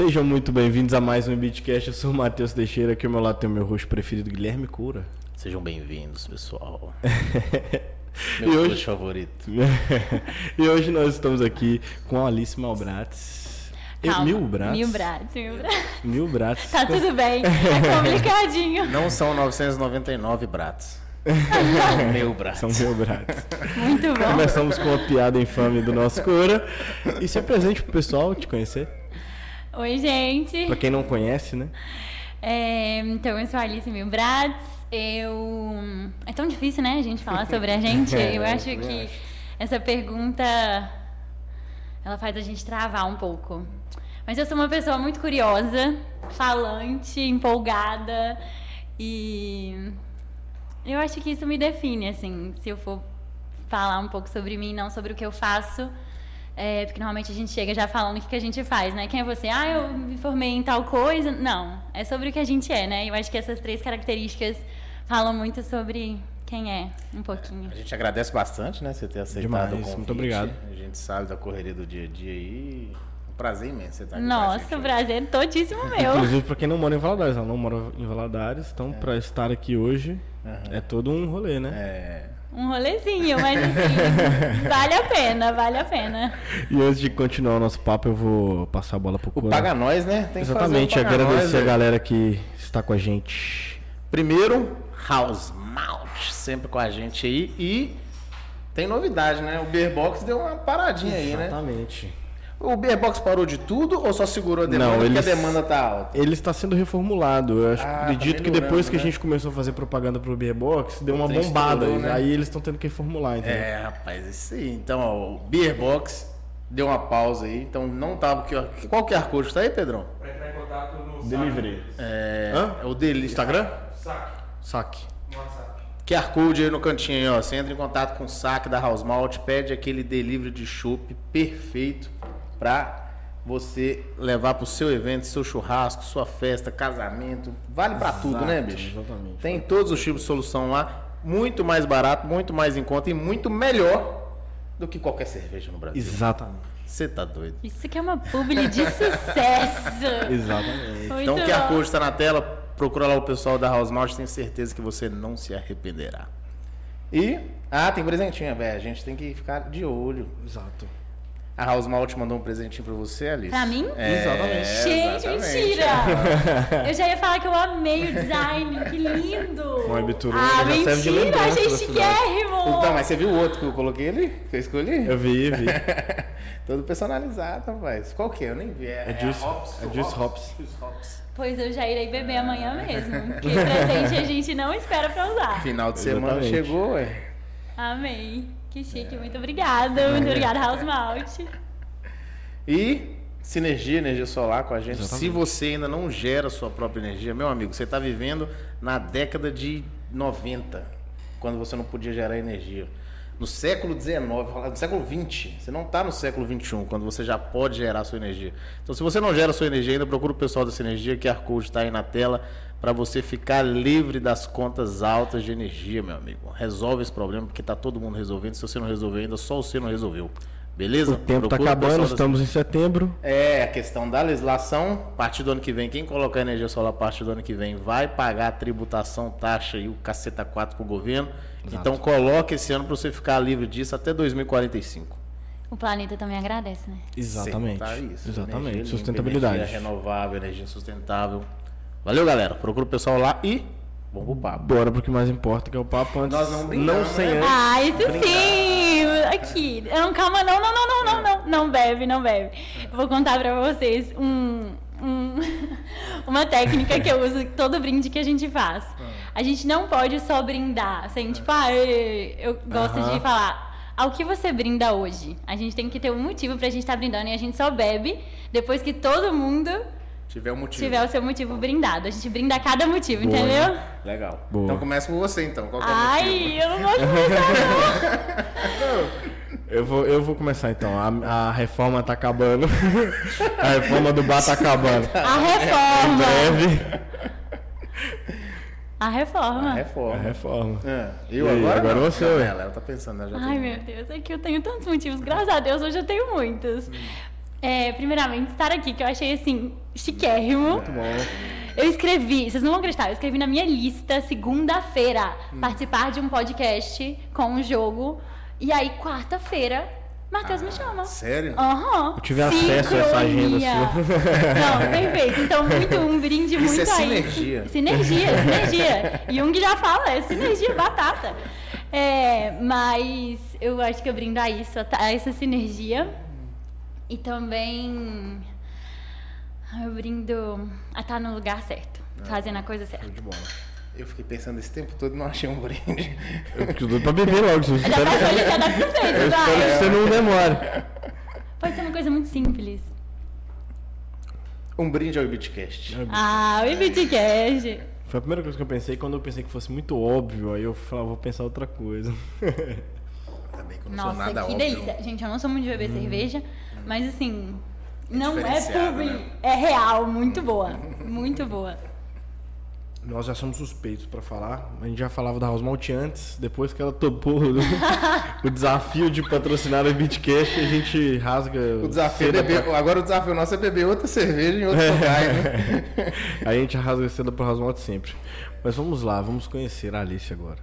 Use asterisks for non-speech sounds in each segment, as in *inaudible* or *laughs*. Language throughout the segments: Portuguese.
Sejam muito bem-vindos a mais um Beatcast. Eu sou o Matheus Teixeira, aqui ao meu lado tem o meu rosto preferido, Guilherme Cura. Sejam bem-vindos, pessoal. *laughs* E Meu hoje- hoje... favorito. *laughs* e hoje nós estamos aqui com a Alice Malbrates. Calma. Mil Brates? Mil braços, mil braços. Mil Brates. Tá tudo bem. É complicadinho. Não são 999 bratos. Meu braço. São mil Brates. Muito bom. Começamos com uma piada infame do nosso Cura. E se apresente pro pessoal te conhecer. Oi, gente. Pra quem não conhece, né? É, então, eu sou a Alice Milbrads. Eu. É tão difícil, né, a gente falar sobre a *laughs* gente. É, Eu eu acho também que acho. essa pergunta. Ela faz a gente travar um pouco. Mas eu sou uma pessoa muito curiosa, falante, empolgada. E. Eu acho que isso me define, assim, se eu for falar um pouco sobre mim, não sobre o que eu faço. É, porque normalmente a gente chega já falando o que, que a gente faz, né? Quem é você? Ah, eu me formei em tal coisa. Não, é sobre o que a gente é, né? Eu acho que essas três características falam muito sobre quem é, um pouquinho. A gente agradece bastante, né, você ter aceitado Demais, o convite. muito obrigado. A gente sabe da correria do dia a dia aí. Um prazer imenso você estar aqui com a Nossa, o hoje. prazer é todíssimo meu. Inclusive pra quem não mora em Valadares. Ela não mora em Valadares, então pra estar aqui hoje é todo um rolê, né? É, Um rolezinho, mas assim, *laughs* vale a pena, vale a pena. E antes de continuar o nosso papo, eu vou passar a bola pro o Cura. Paga Nós, né? Tem que Exatamente, fazer o Paga Nós, agradecer a velho. galera que está com a gente. Primeiro, House Malt, sempre com a gente aí. E tem novidade, né? O Beer Box deu uma paradinha aí, né? Exatamente. O Beer Box parou de tudo ou só segurou a demanda Não, porque eles- a demanda tá alta? Ele está sendo reformulado. Eu acho, Ah, tá acredito que melhorando, depois que a né? gente começou a fazer propaganda pro Beer Box, deu uma bombada. estourou, né? Aí eles estão tendo que reformular, entendeu? É, rapaz, isso aí. Então, ó, o Beer Box deu uma pausa aí. Então, não tava aqui, ó. Qual QR Code tá aí, Pedrão? Vai entrar em contato no Delivery. É, Hã? é o dele, Instagram? saque Saque. WhatsApp. QR Code aí no cantinho aí, ó. Você entra em contato com o saque da House Malt, pede aquele delivery de chopp perfeito pra você levar pro seu evento, seu churrasco, sua festa, casamento. Vale pra tudo, né, bicho? exatamente. Tem todos os tipos de solução lá, muito mais barato, muito mais em conta e muito melhor do que qualquer cerveja no Brasil. Exatamente. Você tá doido. Isso que é uma publi de sucesso. *laughs* Exatamente. Muito Então o QR. Code está na tela, procura lá o pessoal da House Malt, tenho certeza que você não se arrependerá. E, ah, tem presentinho, velho, a gente tem que ficar de olho. Exato. A House Malt mandou um presentinho pra você, Alice. Pra mim? É, Exatamente. Gente, exatamente. mentira! *laughs* Eu já ia falar que eu amei o design, que lindo! Um webtoon Ah, já serve de mentira, lembrança achei da cidade. chiquérrimo! Então, mas você viu o outro que eu coloquei ali? Que eu escolhi? Eu vi, vi. *laughs* Todo personalizado, rapaz. Qual que é? Eu nem vi. É, É Juice- a Hops. é Juice Hops. Juice Hops. Pois eu já irei beber amanhã mesmo. Que *laughs* presente a gente não espera pra usar. Final de semana Exatamente. chegou, ué. Amei. Que chique, muito obrigada. Muito obrigada, House Malt. E sinergia, energia solar com a gente. Exatamente. Se você ainda não gera sua própria energia, meu amigo, você está vivendo na década de 90, quando você não podia gerar energia. No século XIX, no século XX, você não está no século XXI, quando você já pode gerar sua energia. Então, se você não gera sua energia ainda, procura o pessoal da Sinergia, que a Code está aí na tela, para você ficar livre das contas altas de energia, meu amigo. Resolve esse problema, porque está todo mundo resolvendo. Se você não resolveu ainda, só você não resolveu. Beleza? O tempo tá Procura o acabando, estamos em setembro. é, a questão da legislação, a partir do ano que vem, quem colocar energia solar a partir do ano que vem vai pagar a tributação, taxa e o caceta 4 pro governo. Então coloque esse ano para você ficar livre disso até 2045. O planeta também agradece, né? Exatamente. Tá isso, Exatamente. energia limpa, Sustentabilidade. Energia renovável, energia sustentável. Valeu, galera. Procura o pessoal lá e vamos pro papo. Bora pro que mais importa, que é o papo antes. Nós não brincamos, sem né? antes. Ah, isso Brincar. sim! Aqui. Não, calma, não, não, não, não, não, não. Não bebe, não bebe. Eu vou contar pra vocês um, um- *laughs* uma técnica que eu uso todo brinde que a gente faz. A gente não pode só brindar. Assim, tipo, ah, eu, eu gosto Aham. de falar. Ao que você brinda hoje? A gente tem que ter um motivo pra gente estar brindando e a gente só bebe depois que todo mundo Tiver um motivo. tiver o seu motivo brindado. A gente brinda a cada motivo, Boa, entendeu? Legal. Boa. Então começa com você então. Qual que é o motivo? Ai, eu não de começar, *laughs* não. Eu vou, eu vou começar então. A, a reforma tá acabando. *laughs* a reforma do bar tá acabando. A Em reforma. breve. A reforma. A A reforma. reforma. Ah, eu E agora? agora não. você, Não. Ela, ela tá pensando, ela já Ai, tem- meu Deus, é que eu tenho tantos motivos. Graças a Deus, hoje eu tenho muitos. É, primeiramente, estar aqui, que eu achei assim, chiquérrimo. Muito bom. Eu escrevi, vocês não vão acreditar, eu escrevi na minha lista, segunda-feira, participar de um podcast com um jogo. E aí, quarta-feira, Matheus me chama. Sério? Aham. Eu tive acesso a essa agenda Sincronia. sua. Não, perfeito. Então, muito, um brinde Isso muito é a sinergia. isso. Sinergia, sinergia. Jung já fala, é sinergia, batata. É, mas eu acho que eu brindo a isso, a essa sinergia. E também eu brindo a estar no lugar certo, fazendo a coisa certa. Muito bom. Eu fiquei pensando esse tempo todo e não achei um brinde. *laughs* Eu fico doido pra beber logo. Eu Já espero, passou ali, já dá pra eu espero que você não demore. Pode ser uma coisa muito simples. Um brinde ao Ibitcast. Ah, o IBTCast. Foi a primeira coisa que eu pensei quando eu pensei que fosse muito óbvio. Aí eu falei, ah, vou pensar outra coisa. *laughs* Ainda bem que eu não sou Nossa, nada que óbvio. delícia. Gente, eu não sou muito de beber cerveja, mas assim, não é publi, né? é real, muito boa. Muito boa. Nós já somos suspeitos pra falar. A gente já falava da House Malt antes, depois que ela topou o, *laughs* o desafio de patrocinar o Beatcast, a gente rasga. O desafio é beber. Agora o desafio nosso é beber outra cerveja em outro lugar, né? pra- *laughs* Aí a gente rasga cedo pro House Malt sempre. Mas vamos lá, vamos conhecer a Alice agora.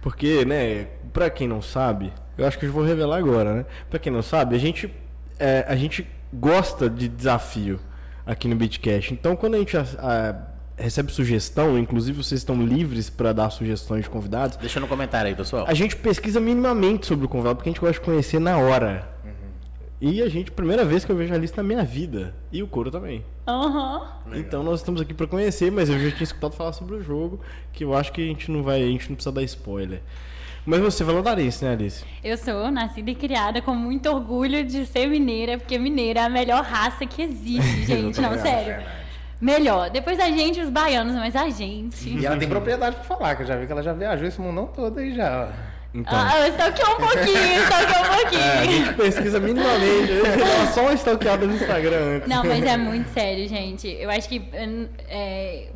Porque, né, pra quem não sabe, eu acho que eu vou revelar agora, né? Pra quem não sabe, a gente, é, a gente gosta de desafio aqui no Beatcast. Então, quando a gente ah, recebe sugestão, inclusive vocês estão livres pra dar sugestões de convidados, Deixa no comentário aí, pessoal. a gente pesquisa minimamente sobre o convidado, porque a gente gosta de conhecer na hora. E a gente, primeira vez que eu vejo a lista na minha vida. E o Coro também. Aham. Então nós estamos aqui pra conhecer, mas eu já tinha escutado falar sobre o jogo, que eu acho que a gente não vai, a gente não precisa dar spoiler. Mas você falou da Alice, né, Alice? Eu sou nascida e criada com muito orgulho de ser mineira, porque mineira é a melhor raça que existe, *laughs* gente. Não, sério. Melhor. Depois da gente, os baianos, mas a gente. E ela tem propriedade pra falar, que eu já vi que ela já viajou esse mundão todo aí já. Então. Ah, eu um pouquinho, stalkeou um *laughs* É, a pouquinho. gente pesquisa minimamente. Eu dava só uma stalkeada no Instagram antes. Não, mas é muito sério, gente. Eu acho que é,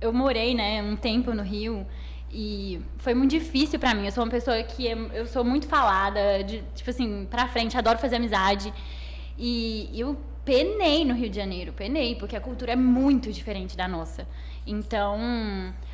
eu morei, né, um tempo no Rio e foi muito difícil pra mim. Eu sou uma pessoa que é- eu sou muito falada, de, tipo assim, pra frente, adoro fazer amizade. E eu penei no Rio de Janeiro, penei, porque a cultura é muito diferente da nossa. Então,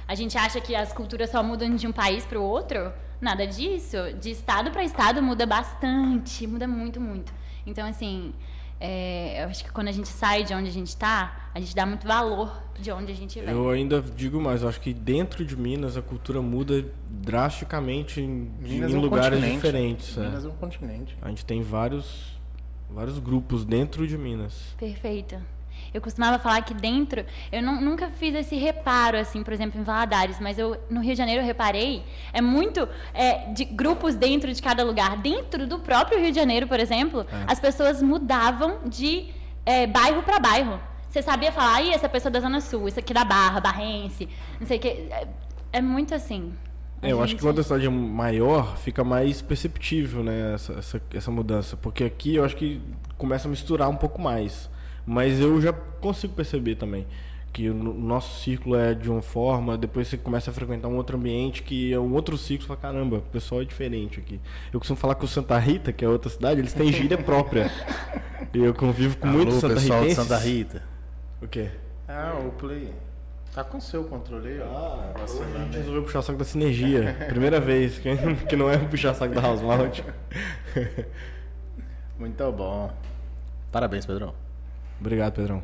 a gente acha que as culturas só mudam de um país para o outro? Nada disso. De estado para estado muda bastante, muda muito, muito. Então, assim, é, eu acho que quando a gente sai de onde a gente está, a gente dá muito valor de onde a gente vem. Eu ainda digo mais, eu acho que dentro de Minas a cultura muda drasticamente em, em é um lugares continente. diferentes. é. Minas é um continente. A gente tem vários, vários grupos dentro de Minas. Perfeita. Eu costumava falar que dentro, eu não- nunca fiz esse reparo, assim, por exemplo, em Valadares, mas eu, no Rio de Janeiro eu reparei, é muito é, de grupos dentro de cada lugar. Dentro do próprio Rio de Janeiro, por exemplo, as pessoas mudavam de é, bairro para bairro. Você sabia falar, Ih, essa pessoa é da Zona Sul, isso aqui da Barra, Barrense, não sei o que. É, é muito assim. É, eu acho que quando a cidade é maior, fica mais perceptível, né, essa, essa, essa mudança. Porque aqui eu acho que começa a misturar um pouco mais. Mas eu já consigo perceber também que o no- nosso círculo é de uma forma, depois você começa a frequentar um outro ambiente que é um outro ciclo, você fala, caramba, o pessoal é diferente aqui. Eu costumo falar que o Santa Rita, que é outra cidade, eles têm gíria *laughs* própria. E eu convivo com muitos Santa pessoal de. Santa Rita. O quê? Ah, o Play. Tá com o seu controle aí, ó. A Vacilando gente resolveu puxar saco da sinergia. *laughs* Primeira vez, que, *laughs* que não é puxar saco da House Malt. Muito bom. Parabéns, Pedrão. Obrigado, Pedrão.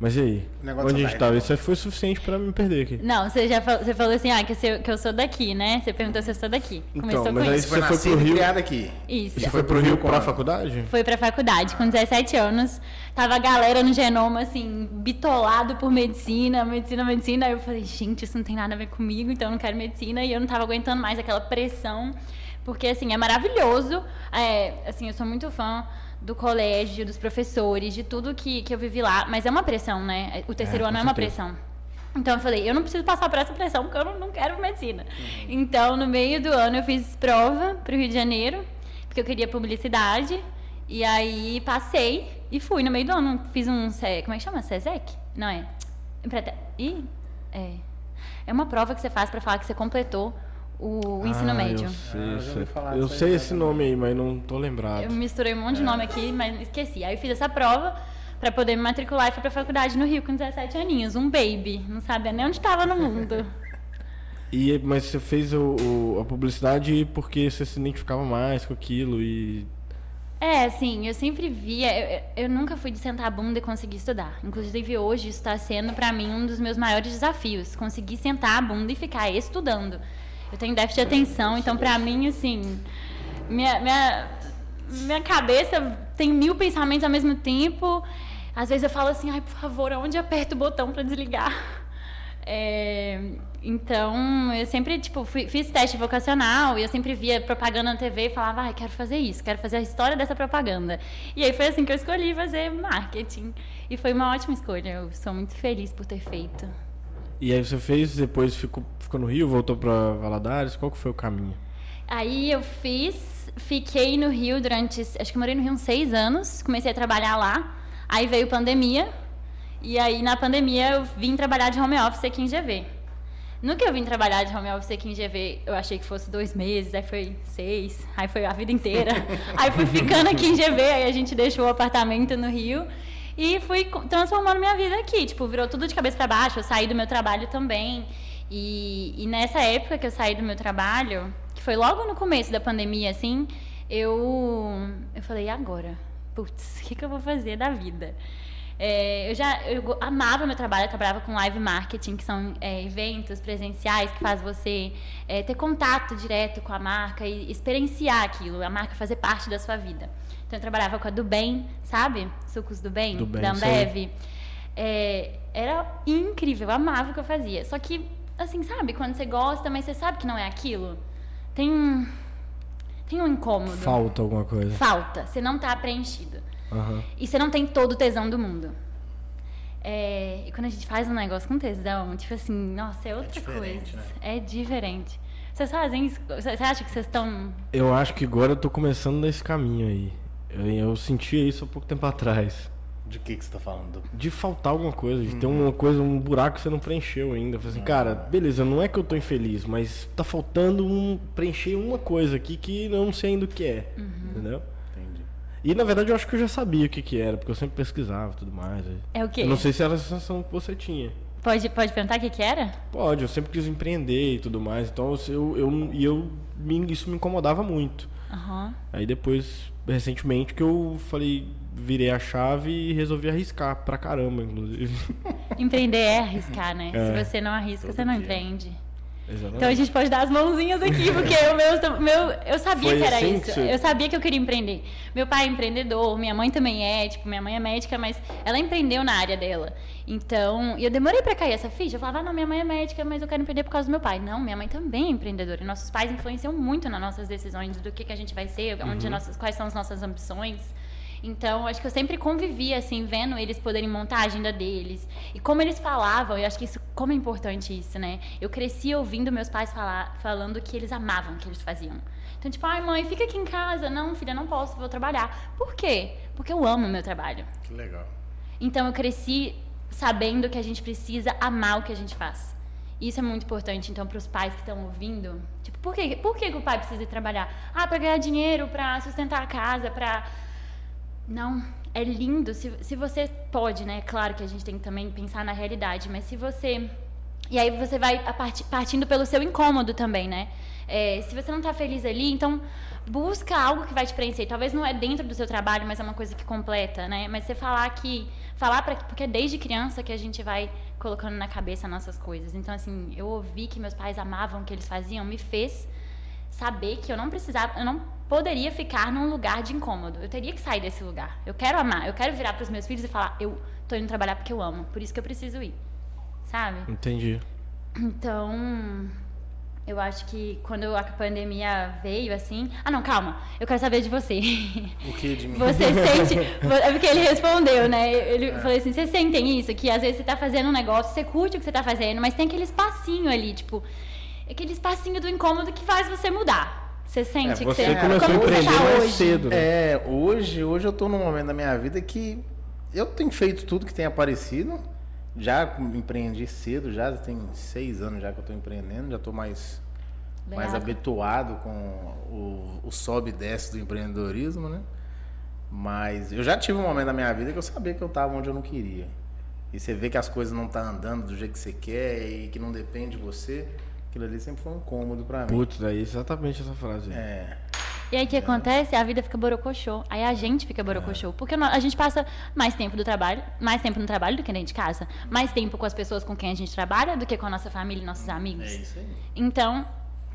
Mas e aí? Onde a gente tava? Rita. Isso foi suficiente pra me perder aqui. Não, você já falou, você falou assim, ah, que eu, sou, que eu sou daqui, né? Você perguntou se eu sou daqui. Então, Começou mas com aí isso. Você foi foi pro Rio? criado aqui. Isso. Você foi pro Rio quando? faculdade? Foi pra faculdade com 17 anos. Tava a galera no genoma, assim, bitolado por medicina, medicina, medicina. Aí eu falei, gente, isso não tem nada a ver comigo, então eu não quero medicina. E eu não tava aguentando mais aquela pressão. Porque, assim, é maravilhoso. É, assim, eu sou muito fã do colégio, dos professores, de tudo que, que eu vivi lá. Mas é uma pressão, né? O terceiro É, ano é uma pressão. Então eu falei, eu não preciso passar por essa pressão, porque eu não, não quero medicina. Então, no meio do ano, eu fiz prova pro Rio de Janeiro, porque eu queria publicidade. E aí passei e fui no meio do ano. Fiz um. Como é que chama? SESEC? Não é? Ih, é. É uma prova que você faz pra falar que você completou o, o ensino Ah, médio. Eu sei, Ah, eu Eu sei já esse também. nome aí, mas não tô lembrado. Eu misturei um monte de nome aqui, mas esqueci. Aí eu fiz essa prova pra poder me matricular e fui pra faculdade no Rio com 17 aninhos. Um baby. Não sabia nem onde tava no mundo. *laughs* E, mas você fez o, o- a publicidade porque você se identificava mais com aquilo e. É, assim, eu sempre via. Eu, eu- eu nunca fui de sentar a bunda e conseguir estudar. Inclusive, hoje isso está sendo, pra mim, um dos meus maiores desafios. Conseguir sentar a bunda e ficar estudando. Eu tenho déficit de atenção, então, pra mim, assim. Minha, minha, minha cabeça tem mil pensamentos ao mesmo tempo. Às vezes eu falo assim, ai, por favor, aonde eu aperto o botão pra desligar? É, então, eu sempre, tipo, fui- fiz teste vocacional e eu sempre via propaganda na TV e falava, ai, quero fazer isso, quero fazer a história dessa propaganda. E aí foi assim que eu escolhi fazer marketing. E foi uma ótima escolha, eu sou muito feliz por ter feito. E aí você fez, depois ficou, ficou no Rio, voltou pra Valadares. Qual que foi o caminho? Aí eu fiz, fiquei no Rio durante, acho que morei no Rio uns seis anos, comecei a trabalhar lá. Aí veio pandemia, e aí na pandemia eu vim trabalhar de home office aqui em GV. No que eu vim trabalhar de home office aqui em GV, eu achei que fosse dois meses, aí foi seis, aí foi a vida inteira. *laughs* aí fui ficando aqui em GV, aí a gente deixou o apartamento no Rio e fui transformando minha vida aqui. Tipo, virou tudo de cabeça para baixo, eu saí do meu trabalho também. E, e nessa época que eu saí do meu trabalho, que foi logo no começo da pandemia, assim, eu, eu falei, e agora? Putz, o que, que eu vou fazer da vida? É, eu já eu amava meu trabalho, eu trabalhava com live marketing, que são é, eventos presenciais que faz você é, ter contato direto com a marca e experienciar aquilo, a marca fazer parte da sua vida. Então eu trabalhava com a do Bem, sabe? Sucos do Bem, Do Bem, da. Ambev. É, era incrível, eu amava o que eu fazia. Só que, assim, sabe, quando você gosta, mas você sabe que não é aquilo, tem um, tem um incômodo. Falta alguma coisa. Falta, você não tá preenchido. Aham. E você não tem todo o tesão do mundo. É, e quando a gente faz um negócio com tesão, tipo assim, nossa, é outra diferente, coisa. né? É diferente. Vocês fazem isso? Você acha que vocês estão. Eu acho que agora eu tô começando nesse caminho aí. Eu, eu sentia isso há pouco tempo atrás. De que, que você tá falando? De faltar alguma coisa, de Uhum. ter uma coisa, um buraco que você não preencheu ainda. Eu falei assim, cara, beleza, não é que eu tô infeliz, mas tá faltando um, preencher uma coisa aqui que eu não sei ainda o que é. Uhum. Entendeu? Entendi. E na verdade eu acho que eu já sabia o que, que era, porque eu sempre pesquisava e tudo mais. É o quê? Eu não sei se era a sensação que você tinha. Pode, pode perguntar o que, que era? Pode, eu sempre quis empreender e tudo mais. Então eu, eu, e eu, me- isso me incomodava muito. Aí depois, recentemente, que eu falei, virei a chave e resolvi arriscar pra caramba, inclusive. Empreender é arriscar, né? É. Se você não arrisca, você não dia. empreende. Exatamente. Então a gente pode dar as mãozinhas aqui, porque o meu, meu eu sabia Foi que era assim isso. que você- Eu sabia que eu queria empreender. Meu pai é empreendedor, minha mãe também é, tipo, minha mãe é médica, mas ela empreendeu na área dela. Então, e eu demorei pra cair essa ficha. Eu falava, ah, não, minha mãe é médica, mas eu quero empreender por causa do meu pai. Não, minha mãe também é empreendedora. E nossos pais influenciam muito nas nossas decisões do que, que a gente vai ser, onde nossas, quais são as nossas ambições. Então, acho que eu sempre convivia, assim, vendo eles poderem montar a agenda deles. E como eles falavam, eu acho que isso, como é importante isso, né? Eu cresci ouvindo meus pais falar, falando que eles amavam o que eles faziam. Então, tipo, ai, mãe, fica aqui em casa. Não, filha, não posso, vou trabalhar. Por quê? Porque eu amo o meu trabalho. Que legal. Então, eu cresci sabendo que a gente precisa amar o que a gente faz. Isso é muito importante, então, para os pais que estão ouvindo. Tipo, por, quê? por que, que o pai precisa ir trabalhar? Ah, para ganhar dinheiro, para sustentar a casa, para não, é lindo. Se, se você pode, né? Claro que a gente tem que também pensar na realidade, mas se você. E aí você vai partindo pelo seu incômodo também, né? É, se você não tá feliz ali, então busca algo que vai te preencher. Talvez não é dentro do seu trabalho, mas é uma coisa que completa, né? Mas você falar que. Falar pra, porque é desde criança que a gente vai colocando na cabeça nossas coisas. Então, assim, eu ouvi que meus pais amavam o que eles faziam, me fez saber que eu não precisava, eu não poderia ficar num lugar de incômodo. Eu teria que sair desse lugar. Eu quero amar, eu quero virar para os meus filhos e falar, eu tô indo trabalhar porque eu amo, por isso que eu preciso ir. Sabe? Entendi. Então, eu acho que quando a pandemia veio assim, ah, não, calma. Eu quero saber de você. O que de mim? Você sente. *laughs* É porque ele respondeu, né? Ele falou assim: vocês sentem isso? Que às vezes você tá fazendo um negócio, você curte o que você tá fazendo, mas tem aquele espacinho ali, tipo, aquele espacinho do incômodo que faz você mudar. Você sente É, que você você. começou a como você empreender tá mais hoje? cedo, né? É, hoje, hoje eu tô num momento da minha vida que eu tenho feito tudo que tem aparecido. Já empreendi cedo, já tem seis anos já que eu tô empreendendo, já tô mais Bem mais habituado com o, o sobe e desce do empreendedorismo, né? Mas eu já tive um momento da minha vida que eu sabia que eu estava onde eu não queria. E você vê que as coisas não estão andando do jeito que você quer e que não depende de você. Aquilo ali sempre foi um cômodo para mim. Putz, é exatamente essa frase. aí. É. E aí o que acontece? A vida fica borocochô. Aí a gente fica borocochô. Porque nó- a gente passa mais tempo do trabalho, mais tempo no trabalho do que dentro de casa. Mais tempo com as pessoas com quem a gente trabalha do que com a nossa família e nossos amigos. É isso aí. Então,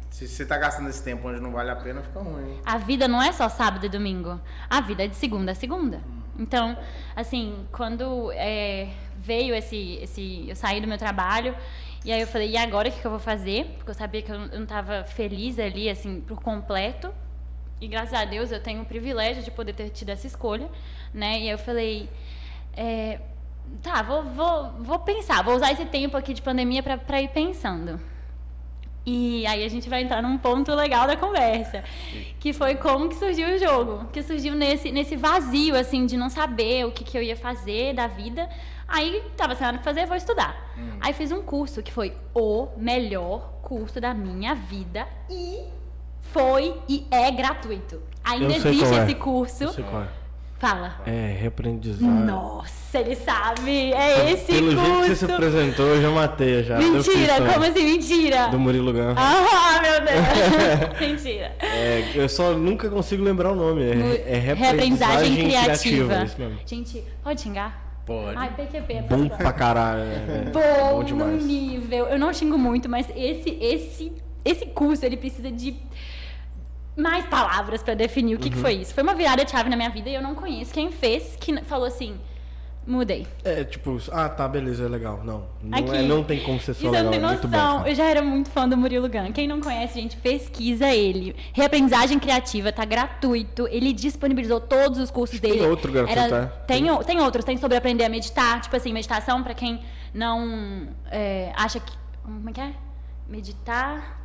Se você tá gastando esse tempo onde não vale a pena, fica ruim. hein? a vida não é só sábado e domingo. A vida é de segunda a segunda. Então, assim, quando é, veio esse, esse. Eu saí do meu trabalho. E aí eu falei, e agora o que, que eu vou fazer? Porque eu sabia que eu não- estava feliz ali, assim, por completo. E graças a Deus eu tenho o privilégio de poder ter tido essa escolha, né? E aí eu falei, é, tá, vou, vou, vou pensar, vou usar esse tempo aqui de pandemia para ir pensando. E aí a gente vai entrar num ponto legal da conversa, que foi como que surgiu o jogo, que surgiu nesse, nesse vazio, assim, de não saber o que, que eu ia fazer da vida. Aí tava sem nada pra fazer, vou estudar. Aí fiz um curso que foi o melhor curso da minha vida e foi e é gratuito. Ainda Eu existe é. esse curso. Não sei qual é. Fala. É, reaprendizagem. Nossa, ele sabe. É esse Pelo curso. jeito que você se apresentou, eu já matei já. Eu Mentira, também. como assim mentira? Do Murilo Gun. Ah, *laughs* meu Deus. *laughs* mentira. É, eu só nunca consigo lembrar o nome. É, é Reaprendizagem reaprendizagem criativa. é isso mesmo. Gente, pode xingar? Pode. Ai, PQP. é Bom pra caralho. né? É, Bom, bom demais. nível. Eu não xingo muito, mas esse, esse, esse curso, ele precisa de mais palavras pra definir o que, que Uhum. foi isso. Foi uma virada chave na minha vida e eu não conheço quem fez, que falou assim, mudei. É, tipo, ah, tá, beleza, é legal. Não, não, Aqui. é, não tem como ser só legal, não tem é bom. noção. cara. eu já era muito fã do Murilo Gun. Quem não conhece, gente, pesquisa ele. Reaprendizagem criativa, tá gratuito. Ele disponibilizou todos os cursos tem dele. outro gratuito, Era- é? Tem, tem outros, tem sobre aprender a meditar. Tipo assim, meditação pra quem não é, acha que. Como é que é? Meditar.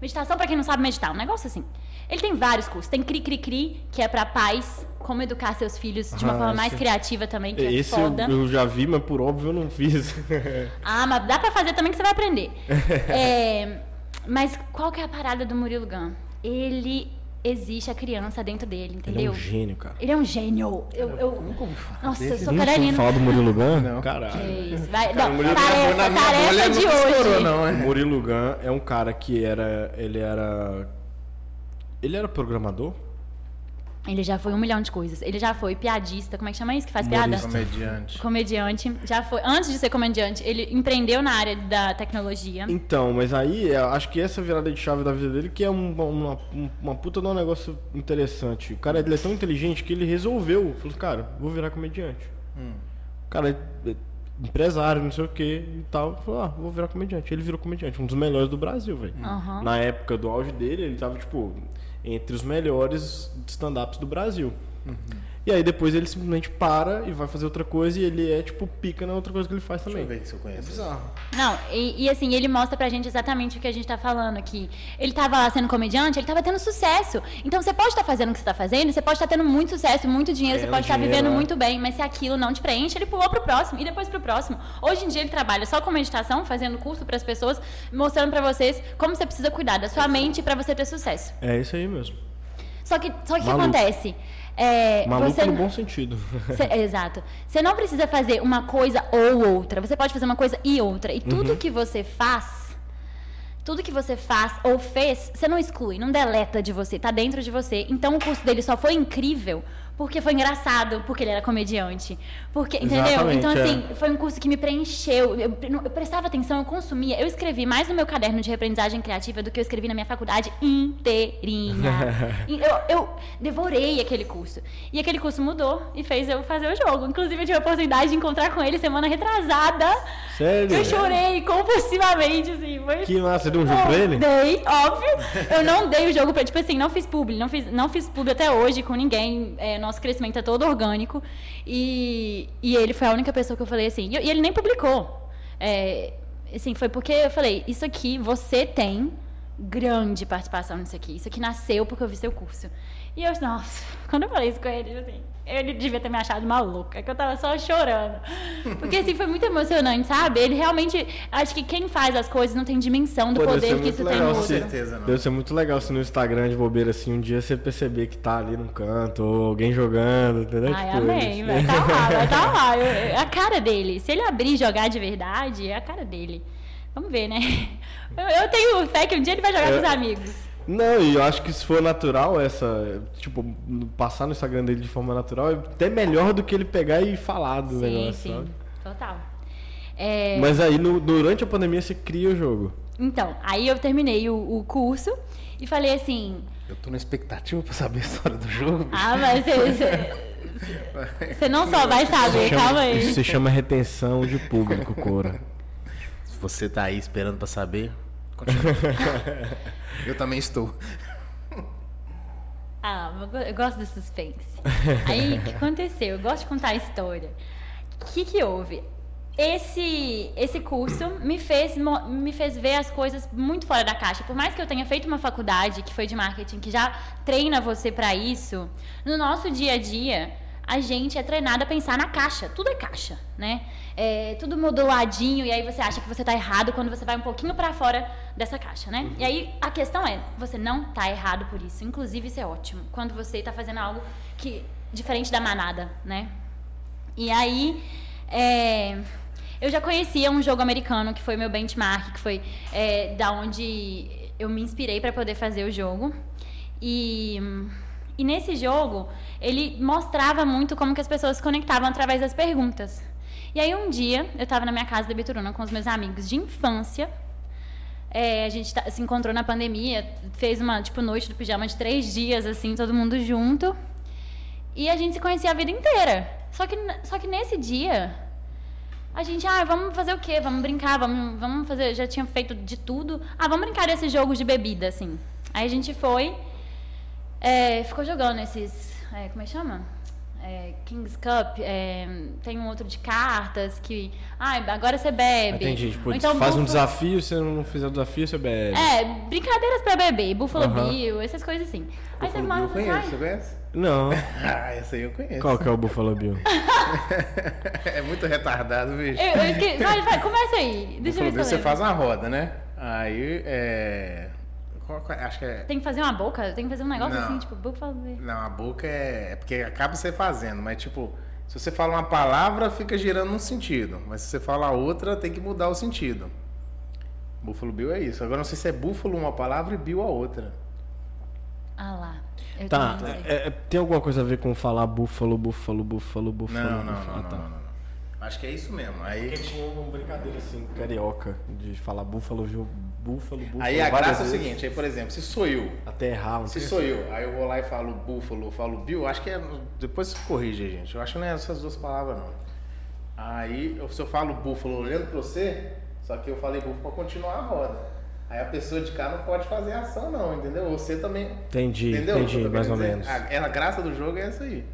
Meditação pra quem não sabe meditar, um negócio assim. Ele tem vários cursos. Tem Cri Cri Cri, que é pra pais, como educar seus filhos de uma Ah, forma mais esse- criativa também, que Esse é eu, foda. eu já vi, mas por óbvio eu não fiz. *laughs* Ah, mas dá pra fazer também que você vai aprender. *laughs* É, mas qual que é a parada do Murilo Gun? Ele existe a criança dentro dele, Ele é entendeu? um gênio, cara. Ele é um gênio. Eu, eu... Nossa, eu sou carolina. falar do Murilo Gun? Não. Caralho. Vai- Cara, não, Murilo tarefa, tarefa de hoje. não, é? Murilo Gun é um cara que era. Ele era. Ele era programador? Ele já foi um milhão de coisas. Ele já foi piadista, como é que chama isso? Que faz piada? Humorista. Comediante. Comediante. Já foi. Antes de ser comediante, ele empreendeu na área da tecnologia. Então, mas aí eu acho que essa virada de chave da vida dele que é um- uma, uma, uma puta de um negócio interessante. O cara ele é tão inteligente que ele resolveu. Falou, cara, vou virar comediante. O cara é é empresário, não sei o que e tal. Falou, ah, vou virar comediante. Ele virou comediante, um dos melhores do Brasil, velho. Aham. Na época do auge dele, ele tava, tipo, entre os melhores stand-ups do Brasil. E aí depois ele simplesmente para e vai fazer outra coisa e ele é, tipo, pica na outra coisa que ele faz Deixa também. eu ver se eu É conheço. bizarro. Não, e, e assim, ele mostra pra gente exatamente o que a gente tá falando aqui. Ele tava lá sendo comediante, ele tava tendo sucesso. Então você pode estar fazendo o que você tá fazendo, você pode estar tendo muito sucesso, muito dinheiro, É, você pode estar dinheiro, vivendo é. muito bem, mas se aquilo não te preenche, ele pulou pro próximo e depois pro próximo. Hoje em dia ele trabalha só com meditação, fazendo curso pras pessoas, mostrando pra vocês como você precisa cuidar da sua mente pra você ter sucesso. É isso aí mesmo. Só que, só que o que Maluco. acontece? É, Maluco você no bom sentido. *laughs* Cê- exato. Você não precisa fazer uma coisa ou outra. Você pode fazer uma coisa e outra. E tudo que você faz, tudo que você faz ou fez, você não exclui, não deleta de você, tá dentro de você. Então o curso dele só foi incrível porque foi engraçado, porque ele era comediante. Porque, entendeu? Exatamente, Então, é. assim, foi um curso que me preencheu. Eu, eu prestava atenção, eu consumia. Eu escrevi mais no meu caderno de reaprendizagem criativa do que eu escrevi na minha faculdade inteirinha. *laughs* Eu, eu devorei aquele curso. E aquele curso mudou e fez eu fazer o jogo. Inclusive, eu tive a oportunidade de encontrar com ele semana retrasada. Sério? Eu chorei compulsivamente, assim. Foi... Que massa, você deu um jogo pra ele? Dei, óbvio. Eu não dei o jogo pra Tipo assim, não fiz publi, não fiz, não fiz publi até hoje com ninguém. É, nosso crescimento é todo orgânico. E, e ele foi a única pessoa que eu falei assim. E, e ele nem publicou. É, assim, foi porque eu falei, isso aqui você tem grande participação nisso aqui. Isso aqui nasceu porque eu vi seu curso. E eu, nossa, quando eu falei isso com ele, assim, ele devia ter me achado maluca, que eu tava só chorando. Porque assim, foi muito emocionante, sabe? Ele realmente. Acho que quem faz as coisas não tem dimensão do Pô, poder que isso tem legal no Com outro. certeza não. Deve ser muito legal se no Instagram de bobeira assim um dia você perceber que tá ali num canto, ou alguém jogando, entendeu? Ai, Tipo, amém. Vai tá lá, vai tá lá. *laughs* Eu- é a cara dele. Se ele abrir e jogar de verdade, é a cara dele. Vamos ver, né? *laughs* Eu, eu tenho fé que um dia ele vai jogar É. com os amigos. Não, e eu acho que se for natural, essa. Tipo, passar no Instagram dele de forma natural é até melhor do que ele pegar e falar do Sim, negócio. sim. sabe? Total. É, Mas aí no- durante a pandemia você cria o jogo. Então, aí eu terminei o, o curso e falei assim. Eu tô na expectativa pra saber a história do jogo. bicho. Ah, mas você. Você não só vai saber, Chama- calma aí. Isso se chama retenção de público, Cora. Se você tá aí esperando pra saber, continua. *laughs* eu também estou. Ah, eu go- eu gosto do suspense. *laughs* Aí, o que aconteceu? Eu gosto de contar a história. O que, que houve? Esse, esse curso me fez, me fez ver as coisas muito fora da caixa. Por mais que eu tenha feito uma faculdade que foi de marketing, que já treina você para isso, no nosso dia a dia, a gente é treinado a pensar na caixa. Tudo é caixa, né? É tudo moduladinho e aí você acha que você tá errado quando você vai um pouquinho para fora dessa caixa, né? E aí a questão é, você não tá errado por isso. Inclusive isso é ótimo. Quando você tá fazendo algo que diferente da manada, né? E aí, é, eu já conhecia um jogo americano que foi meu benchmark, que foi é, da onde eu me inspirei para poder fazer o jogo. E, e nesse jogo, ele mostrava muito como que as pessoas se conectavam através das perguntas. E aí um dia, eu estava na minha casa da Bituruna com os meus amigos de infância. É, a gente tá- se encontrou na pandemia, fez uma tipo noite do pijama de três dias, assim, todo mundo junto. E a gente se conhecia a vida inteira. Só que, só que nesse dia, a gente, ah, vamos fazer o quê? Vamos brincar, vamos, vamos fazer. Já tinha feito de tudo. Ah, vamos brincar desses jogos de bebida, assim. Aí a gente foi, é, ficou jogando esses. é, como é que chama? É, King's Cup, é, tem um outro de cartas que. Ah, agora você bebe. Entendi. Tipo, Ou então faz um Buffalo- desafio, se não fizer o desafio, você bebe. É, brincadeiras pra beber, Buffalo. Bill, essas coisas assim. Aí Buffalo uma Bill hora eu conheço, você "Ai, conhece? Não. *laughs* Ah, essa aí eu conheço. Qual que é o Buffalo Bill? *laughs* é muito retardado, bicho. Eu, eu esqueci. Vai, vai, começa aí. *laughs* Deixa eu ver Buffalo Bill, você faz uma roda, né? Aí, é... qual- qual- acho que é... Tem que fazer uma boca? Tem que fazer um negócio Não. assim, tipo, Buffalo Bill. Não, a boca é... é porque acaba você fazendo, mas tipo, se você fala uma palavra, fica girando num sentido. Mas se você fala outra, tem que mudar o sentido. Buffalo Bill é isso. Agora não sei se é búfalo uma palavra e Bill a outra. Ah lá. Eu Tá, é- é- tem alguma coisa a ver com falar búfalo, búfalo, búfalo, búfalo? Não, não, búfalo? não, Ah, não, tá. não, não, não. Acho que é isso mesmo. Aí, tinha uma brincadeira assim, carioca, de falar búfalo, viu? Búfalo, búfalo. aí a graça é o vezes, seguinte, aí por exemplo, se sou eu, Até errar, se sou eu, aí eu vou lá e falo búfalo, falo Bill, acho que é. Depois você corrige, gente. Eu acho que não é essas duas palavras, não. Aí, eu- se eu falo búfalo olhando pra você, só que eu falei búfalo pra continuar a roda. Aí a pessoa de cá não pode fazer ação, não, entendeu? Você também. Entendi, entendeu? entendi, mais ou dizer? menos. A, a graça do jogo é essa aí.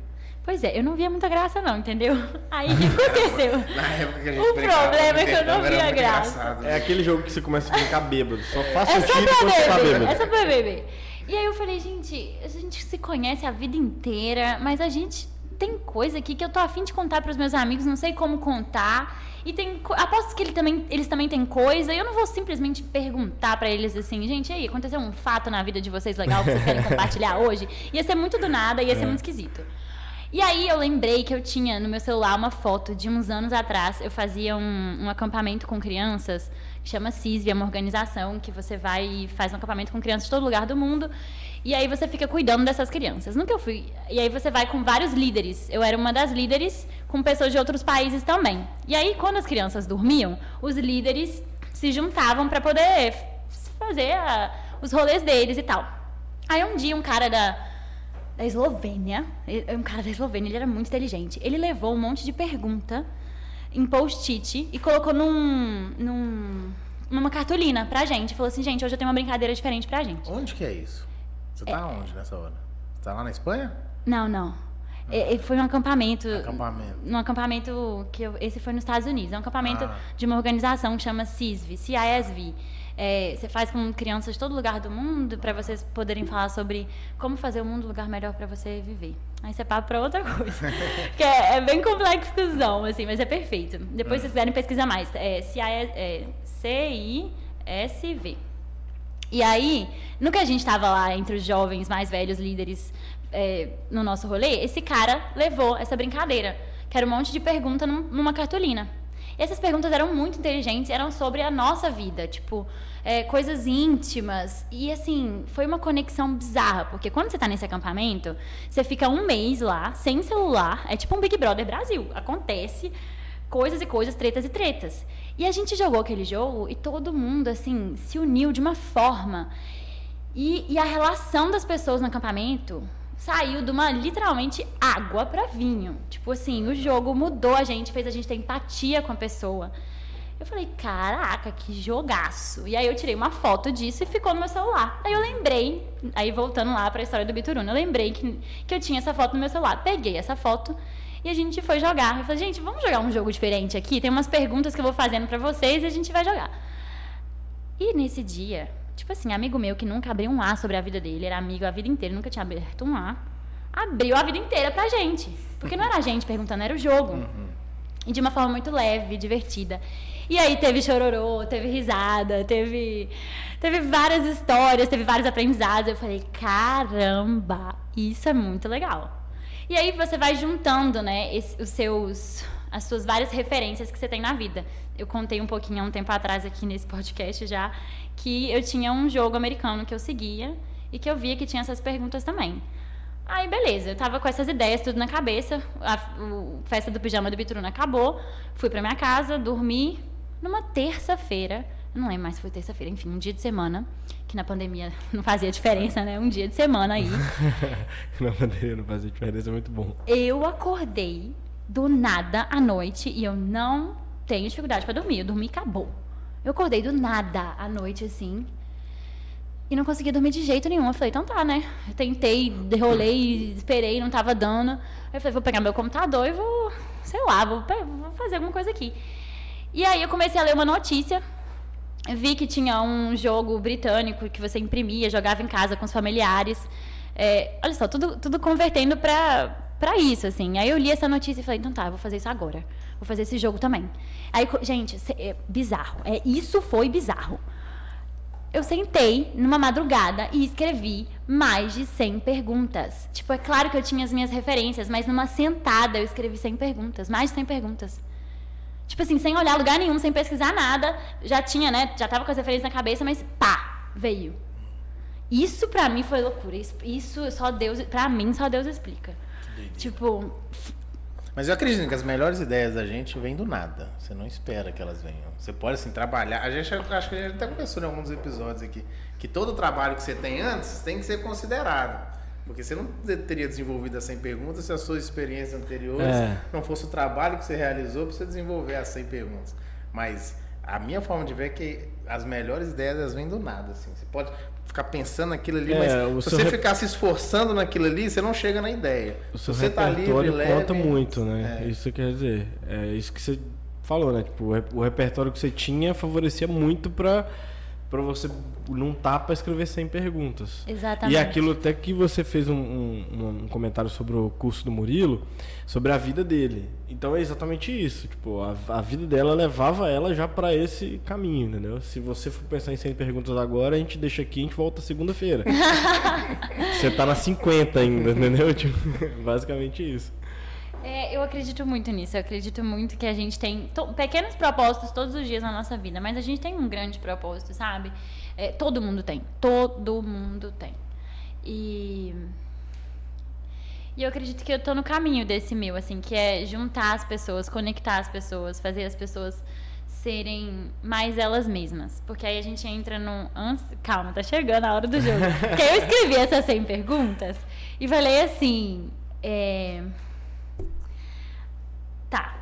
Pois é, eu não via muita graça, não, entendeu? *laughs* Aí o que aconteceu? *laughs* Na época que a gente O problema é que eu no não via graça. engraçado. É aquele jogo que você começa a brincar bêbado. Só faz É só sentido pra quando você tá beber, bêbado. é só pra beber. E aí eu falei, gente, a gente se conhece a vida inteira, mas a gente tem coisa aqui que eu tô afim de contar pros meus amigos, não sei como contar. E tem. Aposto que ele também, eles também têm coisa, e eu não vou simplesmente perguntar pra eles assim, gente, e aí, aconteceu um fato na vida de vocês legal que vocês querem *laughs* compartilhar hoje? Ia ser muito do nada, ia ser muito esquisito. E aí eu lembrei que eu tinha no meu celular uma foto de uns anos atrás. Eu fazia um, um acampamento com crianças, que chama CISV, é uma organização que você vai e faz um acampamento com crianças de todo lugar do mundo. E aí você fica cuidando dessas crianças. Nunca eu fui. E aí você vai com vários líderes. Eu era uma das líderes com pessoas de outros países também. E aí quando as crianças dormiam, os líderes se juntavam para poder fazer a- os rolês deles e tal. Aí um dia um cara da da Eslovênia. ele- Um cara da Eslovênia, ele era muito inteligente. Ele levou um monte de pergunta em post-it e colocou num, num, numa cartolina pra gente. Falou assim, gente, hoje eu tenho uma brincadeira diferente pra gente. Onde que é isso? Você tá onde nessa hora? Você tá lá na Espanha? Não, não. É, é, foi um acampamento. Acampamento. Num acampamento que eu, esse foi nos Estados Unidos. É um acampamento Ah. de uma organização que chama CISV, CISV. É, você faz com crianças de todo lugar do mundo para vocês poderem falar sobre como fazer o mundo um lugar melhor para você viver. Aí você papo para outra coisa. *laughs* que é, é bem complexozão, assim, mas é perfeito. Depois, se vocês quiserem, pesquisa mais. É, CI é C-I-S-V. E aí, no que a gente tava lá entre os jovens mais velhos líderes é, no nosso rolê, esse cara levou essa brincadeira, que era um monte de pergunta num- numa cartolina. E essas perguntas eram muito inteligentes, eram sobre a nossa vida, tipo, é, coisas íntimas. E assim, foi uma conexão bizarra, porque quando você tá nesse acampamento, você fica um mês lá, sem celular, é tipo um Big Brother Brasil. Acontece coisas e coisas, tretas e tretas. E a gente jogou aquele jogo e todo mundo, assim, se uniu de uma forma. E, e a relação das pessoas no acampamento saiu de uma, literalmente, água para vinho. Tipo assim, o jogo mudou a gente, fez a gente ter empatia com a pessoa. Eu falei, caraca, que jogaço. E aí eu tirei uma foto disso e ficou no meu celular. Aí eu lembrei, aí voltando lá pra história do Bituruna, eu lembrei que, que eu tinha essa foto no meu celular. Peguei essa foto e a gente foi jogar. Eu falei, gente, vamos jogar um jogo diferente aqui? Tem umas perguntas que eu vou fazendo pra vocês e a gente vai jogar. E nesse dia, tipo assim, amigo meu que nunca abriu um A sobre a vida dele, era amigo a vida inteira, nunca tinha aberto um A, abriu a vida inteira pra gente. Porque não era a gente perguntando, era o jogo. E de uma forma muito leve, divertida. E aí teve chororô, teve risada, teve, teve várias histórias, teve vários aprendizados. Eu falei, caramba, isso é muito legal. E aí você vai juntando, né, esse- os seus, as suas várias referências que você tem na vida. Eu contei um pouquinho há um tempo atrás aqui nesse *laughs* podcast já que eu tinha um jogo americano que eu seguia e que eu via que tinha essas perguntas também. Aí, beleza, eu tava com essas ideias tudo na cabeça. A festa do pijama do Bituruna acabou. Fui pra minha casa, dormi. Numa terça-feira, não lembro mais se foi terça-feira, enfim, um dia de semana, que na pandemia *laughs* não fazia diferença, né? Um dia de semana aí. *laughs* Na bandeira não fazia diferença, é muito bom. Eu acordei do nada à noite e eu não tenho dificuldade pra dormir. Eu dormi e acabou. Eu acordei do nada à noite, assim. E não conseguia dormir de jeito nenhum. Eu falei, então tá, né? Eu tentei, derrolei, esperei, não tava dando. Aí eu falei, vou pegar meu computador e vou, sei lá, vou, vou fazer alguma coisa aqui. E aí eu comecei a ler uma notícia. Vi que tinha um jogo britânico que você imprimia, jogava em casa com os familiares. É, olha só, tudo, tudo convertendo pra, pra isso, assim. Aí eu li essa notícia e falei, então tá, vou fazer isso agora. Vou fazer esse jogo também. Aí, gente, é bizarro. É, isso foi bizarro. Eu sentei numa madrugada e escrevi mais de 100 perguntas. Tipo, é claro que eu tinha as minhas referências, mas numa sentada eu escrevi 100 perguntas, mais de 100 perguntas. Tipo assim, sem olhar lugar nenhum, sem pesquisar nada, já tinha, né? Já tava com as referências na cabeça, mas pá, veio. Isso pra mim foi loucura. Isso, isso só Deus, pra mim só Deus explica. Tipo, Mas eu acredito que as melhores ideias da gente vêm do nada. Você não espera que elas venham. Você pode, assim, trabalhar. A gente, acho que a gente até conversou em alguns episódios aqui. Que todo trabalho que você tem antes tem que ser considerado. Porque você não teria desenvolvido as 100 perguntas se as suas experiências anteriores É. não fosse o trabalho que você realizou para você desenvolver as 100 perguntas. Mas a minha forma de ver é que as melhores ideias elas vêm do nada. Assim. Você pode ficar pensando naquilo ali, É, mas se você rep- ficar se esforçando naquilo ali, você não chega na ideia. O seu Se você tá livre, repertório leve, conta muito, né? É. Isso quer dizer. É isso que você falou, né? Tipo, o rep- o repertório que você tinha favorecia muito pra, pra você não tá pra escrever 100 perguntas. Exatamente. E aquilo até que você fez um, um- um comentário sobre o curso do Murilo, sobre a vida dele. Então é exatamente isso. Tipo, a, a vida dela levava ela já pra esse caminho, entendeu? Se você for pensar em 100 perguntas agora, a gente deixa aqui e a gente volta segunda-feira. *laughs* você tá na 50 ainda, entendeu? Tipo, *laughs* basicamente isso. É, eu acredito muito nisso. Eu acredito muito que a gente tem pequenos propósitos todos os dias na nossa vida, mas a gente tem um grande propósito, sabe? É, todo mundo tem. Todo mundo tem. E. E eu acredito que eu tô no caminho desse meu, assim, que é juntar as pessoas, conectar as pessoas, fazer as pessoas serem mais elas mesmas. Porque aí a gente entra num. Antes... Calma, tá chegando a hora do jogo. *laughs* Porque eu escrevi essas 100 perguntas e falei assim. É... Tá.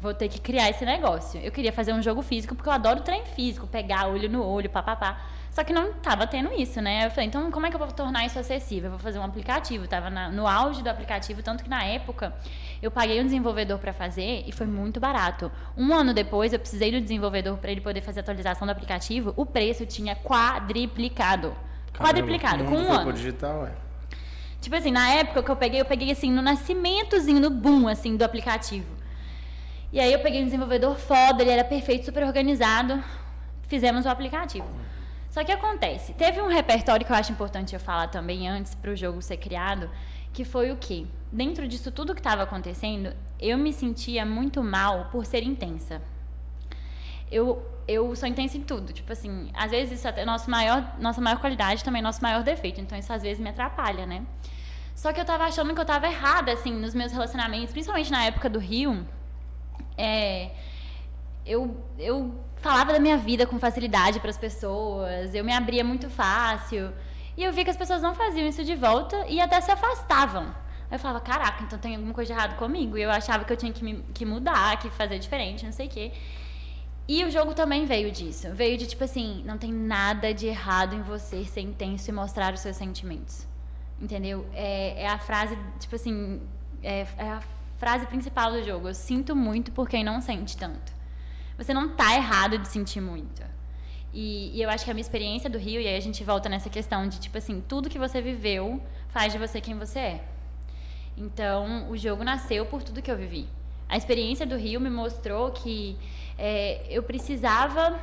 vou ter que criar esse negócio. Eu queria fazer um jogo físico porque eu adoro trem físico, pegar olho no olho, papapá. Só que não estava tendo isso, né? Eu falei, então como é que eu vou tornar isso acessível? Eu vou fazer um aplicativo. Tava no auge do aplicativo, tanto que na época eu paguei um desenvolvedor para fazer e foi muito barato. Um ano depois eu precisei do desenvolvedor para ele poder fazer a atualização do aplicativo. O preço tinha quadriplicado. Quadriplicado, com um ano. digital, é. Tipo assim, na época que eu peguei, eu peguei assim, no nascimentozinho, no boom, assim, do aplicativo. E aí eu peguei um desenvolvedor foda, ele era perfeito, super organizado. Fizemos o aplicativo. Só que acontece, teve um repertório que eu acho importante eu falar também antes para o jogo ser criado, que foi o que? Dentro disso tudo que estava acontecendo, eu me sentia muito mal por ser intensa. Eu, eu sou intensa em tudo. Tipo assim, às vezes isso é nosso maior, nossa maior qualidade também nosso maior defeito. Então isso às vezes me atrapalha, né? Só que eu tava achando que eu tava errada, assim, nos meus relacionamentos, principalmente na época do Rio. É, eu, eu falava da minha vida com facilidade para as pessoas, eu me abria muito fácil. E eu vi que as pessoas não faziam isso de volta e até se afastavam. Eu falava, caraca, então tem alguma coisa de errado comigo. E eu achava que eu tinha que, me, que mudar, que fazer diferente, não sei o quê. E o jogo também veio disso. Veio de tipo assim, não tem nada de errado em você ser intenso e mostrar os seus sentimentos. Entendeu? É, é a frase, tipo assim, é, é a frase principal do jogo. Eu sinto muito por quem não sente tanto você não tá errado de sentir muito. E, e, eu acho que a minha experiência do Rio, e aí a gente volta nessa questão de, tipo assim, tudo que você viveu faz de você quem você é. Então, o jogo nasceu por tudo que eu vivi. A experiência do Rio me mostrou que é, eu precisava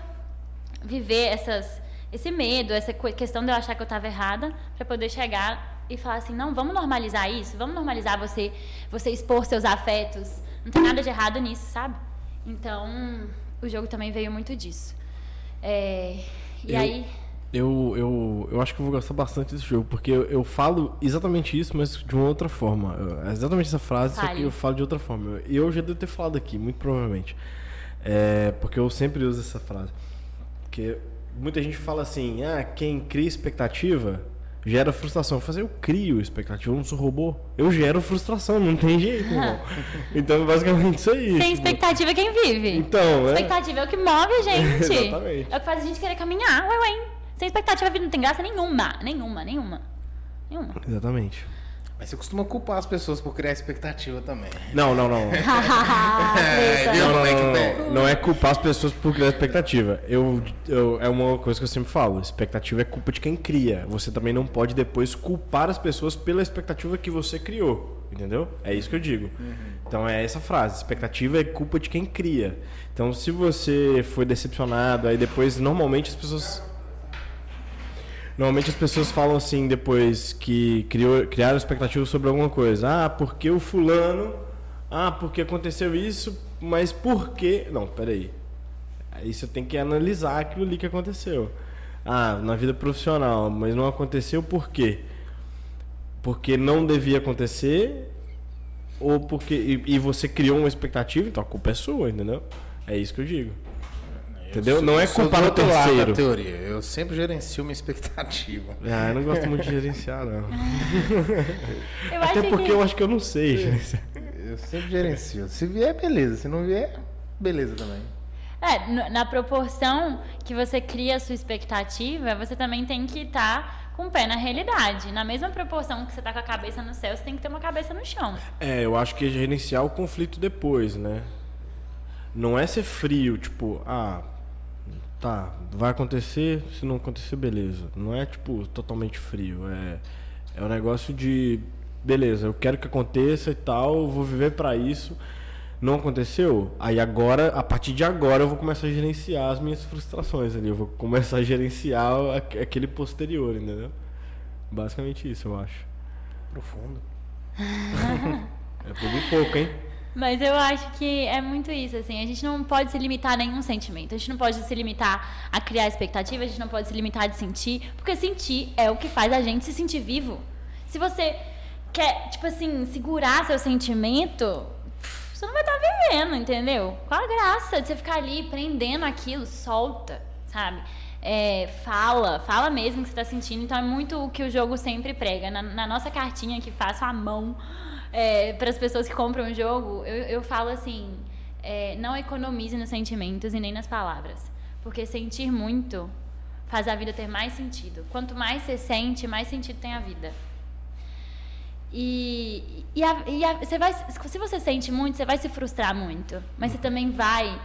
viver essas, esse medo, essa questão de eu achar que eu estava errada, para poder chegar e falar assim: não, vamos normalizar isso, vamos normalizar você, você expor seus afetos. Não tem nada de errado nisso, sabe? Então, o jogo também veio muito disso. É, e eu, aí. Eu, eu, eu acho que eu vou gostar bastante desse jogo, porque eu, eu falo exatamente isso, mas de uma outra forma. É exatamente essa frase, Fale. só que eu falo de outra forma. E eu já devo ter falado aqui, muito provavelmente. É, porque eu sempre uso essa frase. Porque muita gente fala assim: ah, quem cria expectativa gera frustração. Eu fazer, eu crio expectativa, eu não sou robô. Eu gero frustração, não tem jeito, irmão. *laughs* Então, basicamente isso aí. Sem expectativa quem vive. Então, é. Expectativa é o que move a gente. *laughs* Exatamente. É o que faz a gente querer caminhar, ué, ué. Sem expectativa a vida não tem graça nenhuma. Nenhuma, nenhuma. Nenhuma. Exatamente. Mas você costuma culpar as pessoas por criar expectativa também. Não, não, não. *laughs* é, não, não, não, não, é culpar as pessoas por criar expectativa. Eu, eu, é uma coisa que eu sempre falo. Expectativa é culpa de quem cria. Você também não pode depois culpar as pessoas pela expectativa que você criou. Entendeu? É isso que eu digo. Uhum. Então é essa frase. Expectativa é culpa de quem cria. Então se você foi decepcionado, aí depois normalmente as pessoas Normalmente as pessoas falam assim depois que criou, criaram expectativas sobre alguma coisa. Ah, porque o fulano. Ah, porque aconteceu isso, mas por quê? Não, peraí. Aí você tem que analisar aquilo ali que aconteceu. Ah, na vida profissional, mas não aconteceu por quê? Porque não devia acontecer ou porque e, e você criou uma expectativa, então a culpa é sua, entendeu? É isso que eu digo. Entendeu? Sou, não é culpa do terceiro. teoria. Eu sempre gerencio uma expectativa. *laughs* Ah, eu não gosto muito de gerenciar, não. *laughs* Até porque que... eu acho que eu não sei gerenciar. Eu sempre gerencio. Se vier, beleza. Se não vier, beleza também. É, na proporção que você cria a sua expectativa, você também tem que estar tá com o pé na realidade. Na mesma proporção que você está com a cabeça no céu, você tem que ter uma cabeça no chão. É, eu acho que é gerenciar o conflito depois, né? Não é ser frio, tipo, ah, tá, vai acontecer, se não acontecer, beleza. Não é tipo totalmente frio, é é um negócio de beleza, eu quero que aconteça e tal, vou viver para isso. Não aconteceu? Aí agora, a partir de agora, eu vou começar a gerenciar as minhas frustrações ali. Eu vou começar a gerenciar aquele posterior, entendeu? Basicamente isso, eu acho. Profundo. *laughs* é por um pouco, hein? Mas eu acho que é muito isso, assim, a gente não pode se limitar a nenhum sentimento, a gente não pode se limitar a criar expectativa, a gente não pode se limitar a sentir, porque sentir é o que faz a gente se sentir vivo. Se você quer, tipo assim, segurar seu sentimento, você não vai estar tá vivendo, entendeu? Qual a graça de você ficar ali prendendo aquilo? Solta, sabe? É, fala, fala mesmo que você está sentindo. Então é muito o que o jogo sempre prega. Na, na nossa cartinha que faço à mão, é, para as pessoas que compram o jogo, eu, eu falo assim: é, não economize nos sentimentos e nem nas palavras. Porque sentir muito faz a vida ter mais sentido. Quanto mais você sente, mais sentido tem a vida. E, e, a, e a, você vai, se você sente muito, você vai se frustrar muito. Mas você também vai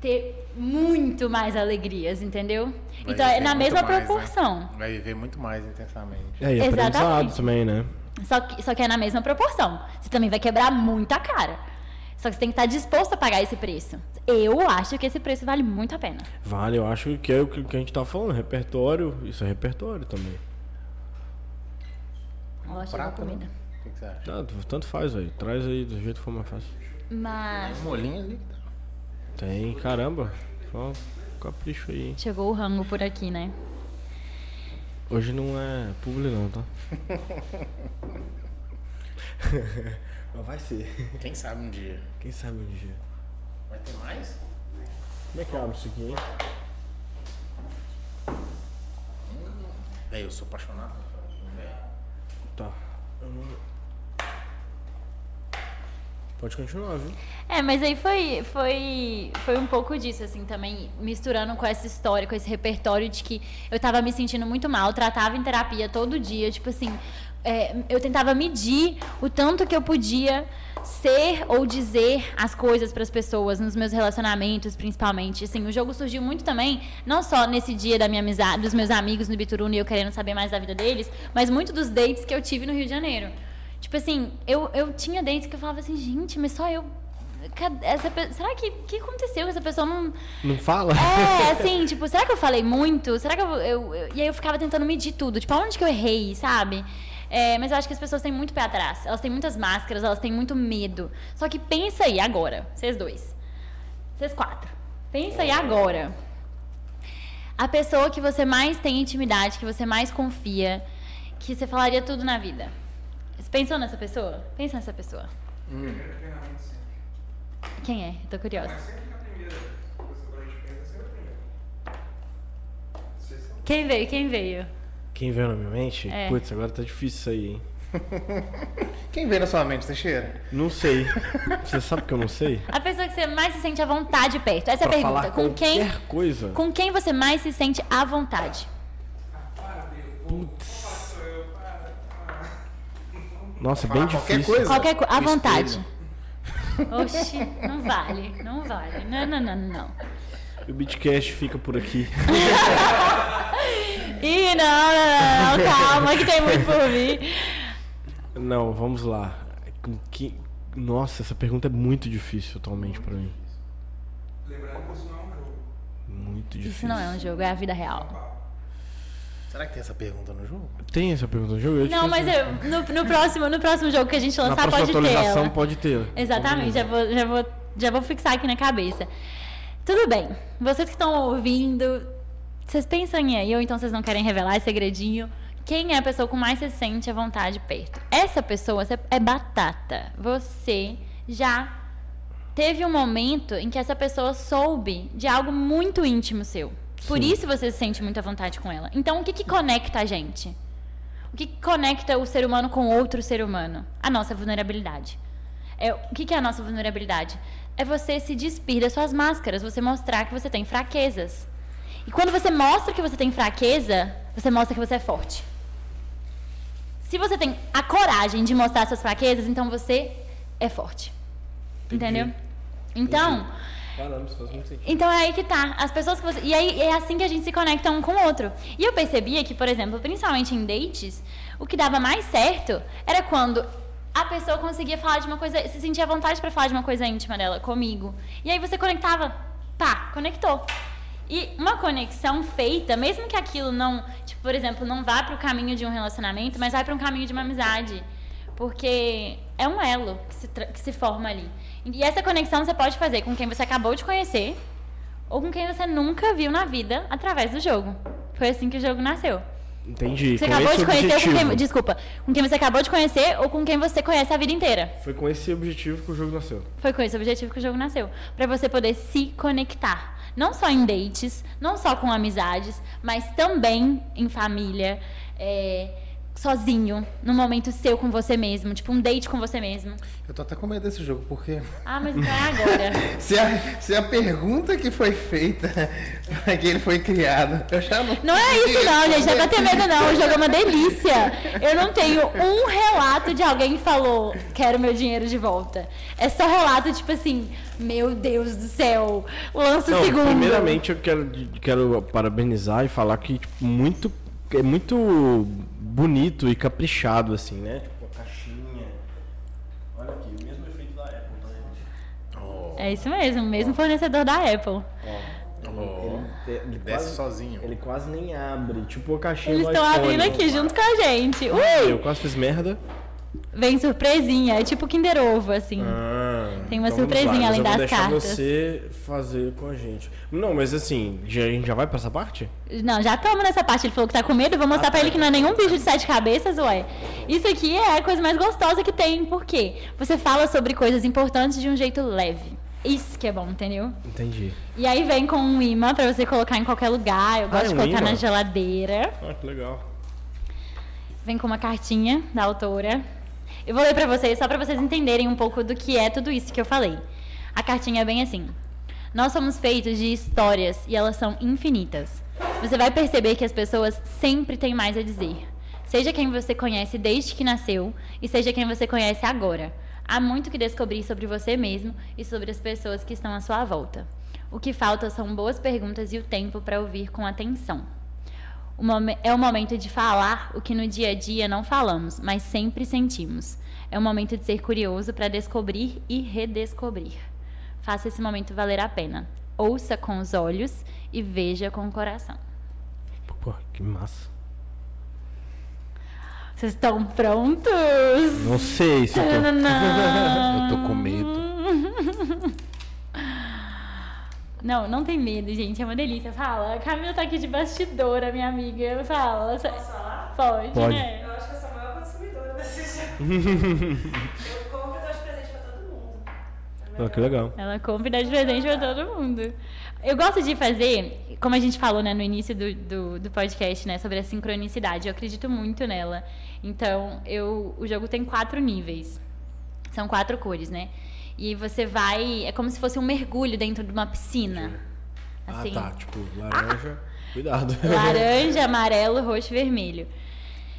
ter muito mais alegrias, entendeu? Vai então é na mesma mais, né? proporção. Vai viver muito mais intensamente. É, e aprendizado Exatamente. também, né? Só que, só que é na mesma proporção. Você também vai quebrar muito a cara. Só que você tem que estar disposto a pagar esse preço. Eu acho que esse preço vale muito a pena. Vale, eu acho que é o que a gente tá falando. Repertório, isso é repertório também. Ó, chegou a Prato, né? comida. O que que você acha? Tanto, tanto faz, aí. Traz aí do jeito que for mais fácil. Mas Um molinho ali. Tem, caramba. Só capricho aí. chegou o rango por aqui, né? Hoje não é publi não, tá? *laughs* Mas vai ser. Quem sabe um dia. Quem sabe um dia. Vai ter mais? Como é que abre isso aqui, hein? É, eu sou apaixonado. Tá. Eu não- Pode continuar, viu? É, mas aí foi, foi, foi um pouco disso, assim, também misturando com essa história, com esse repertório de que eu tava me sentindo muito mal, tratava em terapia todo dia, tipo assim, é, eu tentava medir o tanto que eu podia ser ou dizer as coisas para as pessoas, nos meus relacionamentos, principalmente. Assim, o jogo surgiu muito também, não só nesse dia da minha amizade, dos meus amigos no Bituruna e eu querendo saber mais da vida deles, mas muito dos dates que eu tive no Rio de Janeiro. Tipo assim, eu, eu tinha dates que eu falava assim, gente, mas só eu. Essa, será que que aconteceu? Essa pessoa não. Não fala? É, *laughs* assim, tipo, será que eu falei muito? Será que eu, eu- eu- E aí eu ficava tentando medir tudo. Tipo, aonde que eu errei, sabe? É, mas eu acho que as pessoas têm muito pé atrás. Elas têm muitas máscaras, elas têm muito medo. Só que pensa aí agora, vocês dois. Vocês quatro. Pensa aí agora. A pessoa que você mais tem intimidade, que você mais confia, que você falaria tudo na vida. Pensou nessa pessoa? Pensa nessa pessoa. Quem é? Tô curiosa. Quem veio? Quem veio? Quem veio na minha mente? É. Putz, agora tá difícil isso aí, hein? *laughs* Quem vê na sua mente, Teixeira? Não sei. Você sabe que eu não sei? A pessoa que você mais se sente à vontade perto. Essa é a pra pergunta. falar Com quem, qualquer coisa. com quem você mais se sente à vontade? Nossa, bem qualquer difícil. coisa? Qualquer coisa. À vontade. Oxi, não vale. Não vale. Não, não, não, não. O Bitcast fica por aqui. *laughs* Ih, não, não, não, calma, que tem muito por vir. Não, vamos lá. Com que... Nossa, essa pergunta é muito difícil atualmente pra mim. Lembrando que isso não é um jogo. Muito difícil. Isso não é um jogo, é a vida real. Será que tem essa pergunta no jogo? Tem essa pergunta no jogo? Eu Não, mas eu, no, no próximo, no próximo jogo que a gente Na lançar, próxima pode ter ela. pode ter. Exatamente, já vou, já, vou, já vou fixar aqui na cabeça. Tudo bem, vocês que estão ouvindo, vocês pensam em aí, ou então vocês não querem revelar esse segredinho, quem é a pessoa com mais se sente à vontade perto? Essa pessoa é batata. Você já teve um momento em que essa pessoa soube de algo muito íntimo seu. Por Sim. isso você se sente muito à vontade com ela. Então, o que, que conecta a gente? O que que conecta o ser humano com outro ser humano? A nossa vulnerabilidade. É, o que, que é a nossa vulnerabilidade? É você se despir das suas máscaras, você mostrar que você tem fraquezas. E quando você mostra que você tem fraqueza, você mostra que você é forte. Se você tem a coragem de mostrar suas fraquezas, então você é forte. Entendi. Entendeu? Então, Então é aí que tá. As pessoas que você. E aí é assim que a gente se conecta um com o outro. E eu percebia que, por exemplo, principalmente em dates, o que dava mais certo era quando a pessoa conseguia falar de uma coisa. Se sentia vontade pra falar de uma coisa íntima dela comigo. E aí você conectava. Pá, conectou. E uma conexão feita, mesmo que aquilo não, tipo, por exemplo, não vá pro caminho de um relacionamento, mas vai para um caminho de uma amizade. Porque é um elo que se, que se forma ali. E essa conexão você pode fazer com quem você acabou de conhecer ou com quem você nunca viu na vida através do jogo. Foi assim que o jogo nasceu. Entendi. Você com acabou de conhecer ou com objetivo. quem. Desculpa. Com quem você acabou de conhecer ou com quem você conhece a vida inteira. Foi com esse objetivo que o jogo nasceu. Foi com esse objetivo que o jogo nasceu. Pra você poder se conectar. Não só em dates, não só com amizades, mas também em família. é, sozinho, num momento seu com você mesmo, tipo um date com você mesmo. Eu tô até com medo desse jogo, porque Ah, mas então é agora. *laughs* se a, se a pergunta que foi feita para *laughs* que ele foi criado, eu já não. Não é isso não, gente, não é pra ter medo não, o jogo é uma delícia. Eu não tenho um relato de alguém que falou, quero meu dinheiro de volta. É só relato, tipo assim, meu Deus do céu, lança o Não, segundo. primeiramente eu quero, quero parabenizar e falar que tipo, muito, é muito bonito e caprichado, assim, né? Tipo, a caixinha. Olha aqui, o mesmo efeito da Apple, tá É isso mesmo, mesmo fornecedor da Apple. Oh, Ele, ele desce quase, sozinho. ele quase nem abre. Tipo a caixinha Eles do estão abrindo aqui junto com a gente. Eu Ui! quase fiz merda. Vem surpresinha, é tipo Kinder Ovo, assim. Ah, Tem uma então surpresinha além mas eu vou das deixar cartas. você fazer com a gente. Não, mas assim, já, a gente já vai pra essa parte? Não, já estamos nessa parte. Ele falou que tá com medo. Eu vou mostrar pra ele que não é nenhum bicho de sete cabeças, ué. Isso aqui é a coisa mais gostosa que tem. Por quê? Você fala sobre coisas importantes de um jeito leve. Isso que é bom, entendeu? Entendi. E aí vem com um imã pra você colocar em qualquer lugar. Eu gosto é de colocar na geladeira. Ah, que legal. Vem com uma cartinha da autora. Eu vou ler pra vocês só pra vocês entenderem um pouco do que é tudo isso que eu falei. A cartinha é bem assim: Nós somos feitos de histórias e elas são infinitas. Você vai perceber que as pessoas sempre têm mais a dizer. Seja quem você conhece desde que nasceu e seja quem você conhece agora. Há muito que descobrir sobre você mesmo e sobre as pessoas que estão à sua volta. O que falta são boas perguntas e o tempo para ouvir com atenção. É o momento de falar o que no dia a dia não falamos, mas sempre sentimos. É o momento de ser curioso para descobrir e redescobrir. Faça esse momento valer a pena. Ouça com os olhos e veja com o coração. Pô, que massa. Vocês estão prontos? Não sei se eu tô... *laughs* Eu tô com medo. Não, não tem medo, gente. É uma delícia. Fala. A Camila tá aqui de bastidora, minha amiga. Fala. Posso falar? Pode, Pode. né? Eu acho que eu compro e dou de presente pra todo mundo. É Ah, que legal. Ela compra e dá de presente pra todo mundo. Eu gosto de fazer, como a gente falou né, no início do, do, do podcast, né, sobre a sincronicidade. Eu acredito muito nela. Então, eu, o jogo tem quatro níveis. São quatro cores, né? E você vai. É como se fosse um mergulho dentro de uma piscina. Assim. Ah, tá. Tipo, laranja. Cuidado. Laranja, amarelo, roxo e vermelho.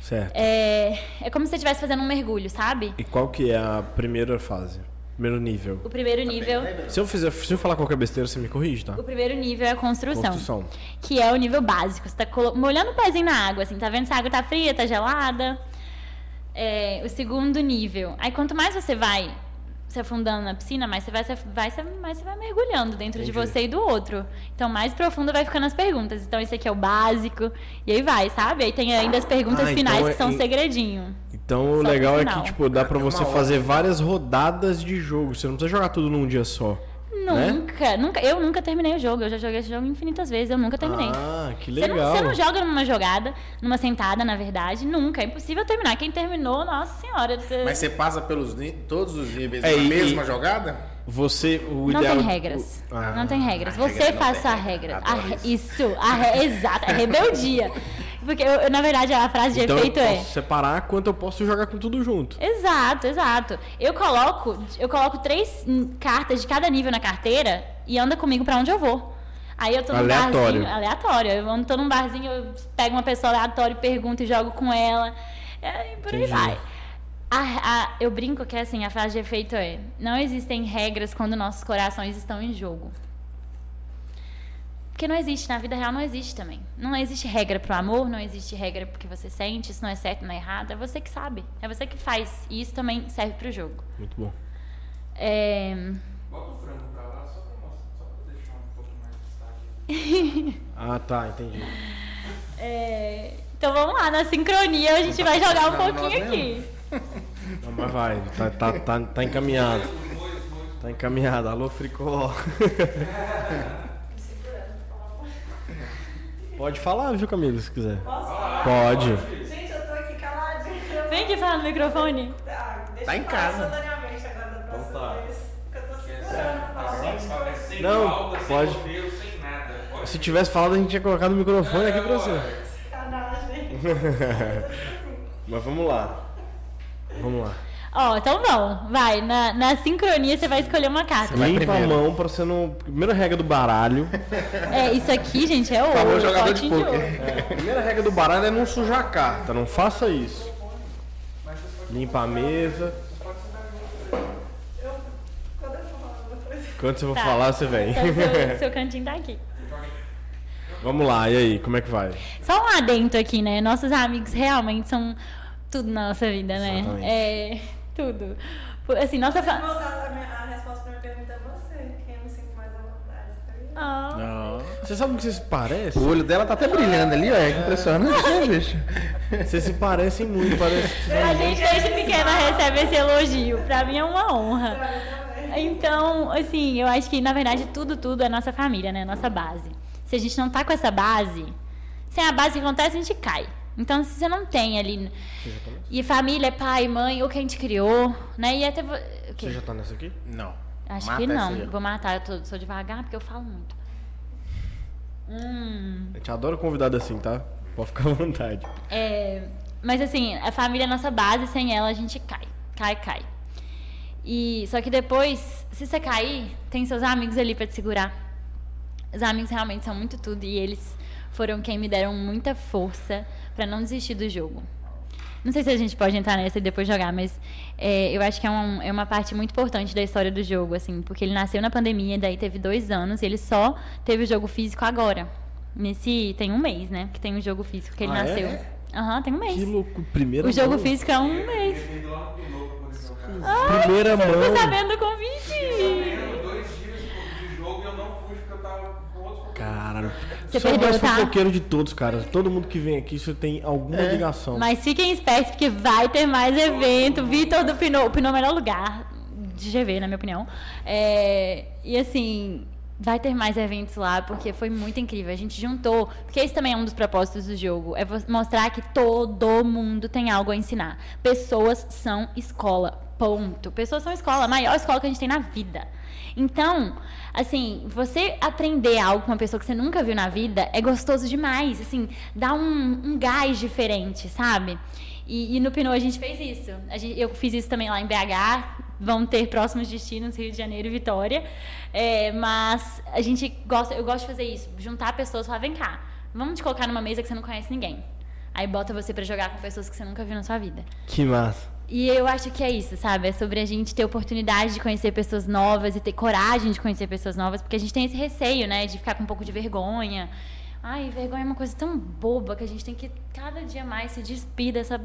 Certo. É, é como se você estivesse fazendo um mergulho, sabe? E qual que é a primeira fase? Primeiro nível. O primeiro nível. Se eu fizer, se eu falar qualquer besteira, você me corrige, tá? O primeiro nível é a construção. Construção. Que é o nível básico. Você tá molhando o pezinho na água, assim, tá vendo se a água tá fria, tá gelada. É, o segundo nível. Aí quanto mais você vai se afundando na piscina, mais você vai, se- vai, se- mais você vai mergulhando dentro de Entendi. você e do outro. Então, mais profundo vai ficando as perguntas. Então, esse aqui é o básico. E aí vai, sabe? Aí tem ainda as perguntas Ah, então finais é que são em- segredinho. Então o legal é que, tipo, dá pra Uma você fazer várias rodadas de jogo. Você não precisa jogar tudo num dia só. Né? Nunca, nunca. Eu nunca terminei o jogo. Eu já joguei esse jogo infinitas vezes. Eu nunca terminei. Ah, que Você não, legal. você não joga numa jogada, numa sentada, na verdade, nunca. É impossível terminar. Quem terminou, nossa senhora. você- Mas você passa pelos todos os níveis É, na e- mesma jogada? Você, o Não ideal... tem regras. o- Ah, não tem regras. Você regra não faça tem a regra. A re- isso. Isso, a re- *laughs* exato, é rebeldia. *laughs* Porque, eu, na verdade, a frase de Então efeito eu é. posso separar quanto eu posso jogar com tudo junto. Exato, exato. Eu coloco, eu coloco três cartas de cada nível na carteira e anda comigo pra onde eu vou. Aí eu tô num Aleatório. barzinho. Aleatório. Eu tô num barzinho, eu pego uma pessoa aleatória, pergunto e jogo com ela. É, e por aí Entendi. vai. A- a- eu brinco que assim, a frase de efeito é: não existem regras quando nossos corações estão em jogo. Porque não existe, na vida real não existe também. Não existe regra pro amor, não existe regra porque você sente, isso não é certo, não é errado. É você que sabe, é você que faz. E isso também serve pro jogo. Muito bom. É, Bota o frango pra lá só pra, mostrar, só pra deixar um pouco mais de destaque. *laughs* Ah, tá, entendi. é, Então vamos lá, na sincronia a gente vai jogar um funcionando pouquinho aqui. Não, mas vai, tá, tá, tá, tá encaminhado. Tá encaminhado. Alô, Fricó. *laughs* Pode falar, viu, Camila, se quiser. Posso falar? Pode. Gente, eu tô aqui caladinha. Vem aqui falar no microfone. Tá, deixa Tá eu em falar casa. espontaneamente agora da próxima Então tá. vez. Porque eu tô segurando. Gente, tô É sem Não, sem pode. roteiro, sem nada. Pode Se tivesse falado, a gente tinha colocado o microfone aqui pra você. sacanagem. *laughs* Mas vamos lá. Vamos lá. Ó, então não. Vai, na, na sincronia você vai escolher uma carta. vai Limpa a mão pra você não. Primeira regra do baralho. É, isso aqui, gente, é Falou ouro. jogador de ouro. É, primeira regra do baralho é não sujar a carta. Não faça isso. Limpa a mesa. Quando você for Tá. falar, você vem. Então, seu, *laughs* seu cantinho tá aqui. Vamos lá, e aí, como é que vai? Só um adento aqui, né? Nossos amigos realmente são tudo na nossa vida, né? Exatamente. É. Tudo. Assim, nossa fa... voltar a, minha, a resposta pra minha pergunta é você. Quem eu me sinto mais à vontade? Ah. Você sabe o que vocês se parecem? O olho dela tá até brilhando ali, ó. É impressionante, né, bicho? Vocês se parecem muito, parece que vocês A gente desde pequena recebe esse elogio. Pra mim é uma honra. Então, assim, eu acho que na verdade tudo, tudo é nossa família, né? Nossa base. Se a gente não tá com essa base, sem a base que acontece, a gente cai. Então, se você não tem ali. E família é pai, mãe, ou que a gente criou, né? E até. vo- O quê? Você já tá nessa aqui? Não. Acho Mata que não. Vou matar, eu tô- sou devagar porque eu falo muito. Hum. A gente adora convidado assim, tá? Pode ficar à vontade. É, mas assim, a família é nossa base, sem ela a gente cai. Cai, cai. E, só que depois, se você cair, tem seus amigos ali pra te segurar. Os amigos realmente são muito tudo e eles foram quem me deram muita força pra não desistir do jogo. Não sei se a gente pode entrar nessa e depois jogar, mas é, eu acho que é, um- é uma parte muito importante da história do jogo, assim, porque ele nasceu na pandemia, daí teve dois anos e ele só teve o jogo físico agora. Nesse. Tem um mês, né? Que tem o jogo físico que ele Ah, é? nasceu. Aham, tem um mês. Que louco, primeira O jogo mão. físico é um mês. Poder jogar. Primeira Tô mão. sabendo do convite. Tenho dois dias de jogo e eu não fui porque eu tava com outros compromissos. Caralho. Você Você é o mais perdeu, tá? fofoqueiro de todos, cara. Todo mundo que vem aqui, você tem alguma ligação. Mas fiquem espertos, porque vai ter mais evento. Vitor do Pinot. O Pinot é o melhor lugar de GV, na minha opinião. É, e assim, vai ter mais eventos lá, porque foi muito incrível. A gente juntou. Porque esse também é um dos propósitos do jogo. É mostrar que todo mundo tem algo a ensinar. Pessoas são escola. Ponto. Pessoas são escola, a maior escola que a gente tem na vida. Então, assim, você aprender algo com uma pessoa que você nunca viu na vida é gostoso demais. Assim, dá um, um gás diferente, sabe? E, e no Pinot a gente fez isso. Gente- eu fiz isso também lá em BH. Vão ter próximos destinos, Rio de Janeiro e Vitória. É, mas a gente gosta, eu gosto de fazer isso. Juntar pessoas e falar, vem cá, vamos te colocar numa mesa que você não conhece ninguém. Aí bota você pra jogar com pessoas que você nunca viu na sua vida. Que massa. E eu acho que é isso, sabe? É sobre a gente ter oportunidade de conhecer pessoas novas e ter coragem de conhecer pessoas novas, porque a gente tem esse receio, né? De ficar com um pouco de vergonha. Ai, vergonha é uma coisa tão boba que a gente tem que cada dia mais se despir dessa.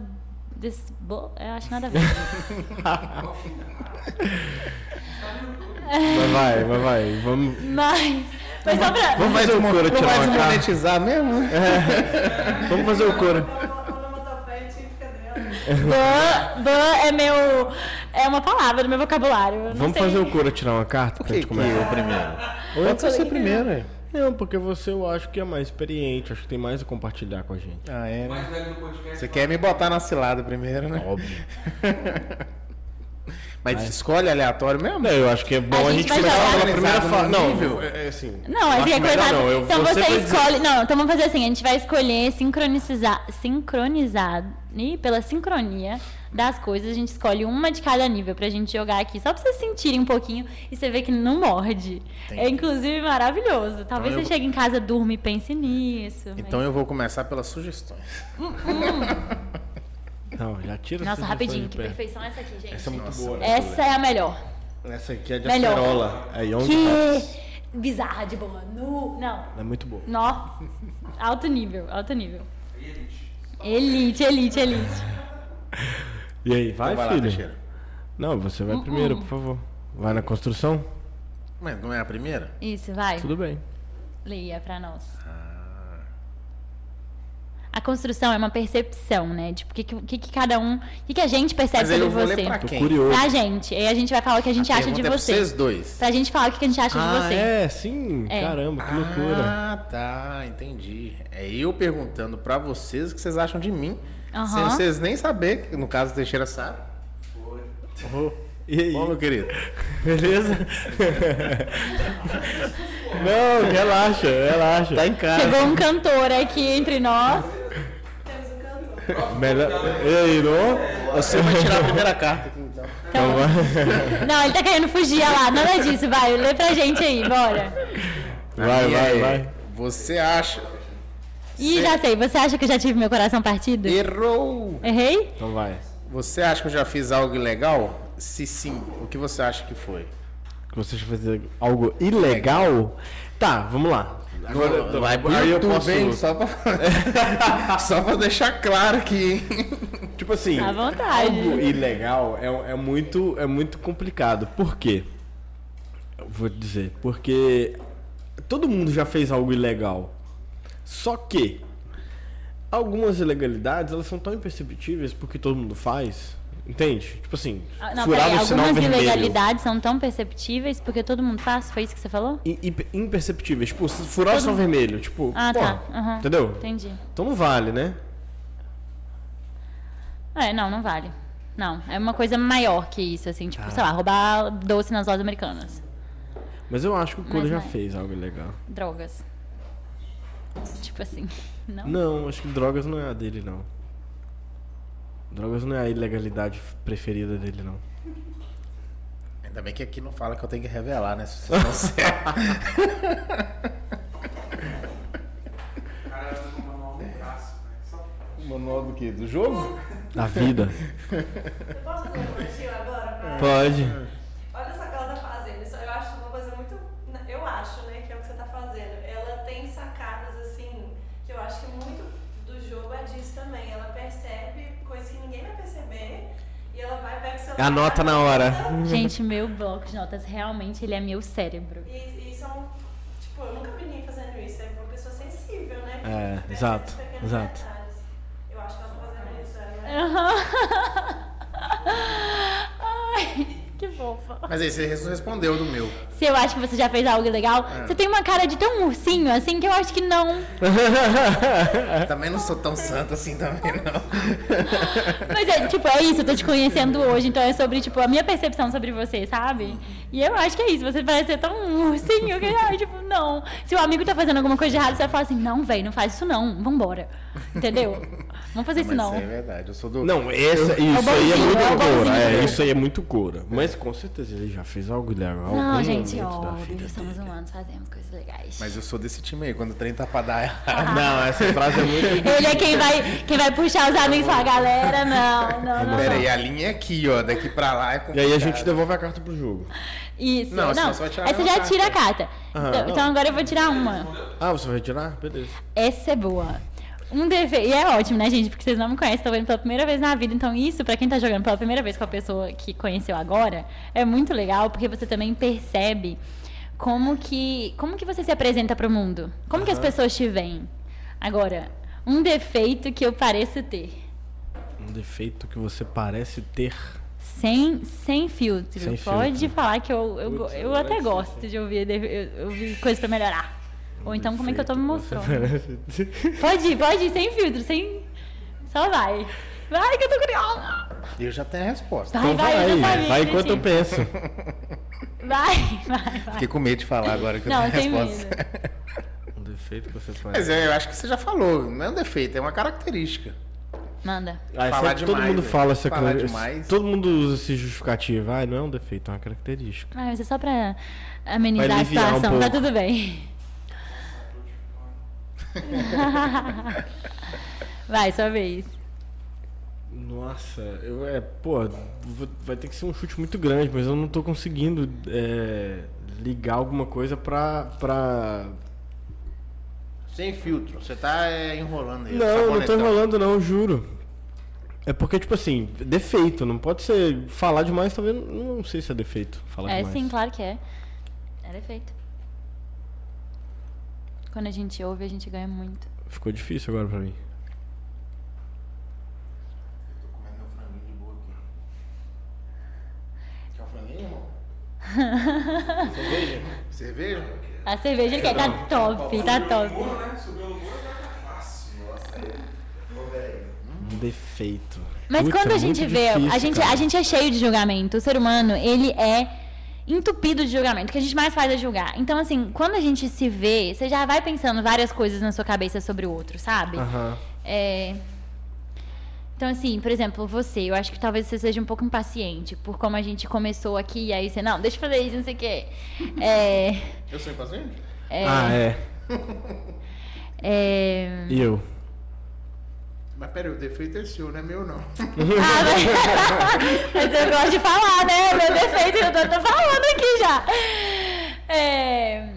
Desse, bo... Eu acho nada a ver. Mas vai, mas vai. Vamos, Mas. Mas só pra. vamos fazer o couro tirar vai uma carta. desmonetizar mesmo? né? Vamos fazer o couro. *laughs* Ban, ban é meu. É uma palavra do meu vocabulário. eu não Vamos sei. fazer o couro tirar uma carta pra gente começar? eu primeiro? Pode ser você primeiro, hein? Não, porque você eu acho que é mais experiente, acho que tem mais a compartilhar com a gente. Ah, é, né? Mais velho do podcast. Você quer me botar na cilada primeiro, né? Óbvio. *laughs* Mas escolhe aleatório mesmo? Não, eu acho que é bom A a, gente gente vai começar jogar- pela primeira fase. Não, é, é assim. Não, assim, é não, eu- então você, escolhe. Não, então vamos fazer assim: a gente vai escolher sincronizar. Sincronizar. E pela sincronia das coisas, a gente escolhe uma de cada nível pra gente jogar aqui. Só pra vocês sentirem um pouquinho e você ver que não morde. É inclusive maravilhoso. Talvez Então você chegue em casa, durma e pense nisso. Então eu vou começar pelas sugestões. *laughs* Não, já tira Nossa, essas rapidinho, que perfeição é essa aqui, gente. Essa é muito boa. né? Essa é a melhor. Essa aqui é de Melhor. acerola. É Young Hearts. Que bizarra de boa. Nu... Não. É muito boa. Nó. Alto nível, alto nível. Elite, elite, elite. E aí, vai, Então vai lá, filho? Teixeira. Não, você vai primeiro, por favor. Vai na construção? Mas não é a primeira? Isso, vai. Tudo bem. Leia pra nós. A construção é uma percepção, né? Tipo, o que, que, que cada um. O que, que a gente percebe sobre você? ler pra Tô quem? curioso. Pra gente. Aí a gente vai falar o que a gente A acha de é pra você. vocês dois. Pra gente falar o que a gente acha de ah, você. é? Sim? É. Caramba, que loucura. Ah, tá, entendi. É eu perguntando pra vocês o que vocês acham de mim, sem vocês nem saber, no caso o Teixeira sabe. Oh, E aí? Bom, meu querido. Beleza? *laughs* Não, relaxa, relaxa. Tá em casa. Chegou um cantor aqui entre nós. *laughs* Melhor. E aí, não? Você vai tirar a primeira *laughs* carta aqui, então. Então vai. *laughs* Não, ele tá querendo fugir, olha lá. Nada disso, vai. Lê pra gente aí, bora. Vai, vai, aí, vai. Você acha. Ih, já sei. Você acha que eu já tive meu coração partido? Errou! Errei? Então vai. Você acha que eu já fiz algo ilegal? Se sim, o que você acha que foi? Que você fazer algo ilegal? Tá, vamos lá. Agora, vai pro aí eu posso. hein? Só pra... *laughs* Só pra deixar claro aqui. *laughs* Tipo assim, À vontade. algo ilegal é, é muito, é muito complicado. Por quê? Eu vou te dizer. Porque todo mundo já fez algo ilegal. Só que algumas ilegalidades elas são tão imperceptíveis porque todo mundo faz. Entende? Tipo assim, Ah, Não, furar peraí. o sinal Algumas vermelho. ilegalidades são tão perceptíveis porque todo mundo faz? Foi isso que você falou? I- imper- Imperceptíveis. Tipo, furar o sinal vermelho. Tipo, Ah, pô, tá. Aham. entendeu? Entendi. Então não vale, né? É, não, não vale. Não, é uma coisa maior que isso, assim, Ah. tipo, sei lá, roubar doce nas lojas americanas. Mas eu acho que o Mas já não fez algo ilegal. Drogas. Tipo assim, *laughs* não? Não, acho que drogas não é a dele, não. Drogas não é a ilegalidade preferida dele, não. Ainda bem que aqui não fala que eu tenho que revelar, né? Se vocês não certos. *laughs* O cara anda com o manual no braço, né? Só Manual do quê? Do jogo? A vida. Eu posso fazer um agora? Pra... Pode. Olha só o que ela tá fazendo. Isso eu acho uma coisa muito. Eu acho, né, que é o que você tá fazendo. Ela tem sacadas assim, que eu acho que muito do jogo é disso também. Ela percebe coisas que ninguém vai perceber. E ela vai, pega o celular. Anota na hora. Gente, meu bloco de notas, realmente, ele é meu cérebro. E, e são. Tipo, eu nunca vi ninguém fazendo isso. É uma pessoa sensível, né? É, exato, exato. detalhes. Eu acho que ela tá fazendo isso. Ela é Aham. *laughs* Ai, que fofa. Mas aí você respondeu do meu. Se eu acho que você já fez algo legal, É. você tem uma cara de tão ursinho, assim, que eu acho que não. *laughs* Também não sou tão santo assim também, não. *laughs* Mas é, tipo, é isso, eu tô te conhecendo hoje, então é sobre, tipo, a minha percepção sobre você, sabe? E eu acho que é isso, você parece ser tão ursinho que, ai, tipo, não. Se o amigo tá fazendo alguma coisa de errado, você vai falar assim, não, velho, não faz isso não, vambora. Entendeu? Vamos fazer isso Mas não. isso é verdade. Eu sou do. Não, essa, isso aí é bonzinho, muito é o cora. bonzinho. É, isso aí é muito cora. Mas com certeza ele já fez algo ilegal. Não, algum gente, somos dele. humanos, fazemos coisas legais. Mas eu sou desse time aí, quando o trem tá pra dar errado. Não, essa frase é muito. *laughs* Ele é quem vai, quem vai puxar os amigos e falar, galera, não, não, não. Pera não. aí, a linha é aqui, ó. Daqui pra lá é E complicado. aí a gente devolve a carta pro jogo. Isso, Não, não. senão você vai tirar Aí você uma já carta. tira a carta. Aham, então, não. então agora eu vou tirar uma. Ah, você vai tirar? Beleza. Essa é boa. Um defeito. E é ótimo, né, gente? Porque vocês não me conhecem, estão vendo pela primeira vez na vida. Então, isso, pra quem tá jogando pela primeira vez com a pessoa que conheceu agora, é muito legal, porque você também percebe como que. Como que você se apresenta pro mundo. Como que as pessoas te veem. Agora, um defeito que eu pareço ter. Um defeito que você parece ter. Sem, sem filtro. Sem Pode filtro. falar que eu, eu, Putz, eu até gosto de ouvir, eu, ouvir coisas pra melhorar. Ou então como é que eu tô me mostrando. Pode ir, pode ir, sem filtro, sem. Só vai. Vai que eu tô curiosa. Eu já tenho a resposta. Vai, Então vai, eu vai, sabia, vai enquanto eu penso. Vai, vai, vai. Fiquei com medo de falar agora que eu Não, tenho sem a resposta. medo. Um defeito que você Mas parece. eu acho que você já falou. Não é um defeito, é uma característica. Manda. Ah, Falar sempre todo demais, mundo fala essa Falar coisa. demais. Todo mundo usa esse justificativo. Ah, não é um defeito, é uma característica. Ah, mas é só pra amenizar Vai a aliviar um situação. tá tudo bem. *laughs* Vai, sua vez. Nossa, eu é, pô, vai ter que ser um chute muito grande, mas eu não tô conseguindo é, ligar alguma coisa pra. pra... Sem filtro. Você tá é, enrolando aí. Não, não tô enrolando não, juro. É porque, tipo assim, defeito, não pode ser. Falar demais também, não sei se é defeito. Falar É demais. sim, claro que é. É defeito. Quando a gente ouve, a gente ganha muito. Ficou difícil agora pra mim. Tô comendo meu franguinho de boa aqui. Quer um franguinho, irmão? *laughs* Cerveja? Cerveja? A cerveja ele quer, tá top, tá top. né? Tá fácil. Um defeito. Mas Putz, quando é a gente muito vê, a difícil, gente, cara. a gente é cheio de julgamento. O ser humano, ele é entupido de julgamento. O que a gente mais faz é julgar. Então, assim, quando a gente se vê, você já vai pensando várias coisas na sua cabeça sobre o outro, sabe? Aham. É... Então, assim, por exemplo, você, eu acho que talvez você seja um pouco impaciente por como a gente começou aqui, e aí você, não, deixa eu fazer isso, não sei o quê. É, Eu sou impaciente? é, Ah, é. é, E eu? Mas peraí, o defeito é seu, não é meu não. Ah, mas... mas *laughs* eu gosto de falar, né? Meu defeito eu tô, tô falando aqui já. É...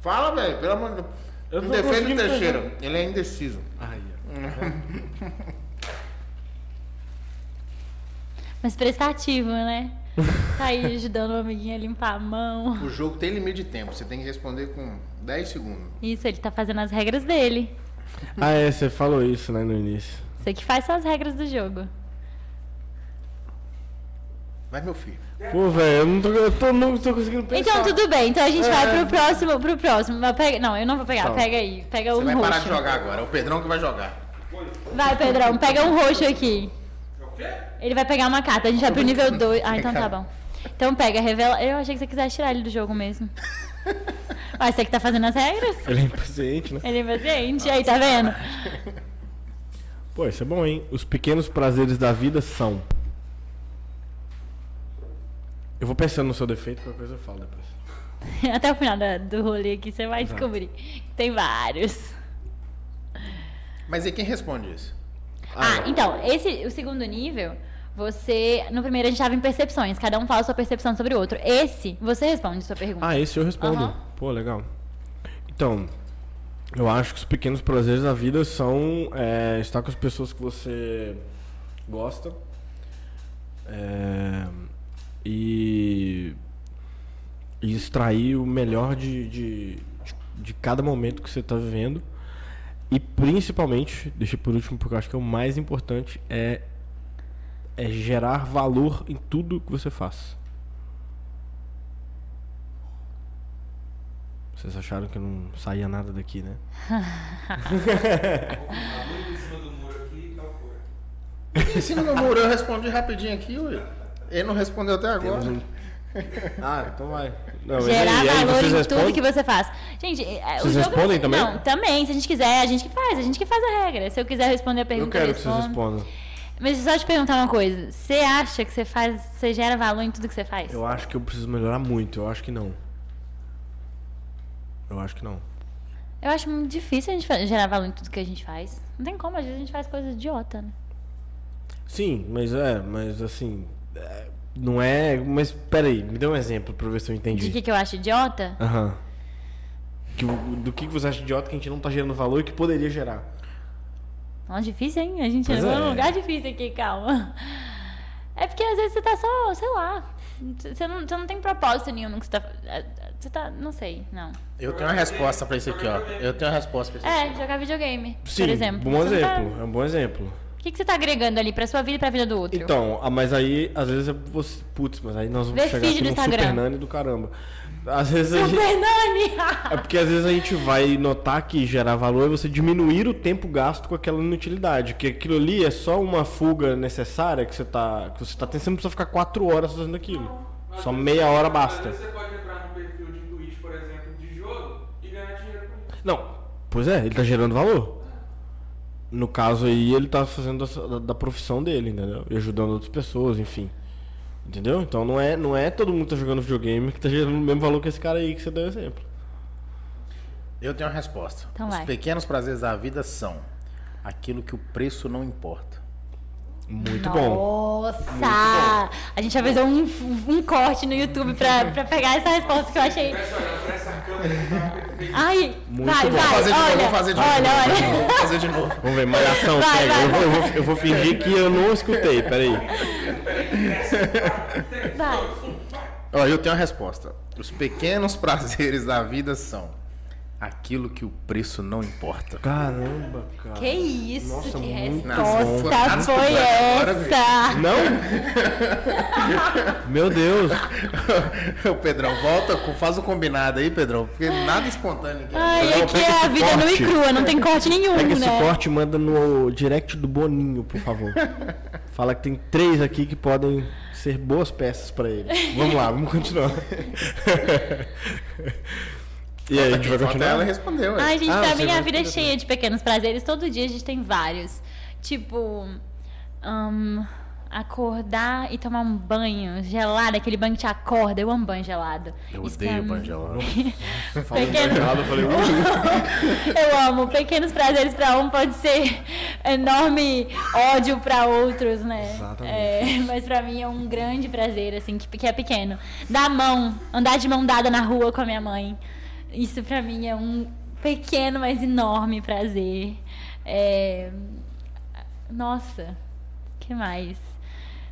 Fala, velho, pelo amor de Deus. Eu O não tô defeito do conseguindo Teixeira, ele é indeciso. Ai, *laughs* Mas prestativo, né? Tá aí ajudando o amiguinho a limpar a mão. O jogo tem limite de tempo, você tem que responder com 10 segundos. Isso, ele tá fazendo as regras dele. *laughs* ah, é, você falou isso, né, no início. Você que faz só as regras do jogo. Vai, meu filho. Pô, velho, eu não tô, eu tô, não tô conseguindo pensar. Então, tudo bem. Então a gente É. vai pro próximo, pro próximo. Mas pega- Não, eu não vou pegar. Tá. Pega aí. Pega Você um vai roxo. parar de jogar agora, é o Pedrão que vai jogar. Vai, Pedrão, pega um roxo aqui. É o quê? Ele vai pegar uma carta. A gente vai pro nível 2. Ah, então tá bom. Então pega, revela. Eu achei que você quisesse tirar ele do jogo mesmo. *laughs* Mas você que tá fazendo as regras? Ele é impaciente, né? Ele é impaciente. Aí, tá vendo? Pô, isso é bom, hein? Os pequenos prazeres da vida são. Eu vou pensando no seu defeito, qualquer coisa eu falo depois. *laughs* Até o final da- do rolê aqui você vai descobrir. Tem vários. Mas e quem responde isso? Ah, então, esse, o segundo nível, você. No primeiro a gente tava em percepções, cada um fala sua percepção sobre o outro. Esse, você responde sua pergunta. Ah, esse eu respondo. Aham. Pô, legal. Então, eu acho que os pequenos prazeres da vida são é, estar com as pessoas que você gosta. é, e, e extrair o melhor de, de, de, cada momento que você está vivendo. E principalmente, deixa por último porque eu acho que é o mais importante, é, é gerar valor em tudo que você faz. Vocês acharam que não saía nada daqui, né? Em cima do muro aqui e tal fora. Em cima do muro, eu respondi rapidinho aqui, Will. Ele não respondeu até agora. Um- Ah, então vai. Não, Gerar aí, valor em tudo respondem? que você faz. Gente, é, o Vocês jogo respondem assim- também? Não, também. Se a gente quiser, a gente que faz. A gente que faz a regra. Se eu quiser responder a Eu pergunta, quero que vocês respondam. Mas só te perguntar uma coisa. Você acha que você faz, você gera valor em tudo que você faz? Eu acho que eu preciso melhorar muito. Eu acho que não. Eu acho que não. Eu acho muito difícil a gente gerar valor em tudo que a gente faz. Não tem como, às vezes a gente faz coisa idiota, né? Sim, mas é, mas assim. é, não é. Mas peraí, me dê um exemplo pra ver se eu entendi. De que, que eu acho idiota? Aham. Que o- do que que você acha idiota que a gente não tá gerando valor e que poderia gerar? Nossa, difícil, hein? A gente Pois chegou é. num lugar difícil aqui, calma. É porque às vezes você tá só, sei lá. Você não, você não tem propósito nenhum no que você tá. Você tá. Não sei, não. Eu tenho uma resposta pra isso aqui, ó. Eu tenho uma resposta pra isso aqui. É, jogar videogame, Sim, por exemplo. bom tá- exemplo. É um bom exemplo. O que, que você tá agregando ali pra sua vida e pra vida do outro? Então, ah, mas aí, às vezes, é você. Putz, mas aí nós vamos Vê chegar aqui no no Instagram. Super Nani do caramba. Às vezes a gente. Super Nani! É porque às vezes a gente vai notar que gerar valor é você diminuir o tempo gasto com aquela inutilidade. Que aquilo ali é só uma fuga necessária que você tá. Que você tá tendo, você não precisa ficar quatro horas fazendo aquilo. Às Só meia você- hora basta. Você pode entrar no perfil de Twitch, por exemplo, de jogo e ganhar dinheiro com isso. Não, pois é, ele tá gerando valor. No caso aí, ele tá fazendo da, da profissão dele, entendeu? E ajudando outras pessoas, enfim. Entendeu? Então não é, não é todo mundo que tá jogando videogame que tá gerando o mesmo valor que esse cara aí que você deu exemplo. Eu tenho uma resposta. Então Os vai. pequenos prazeres da vida são aquilo que o preço não importa. Muito bom. Nossa! A gente avisou um, um corte no YouTube pra, pra pegar essa resposta que eu achei. Ai, Muito vai, bom. vai, Vou fazer de olha, novo, vou fazer de olha, novo. olha. Vou fazer de novo. Vamos ver, malhação, Vai, pega. vai, eu, vou, eu, vou, eu vou fingir que eu não escutei, peraí. Vai. Ó, eu tenho uma resposta. Os pequenos *laughs* prazeres da vida são aquilo que o preço não importa. Caramba, cara. Que isso? Nossa, que muito bom. resposta Nada foi essa? Não? *laughs* Meu Deus. Ô, Pedrão, volta, com- faz o combinado aí, Pedrão, porque nada espontâneo aqui. Ai, Não, aqui pega é a esse vida nua e corte. crua, não tem corte nenhum, Pega esse né? corte e manda no direct do Boninho, por favor. *laughs* Fala que tem três aqui que podem ser boas peças pra ele. Vamos lá, vamos continuar. *laughs* E aí, a gente vai Falta ela continuar? respondeu. ué. Ai, gente, Ah, pra mim a vida é cheia de pequenos prazeres. Todo dia a gente tem vários. Tipo, hum, acordar e tomar um banho gelado, aquele banho que te acorda. Eu amo banho gelado. Eu Isso odeio pra banho gelado. *laughs* Falando Pequeno- errado, eu falei. *laughs* Eu amo. Pequenos prazeres pra um pode ser enorme ódio pra outros, né? Exatamente. É, mas pra mim é um grande prazer, assim, que, que é pequeno. Dar a mão, andar de mão dada na rua com a minha mãe. Isso pra mim é um pequeno, mas enorme prazer. É, Nossa, que mais?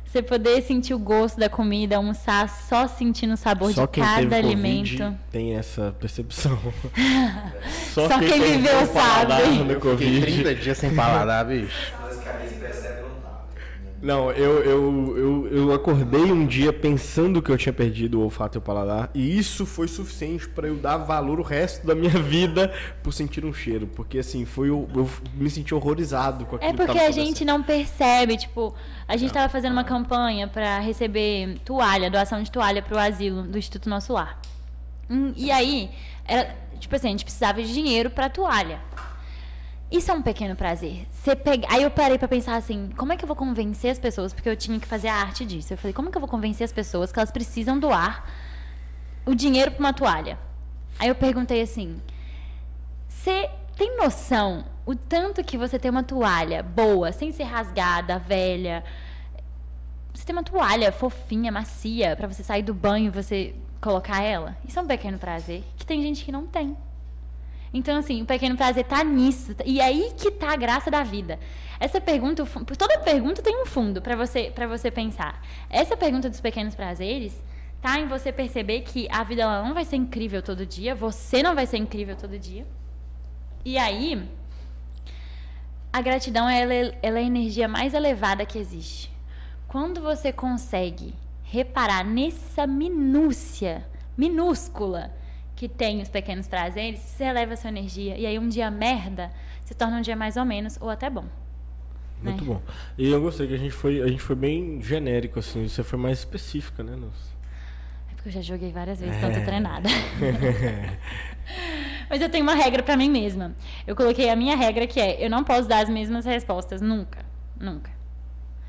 Você poder sentir o gosto da comida, almoçar só sentindo o sabor Só de quem cada teve alimento. Covid tem essa percepção. *laughs* Só quem tem viveu sabe. no Fiquei Covid. 30 dias sem paladar, bicho. Não, eu, eu, eu, eu acordei um dia pensando que eu tinha perdido o olfato e o paladar, e isso foi suficiente pra eu dar valor o resto da minha vida por sentir um cheiro, porque assim, foi o- eu me senti horrorizado com aquilo É que porque a gente não percebe, tipo, a gente tava fazendo uma campanha pra receber toalha, doação de toalha pro asilo do Instituto Nosso Lar. Hum, E aí, era, tipo assim, a gente precisava de dinheiro pra toalha. Isso é um pequeno prazer. Você pega... Aí eu parei pra pensar assim, como é que eu vou convencer as pessoas? Porque eu tinha que fazer a arte disso. Eu falei, como é que eu vou convencer as pessoas que elas precisam doar o dinheiro pra uma toalha? Aí eu perguntei assim, você tem noção o tanto que você tem uma toalha boa, sem ser rasgada, velha? Você tem uma toalha fofinha, macia, pra você sair do banho e você colocar ela? Isso é um pequeno prazer que tem gente que não tem. Então, assim, o pequeno prazer tá nisso. E é aí que tá a graça da vida. Essa pergunta, toda pergunta tem um fundo pra você, pra você pensar. Essa pergunta dos pequenos prazeres tá em você perceber que a vida ela não vai ser incrível todo dia, você não vai ser incrível todo dia. E aí, a gratidão ela, é- ela é a energia mais elevada que existe. Quando você consegue reparar nessa minúcia, minúscula, que tem os pequenos prazeres, você eleva a sua energia. E aí um dia merda se torna um dia mais ou menos, ou até bom. Muito né? bom. E eu gostei que a gente foi, a gente foi bem genérico, assim, você foi mais específica, né? Nos... É porque eu já joguei várias vezes, então eu tô treinada. *laughs* Mas eu tenho uma regra pra mim mesma. Eu coloquei a minha regra que é: eu não posso dar as mesmas respostas nunca, nunca.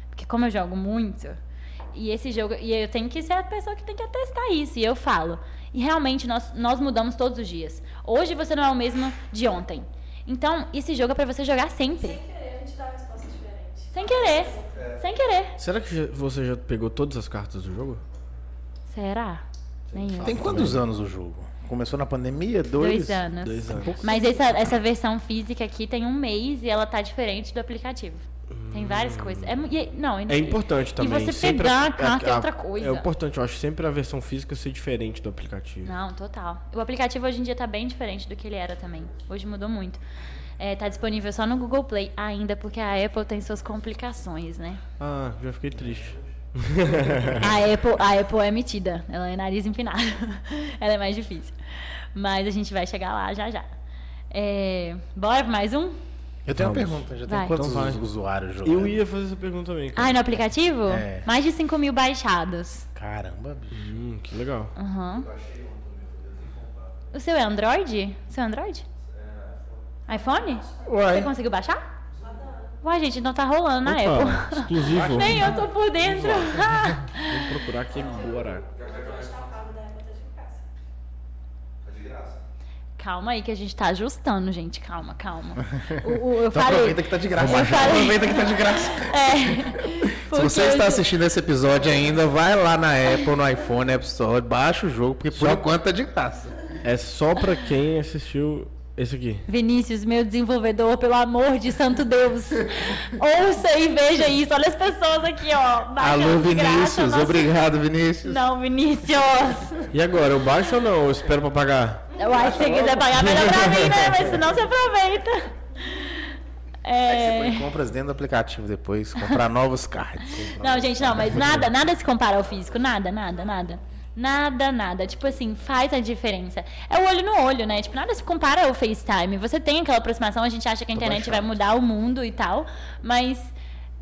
Porque como eu jogo muito, e esse jogo, e eu tenho que ser a pessoa que tem que atestar isso, e eu falo. E realmente nós, nós mudamos todos os dias. Hoje você não é o mesmo de ontem. Então, esse jogo é pra você jogar sempre. Sem querer, a gente dá uma resposta diferente. Sem querer. Sem querer. Será que você já pegou todas as cartas do jogo? Será? Nem eu. Tem quantos anos o jogo? Começou na pandemia? Dois? Dois anos. Dois anos. Mas essa, essa versão física aqui tem um mês e ela tá diferente do aplicativo. Tem várias coisas. É, e- não, É importante também. você sempre pegar a carta é outra coisa. É importante, eu acho sempre a versão física ser diferente do aplicativo. Não, total. O aplicativo hoje em dia tá bem diferente do que ele era também. Hoje mudou muito. É, tá disponível só no Google Play ainda, porque a Apple tem suas complicações, né? Ah, já fiquei triste. A *laughs* Apple, a Apple é metida. Ela é nariz empinado. *laughs* ela é mais difícil. Mas a gente vai chegar lá já já. É, bora pra mais um? Eu tenho uma pergunta. Já tem Vai. quantos Então vai. usuários jogando? Eu ia fazer essa pergunta também. cara. No aplicativo? É. Mais de 5 mil baixados. Caramba, bicho. Hum, que legal. Aham. O seu é Android? O seu é Android? iPhone? Você Uai. conseguiu baixar? Uai, gente, não tá rolando na Apple. Opa, exclusivo. *laughs* Nem eu tô por dentro. Vamos *laughs* procurar aqui agora. Hoje tá pago da Apple, tá de graça. Calma aí que a gente tá ajustando, gente. Calma, calma. O, o- eu *laughs* Então falei. aproveita que tá de graça. Eu falei- Aproveita que tá de graça. *laughs* É. Se você está eu- assistindo esse episódio ainda, vai lá na Apple, no iPhone, App Store, baixa o jogo, porque por Só- enquanto tá de graça. É só pra quem assistiu esse aqui. Vinícius, meu desenvolvedor, pelo amor de santo Deus. Ouça e veja isso. Olha as pessoas aqui, ó. Alô, graça Vinícius. nosso- Obrigado, Vinícius. Não, Vinícius. E agora, eu baixo ou não? Eu espero pra pagar? Eu acho que se você quiser pagar, melhor pra mim, né? Mas senão você aproveita. Aí você põe É... compras dentro do aplicativo depois, comprar novos cards. Não, gente, não, mas nada, nada se compara ao físico. Nada, nada, nada. Nada, nada. Tipo assim, faz a diferença. É o olho no olho, né? Tipo, nada se compara ao FaceTime. Você tem aquela aproximação, a gente acha que a internet vai mudar o mundo e tal. Mas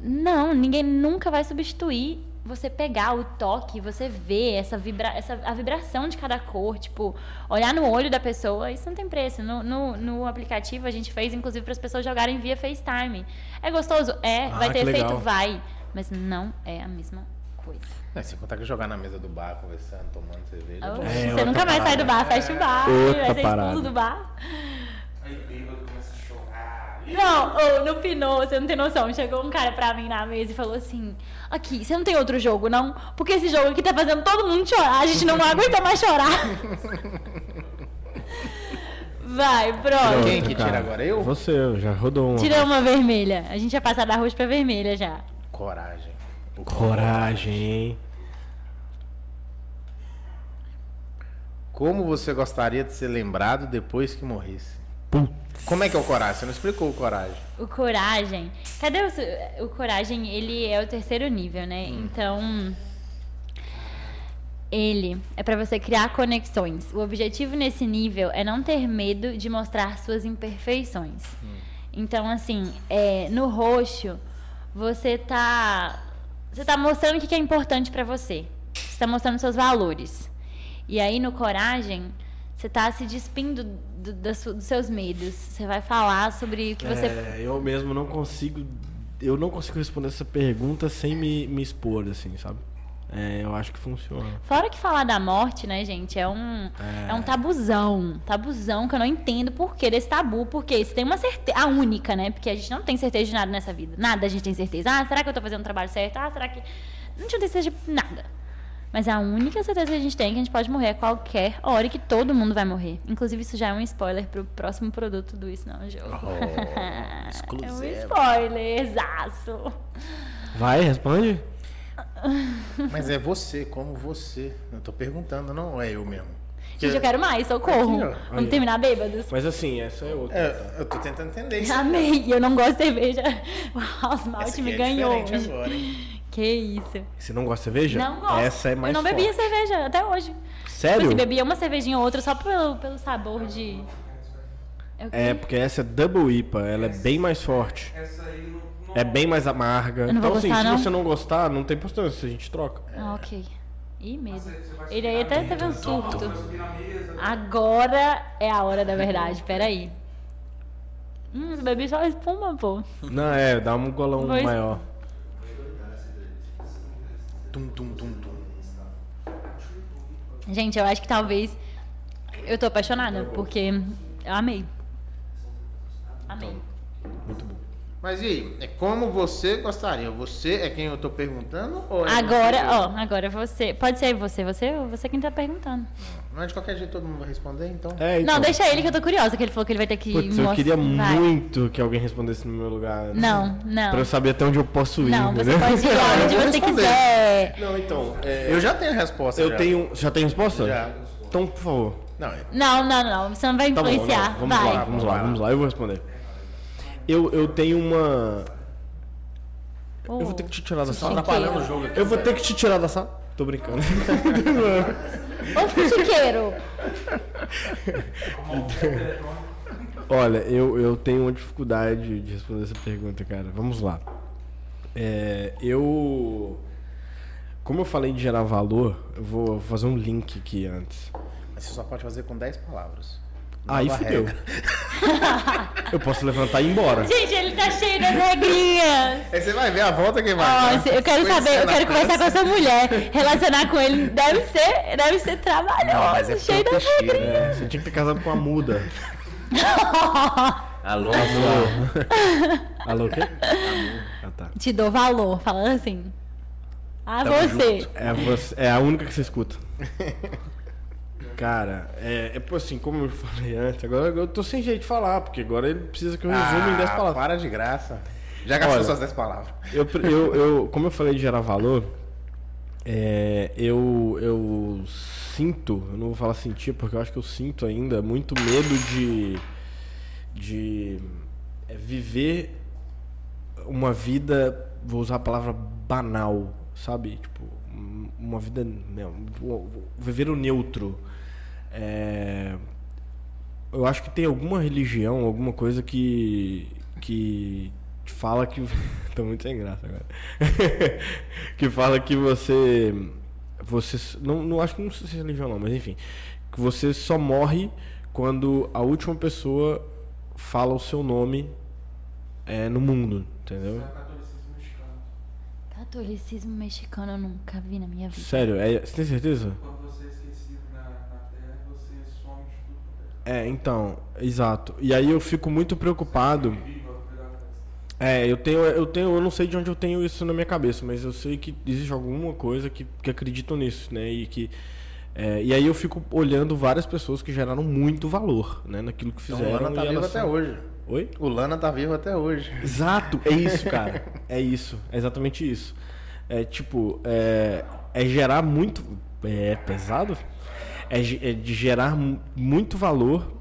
não, ninguém nunca vai substituir você pegar o toque, você ver essa, vibra essa a vibração de cada cor, tipo, olhar no olho da pessoa, isso não tem preço. No, no, no aplicativo a gente fez, inclusive, para as pessoas jogarem via FaceTime. É gostoso? É. Ah, vai ter efeito? legal. Vai. Mas não é a mesma coisa. É, sem contar que jogar na mesa do bar, conversando, tomando cerveja. Oxe, É, você nunca mais sai do bar, fecha o bar, Outra vai ser parada. expulso do bar. Aí bêbado começa. Não, ou no Pinot, você não tem noção. Chegou um cara pra mim na mesa e falou assim: Aqui, você não tem outro jogo, não? Porque esse jogo aqui tá fazendo todo mundo chorar. A gente não aguenta mais chorar. *laughs* Vai, próximo. Quem que tira agora? Eu? Você, já rodou uma. Tira uma vermelha. A gente ia passar da roxa pra vermelha já. Coragem. Coragem, hein? Como você gostaria de ser lembrado depois que morresse? Como é que é o coragem? Você não explicou o coragem. O coragem. Cadê o, o coragem? Ele é o terceiro nível, né? Então. Ele é pra você criar conexões. O objetivo nesse nível é não ter medo de mostrar suas imperfeições. Então, assim, é, no roxo, você tá. Você tá mostrando o que é importante pra você. Você tá mostrando seus valores. E aí, no coragem, você tá se despindo do- su- dos seus medos. Você vai falar sobre o que você. É, eu mesmo não consigo. Eu não consigo responder essa pergunta sem me, me expor, assim, sabe? É, eu acho que funciona. Fora que falar da morte, né, gente, é um, é. um tabuzão. Tabuzão que eu não entendo por que desse tabu. Porque você tem uma certeza. A única, né? Porque a gente não tem certeza de nada nessa vida. Nada a gente tem certeza. Ah, será que eu tô fazendo o trabalho certo? Ah, será que. A gente não tem certeza de nada. Mas a única certeza que a gente tem é que a gente pode morrer a qualquer hora e que todo mundo vai morrer. Inclusive, isso já é um spoiler pro próximo produto do Isso Não é um Jogo. Oh, *laughs* é um spoiler, exaço. Vai, responde. Mas é você, como você. Eu tô perguntando, não é eu mesmo. Gente, eu quero mais, socorro. Aqui, ó. Vamos terminar bêbados? Mas assim, essa é outra. É, eu tô tentando entender isso. Amei, eu não gosto de cerveja. O House Malt Essa me é ganhou hoje. agora, hein? Que isso. Você não gosta de cerveja? Não gosto. Essa é mais Eu não forte. bebia cerveja até hoje. Sério? Tipo assim, bebia uma cervejinha ou outra só pelo, pelo sabor de. É? É, porque essa é Double IPA, ela é bem mais forte. Essa aí não. É bem mais amarga. Eu não vou então, assim, gostar, se não? você não gostar, não tem importância, a gente troca. Ah, ok. Ih, medo. Você- você Ele aí até teve um surto. Mesa. Agora é a hora da verdade, peraí. Hum, bebi só espuma, pô. Não, é, dá um golão Vou maior. Tum, tum, tum, tum. Gente, eu acho que talvez. Eu tô apaixonada, porque eu amei. Amei. Mas e aí? É como você gostaria? Você é quem eu tô perguntando? Ou é Agora, você? ó, agora você. Pode ser você, você ou você quem tá perguntando. Mas de qualquer jeito todo mundo vai responder, então. É, então. Não, deixa ele que eu tô curiosa, que ele falou que ele vai ter que Putz, eu mostrar. queria Vai. muito que alguém respondesse no meu lugar. Não, não. Pra eu saber até onde eu posso ir, Não, você entendeu? pode ir Não, eu onde você responder. quiser. Não, então. é, Eu já tenho a resposta. eu já. tenho. Já tem resposta? Já. Então, por favor. Não, é- Não, não, não. Você não vai Tá bom, influenciar. não, vamos vai. lá, vamos lá, vamos lá, eu vou responder. Eu, eu tenho uma. Oh, Eu vou ter que te tirar da sala. atrapalhando o jogo aqui. Eu vou ter que te tirar da sala. Tô brincando. *laughs* *laughs* *laughs* Ô, fuxiqueiro. Olha, eu, eu tenho uma dificuldade de responder essa pergunta, cara. Vamos lá. É, eu. Como eu falei de gerar valor, eu vou fazer um link aqui antes. Mas você só pode fazer com 10 palavras. Aí Nova fudeu. regra. *laughs* Eu posso levantar e ir embora. Gente, ele tá cheio das regrinhas. Aí você vai ver a volta que vai. Dar. se- eu quero saber, eu a quero conversar com essa mulher. Relacionar com ele deve ser, deve ser trabalhoso, Não, mas é cheio das proteger, regrinhas. né? Você tinha que ter casado com a muda. *laughs* Alô, Alô, o quê? Ah, tá. Te dou valor, falando assim. Ah, Tamo você. junto. É, você, é a única que você escuta. *laughs* Cara, é, é assim, como eu *laughs* falei antes, agora eu tô sem jeito de falar, porque agora ele precisa que eu resume em 10 palavras. Para de graça. Já gastou Olha. suas 10 palavras. Eu, eu, eu, como eu falei de gerar valor, é, eu, eu sinto, eu não vou falar sentir, porque eu acho que eu sinto ainda muito medo de, de é, viver uma vida, vou usar a palavra banal, sabe? Tipo, um- uma vida. Não, viver o neutro. É, eu acho que tem alguma religião, alguma coisa que. que fala que. *laughs* Tô muito sem graça agora. *laughs* que fala que você. Você. Não, não acho que não sei se é religião não, mas enfim. Que você só morre quando a última pessoa fala o seu nome é, no mundo, entendeu? É o catolicismo mexicano. Catolicismo mexicano eu nunca vi na minha vida. Sério, é, você tem certeza? Quando você é esquecido na, na terra, você some de tudo. quanto é então, exato. E aí eu fico muito preocupado. É, eu tenho, eu tenho, eu não sei de onde eu tenho isso na minha cabeça, mas eu sei que existe alguma coisa que, que acreditam nisso, né? E que é, e aí eu fico olhando várias pessoas que geraram muito valor, né, naquilo que Então, fizeram. o Lana tá vivo até são- hoje. Oi? O Lana tá vivo até hoje. Exato, é isso, *laughs* cara. É isso, é exatamente isso. É tipo, é, é gerar muito. É pesado? É, é de gerar mu- muito valor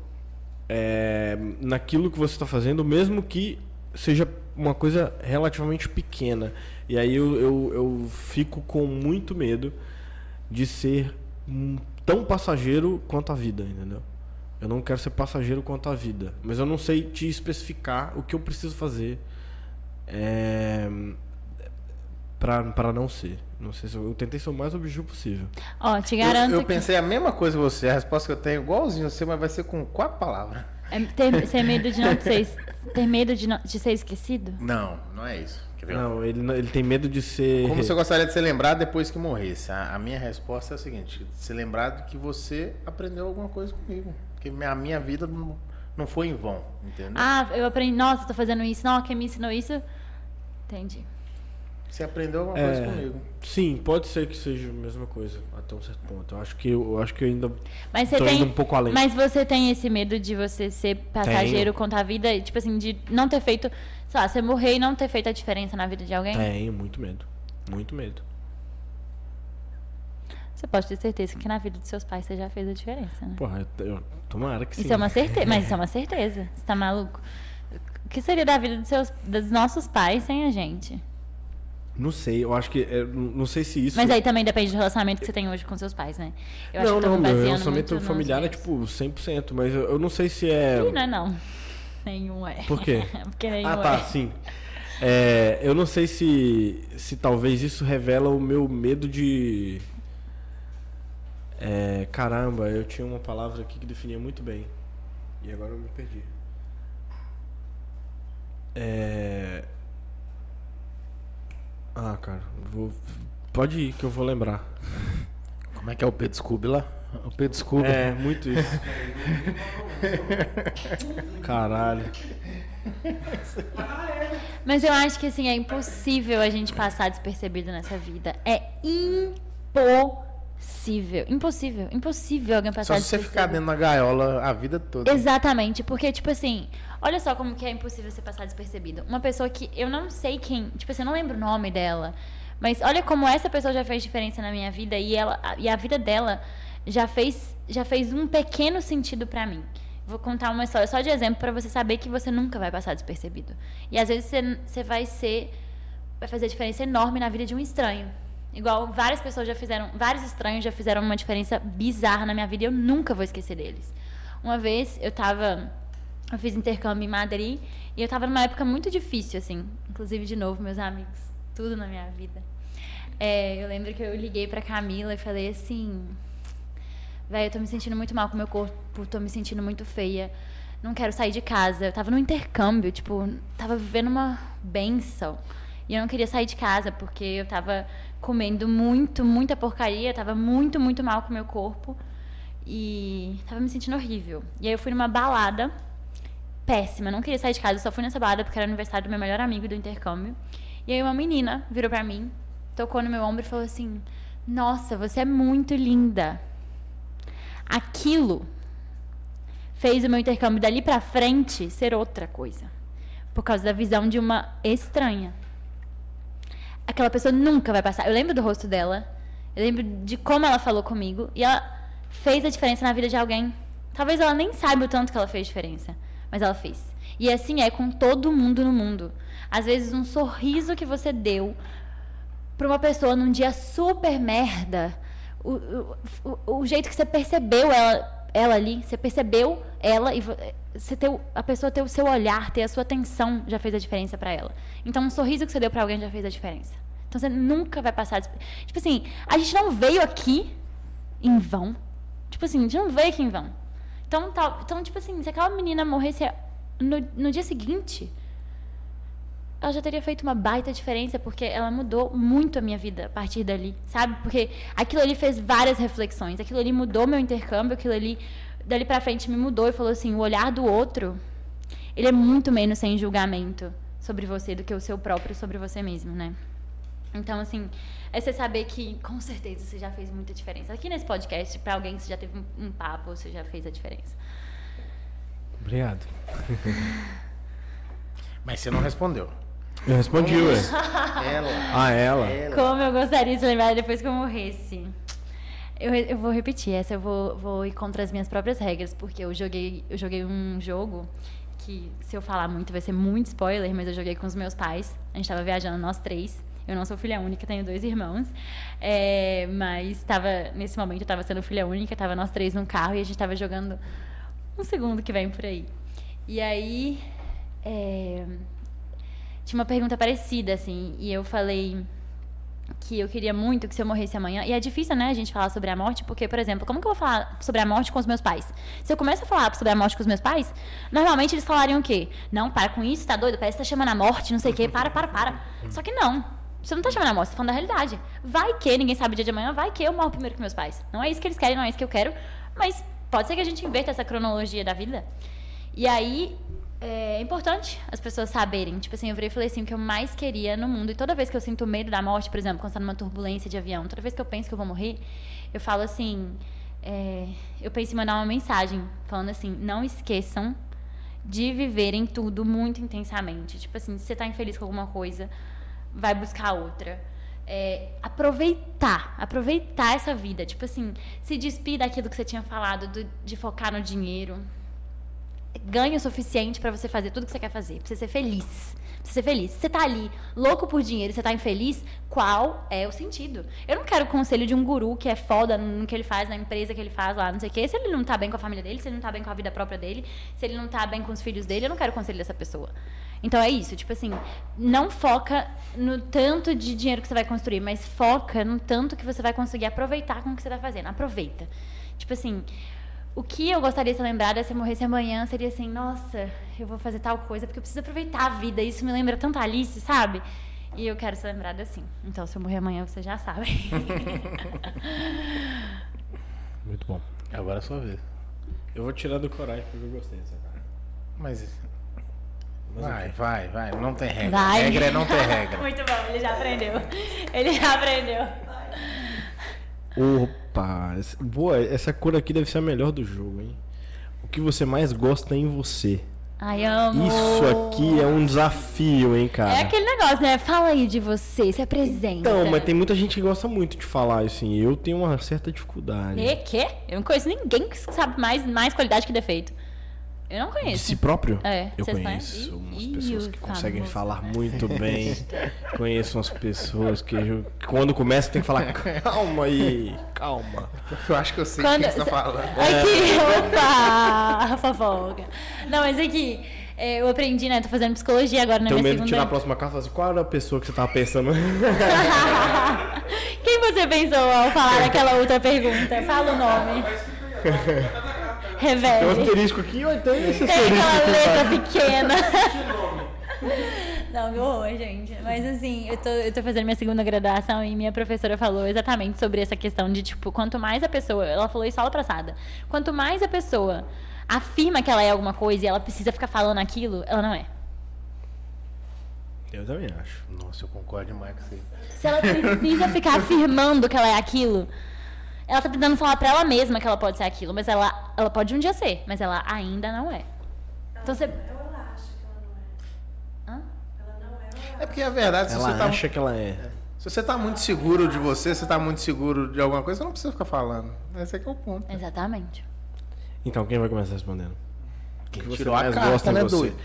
é, naquilo que você está fazendo, mesmo que seja uma coisa relativamente pequena. E aí eu, eu, eu fico com muito medo de ser tão passageiro quanto a vida, entendeu? Eu não quero ser passageiro quanto a vida, mas eu não sei te especificar o que eu preciso fazer é, pra não ser. Não sei se eu, eu tentei ser o mais objetivo possível. Ó, te Eu, garanto eu que pensei a mesma coisa que você, a resposta que eu tenho é igualzinho a você, mas vai ser com quatro palavras. é ter, ser medo de não ser, ter medo de, não- de ser esquecido? Não, não é isso. Não, ele, ele tem medo de ser. Como você gostaria de ser lembrado depois que morresse? A, a minha resposta é a seguinte: ser lembrado que você aprendeu alguma coisa comigo. Que minha- a minha vida não, não foi em vão, entendeu? Ah, eu aprendi, nossa, tô fazendo isso, não, quem me ensinou isso? Entendi. Você aprendeu alguma coisa É, comigo. sim, pode ser que seja a mesma coisa até um certo ponto. Eu acho que eu, eu acho que eu ainda Mas você tô tem. indo um pouco além. Mas você tem esse medo de você ser passageiro Tenho. contra a vida, e, tipo assim, de não ter feito, sei lá, você morrer e não ter feito a diferença na vida de alguém? Tenho muito medo. Muito medo. Você pode ter certeza que na vida dos seus pais você já fez a diferença, né? Porra, eu, eu- tomara que sim. Isso é uma certeza, mas isso é uma *laughs* certeza. Você tá maluco? O que seria da vida dos, seus, dos nossos pais sem a gente? Não sei, eu acho que. é, não sei se isso. Mas aí também depende do relacionamento que você tem hoje com seus pais, né? Eu não, que eu tô não, me meu relacionamento familiar é tipo 100%, mas eu, eu não sei se é. Ih, não é não. Nenhum é. Por quê? *laughs* Porque nenhum Ah, tá, é. sim. É, eu não sei se, se talvez isso revela o meu medo de. É, caramba, eu tinha uma palavra aqui que definia muito bem. E agora eu me perdi. É. Ah, cara, vou. Pode ir que eu vou lembrar. Como é que é o Pedro Scooby lá? O Pedro Scooby. É, muito isso. Caralho. Mas eu acho que assim, é impossível a gente passar despercebido nessa vida. É impossível. Impossível. Impossível alguém Só passar se você ficar dentro da gaiola a vida toda. Exatamente, porque, tipo assim, olha só como que é impossível você passar despercebido. Uma pessoa que eu não sei quem, tipo assim, eu não lembro o nome dela, mas olha como essa pessoa já fez diferença na minha vida e, ela, e a vida dela já fez, já fez um pequeno sentido pra mim. Vou contar uma história só de exemplo pra você saber que você nunca vai passar despercebido. E às vezes você, você vai ser, vai fazer diferença enorme na vida de um estranho. Igual várias pessoas já fizeram, vários estranhos já fizeram uma diferença bizarra na minha vida e eu nunca vou esquecer deles. Uma vez eu tava. Eu fiz intercâmbio em Madrid e eu tava numa época muito difícil, assim. Inclusive, de novo, meus amigos. Tudo na minha vida. É, eu lembro que eu liguei pra Camila e falei assim. Véi, eu tô me sentindo muito mal com meu corpo, tô me sentindo muito feia. Não quero sair de casa. Eu tava no intercâmbio, tipo, tava vivendo uma benção. E eu não queria sair de casa porque eu tava comendo muito, muita porcaria, tava muito, muito mal com o meu corpo. E tava me sentindo horrível. E aí eu fui numa balada péssima, não queria sair de casa, só fui nessa balada porque era aniversário do meu melhor amigo do intercâmbio. E aí uma menina virou pra mim, tocou no meu ombro e falou assim: "Nossa, você é muito linda". Aquilo fez o meu intercâmbio dali pra frente ser outra coisa, por causa da visão de uma estranha. Aquela pessoa nunca vai passar. Eu lembro do rosto dela, eu lembro de como ela falou comigo e ela fez a diferença na vida de alguém. Talvez ela nem saiba o tanto que ela fez diferença, mas ela fez. E assim é com todo mundo no mundo. Às vezes um sorriso que você deu para uma pessoa num dia super merda, o, o, o, jeito que você percebeu ela, ela ali, você percebeu ela e vo- você ter, a pessoa ter o seu olhar, ter a sua atenção já fez a diferença pra ela. Então um sorriso que você deu pra alguém já fez a diferença. Então você nunca vai passar. Tipo assim, a gente não veio aqui em vão. Tipo assim, a gente não veio aqui em vão. Então, tal, então tipo assim, se aquela menina morresse no, no dia seguinte, ela já teria feito uma baita diferença, porque ela mudou muito a minha vida a partir dali, sabe? Porque aquilo ali fez várias reflexões, aquilo ali mudou meu intercâmbio, aquilo ali, dali pra frente, me mudou e falou assim: o olhar do outro, ele é muito menos sem julgamento sobre você do que o seu próprio sobre você mesmo, né? Então, assim, é você saber que, com certeza, você já fez muita diferença. Aqui nesse podcast, pra alguém que você já teve um, um papo, você já fez a diferença. Obrigado. *laughs* Mas você não respondeu. Eu respondi, ué. *laughs* Ela. Ah, ela? Como eu gostaria de ser lembrada depois que eu morresse. Eu, eu vou repetir, essa eu vou, vou ir contra as minhas próprias regras, porque eu joguei, eu joguei um jogo que, se eu falar muito, vai ser muito spoiler, mas eu joguei com os meus pais. A gente tava viajando, nós três. Eu não sou filha única, tenho dois irmãos. É, mas tava, nesse momento eu tava sendo filha única, tava nós três num carro e a gente tava jogando um segundo que vem por aí. E aí. é, tinha uma pergunta parecida, assim, e eu falei que eu queria muito que se eu morresse amanhã. E é difícil, né, a gente falar sobre a morte, porque, por exemplo, como que eu vou falar sobre a morte com os meus pais? Se eu começo a falar sobre a morte com os meus pais, normalmente eles falariam o quê? Não, para com isso, tá doido? Parece que tá chamando a morte, não sei o quê, para, para, para. Só que não. Você não tá chamando a morte, você tá falando da realidade. Vai que, ninguém sabe o dia de amanhã, vai que eu morro primeiro que meus pais. Não é isso que eles querem, não é isso que eu quero, mas pode ser que a gente inverta essa cronologia da vida. E aí, é importante as pessoas saberem. Tipo assim, eu virei e falei assim, o que eu mais queria no mundo. E toda vez que eu sinto medo da morte, por exemplo, quando está numa turbulência de avião, toda vez que eu penso que eu vou morrer, eu falo assim, é, eu penso em mandar uma mensagem falando assim, não esqueçam de viverem tudo muito intensamente. Tipo assim, se você tá infeliz com alguma coisa, vai buscar outra. É, aproveitar, aproveitar essa vida. Tipo assim, se despir daquilo que você tinha falado, do- de focar no dinheiro. Ganhe o suficiente pra você fazer tudo que você quer fazer, pra você ser feliz. Pra você ser feliz. Se você tá ali louco por dinheiro você tá infeliz, qual é o sentido? Eu não quero o conselho de um guru que é foda no que ele faz, na empresa que ele faz lá, não sei o quê. Se ele não tá bem com a família dele, se ele não tá bem com a vida própria dele, se ele não tá bem com os filhos dele, eu não quero o conselho dessa pessoa. Então é isso, tipo assim, não foca no tanto de dinheiro que você vai construir, mas foca no tanto que você vai conseguir aproveitar com o que você tá fazendo. Aproveita. Tipo assim, o que eu gostaria de ser lembrada se eu morresse amanhã seria assim, nossa, eu vou fazer tal coisa porque eu preciso aproveitar a vida. Isso me lembra tanto a Alice, sabe? E eu quero ser lembrada assim. Então, se eu morrer amanhã, vocês já sabem. *laughs* Muito bom. Agora é a sua vez. Eu vou tirar do coragem porque eu gostei dessa cara. Mas. Mas Vai, vai, vai. Não tem regra. Vai. Regra é não ter regra. *laughs* Muito bom, ele já aprendeu. Ele já aprendeu. Opa, boa, essa cor aqui deve ser a melhor do jogo, hein? O que você mais gosta em você? Ai, amo. Isso aqui é um desafio, hein, cara? É aquele negócio, né? Fala aí de você, se apresenta. Então, mas tem muita gente que gosta muito de falar, assim. Eu tenho uma certa dificuldade. E quê? Eu não conheço ninguém que sabe mais, mais qualidade que defeito. Eu não De conheço. si próprio? É, Eu conheço conhecem? umas pessoas o que conseguem famoso falar muito *laughs* bem. conheço umas pessoas que, que quando começa tem que falar calma aí, calma. Eu acho que eu sei Quando- quem você tá falando. Aqui, opa! Fofoca. Não, mas aqui, é, eu aprendi, né? Tô fazendo psicologia agora na Tenho minha medo de segunda... tirar a próxima carta e falar assim, qual era a pessoa que você tava pensando? *laughs* Quem você pensou ao falar aquela outra pergunta? Fala o nome. *laughs* Tem um Revele. asterisco aqui, ou então esse Tem asterisco aquela aqui. letra pequena. *laughs* Não, que horror, gente. Mas assim, eu tô, eu tô fazendo minha segunda graduação e minha professora falou exatamente sobre essa questão de, tipo, quanto mais a pessoa. Ela falou isso aula passada. Quanto mais a pessoa afirma que ela é alguma coisa e ela precisa ficar falando aquilo, ela não é. Eu também acho. Nossa, eu concordo demais com você. Se ela precisa ficar afirmando que ela é aquilo, ela tá tentando falar pra ela mesma que ela pode ser aquilo, mas ela, ela pode um dia ser, mas ela ainda não é. Então você. Ela acha que ela não é. Hã? Ela não é, ela É porque a verdade, se Ela você, tá, acha que ela é. se você tá muito seguro de você, se você tá muito seguro de alguma coisa, você não precisa ficar falando. Esse aqui é o ponto. Exatamente. Então, quem vai começar respondendo? Quem que você tirou a mais carta, gosta né, você? doido?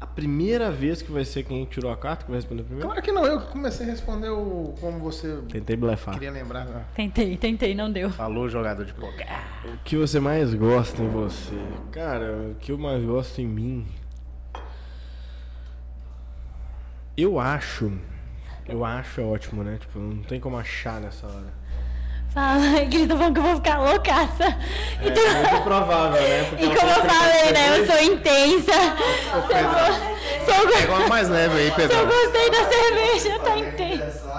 A primeira vez que vai ser quem tirou a carta que vai responder primeiro? Claro que não, eu que comecei a responder o, como você Tentei blefar. queria lembrar. né? Tentei, tentei, não deu. Falou jogador de poker. O que você mais gosta em você? Cara, o que eu mais gosto em mim. Eu acho. Eu acho é ótimo, né? Tipo, não tem como achar nessa hora. Fala, *laughs* que eles estão falando que eu vou ficar loucaça. E, tu- É muito provável, né? Porque e como eu falei, né? Eu sou intensa. Se eu, go- se eu go- Pega uma mais leve aí, se eu Pedro. gostei da cerveja, tá intensa.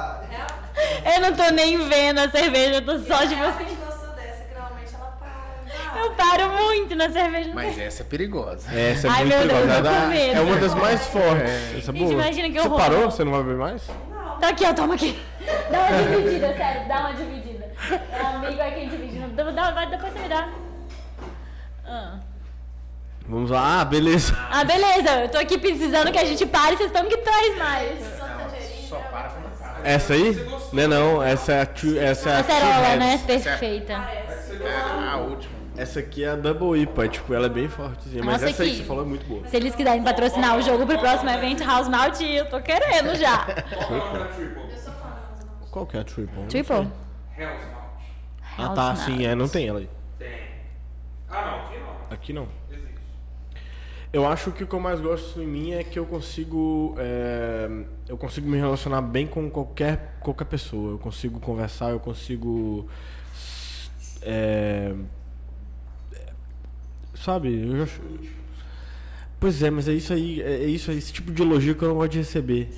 Eu não tô nem vendo a cerveja, eu tô só de Eu você. realmente gostou dessa, que normalmente ela para. Eu paro muito na cerveja. Mas essa é perigosa. Essa é Ai, muito meu Deus, perigosa. eu tô com Ela medo. É uma das mais fortes. Essa é Gente, boa. imagina que Você horror. parou? Você não vai beber mais? Tá aqui, ó, toma aqui. Dá uma dividida, sério, dá uma dividida. É amigo é dá, vai, depois você me dá. Ah. Vamos lá. Ah, beleza. Ah, beleza. Eu tô aqui precisando que a gente pare, vocês estão que traz mais. Só para com a. Essa aí? Não é não. Essa é a, two, essa é a Acerola, né? heads. Perfeita. É a última. Essa aqui é a Double IPA. Tipo, ela é bem fortezinha. Mas Nossa, essa aí que- você falou é muito boa. Se eles quiserem patrocinar o jogo pro próximo evento, House Malt, eu tô querendo já. Qual é da Triple? Qual que é a Triple? Triple? Hell's Mount. Ah, tá. Sim, é. Não tem ela aí. Tem. Ah, não, aqui não. Aqui não. Existe. Eu acho que o que eu mais gosto em mim é que eu consigo é, eu consigo me relacionar bem com qualquer qualquer pessoa. Eu consigo conversar, eu consigo é, sabe? Eu já, pois é, mas é isso aí, é isso aí, esse tipo de elogio que eu não gosto de receber.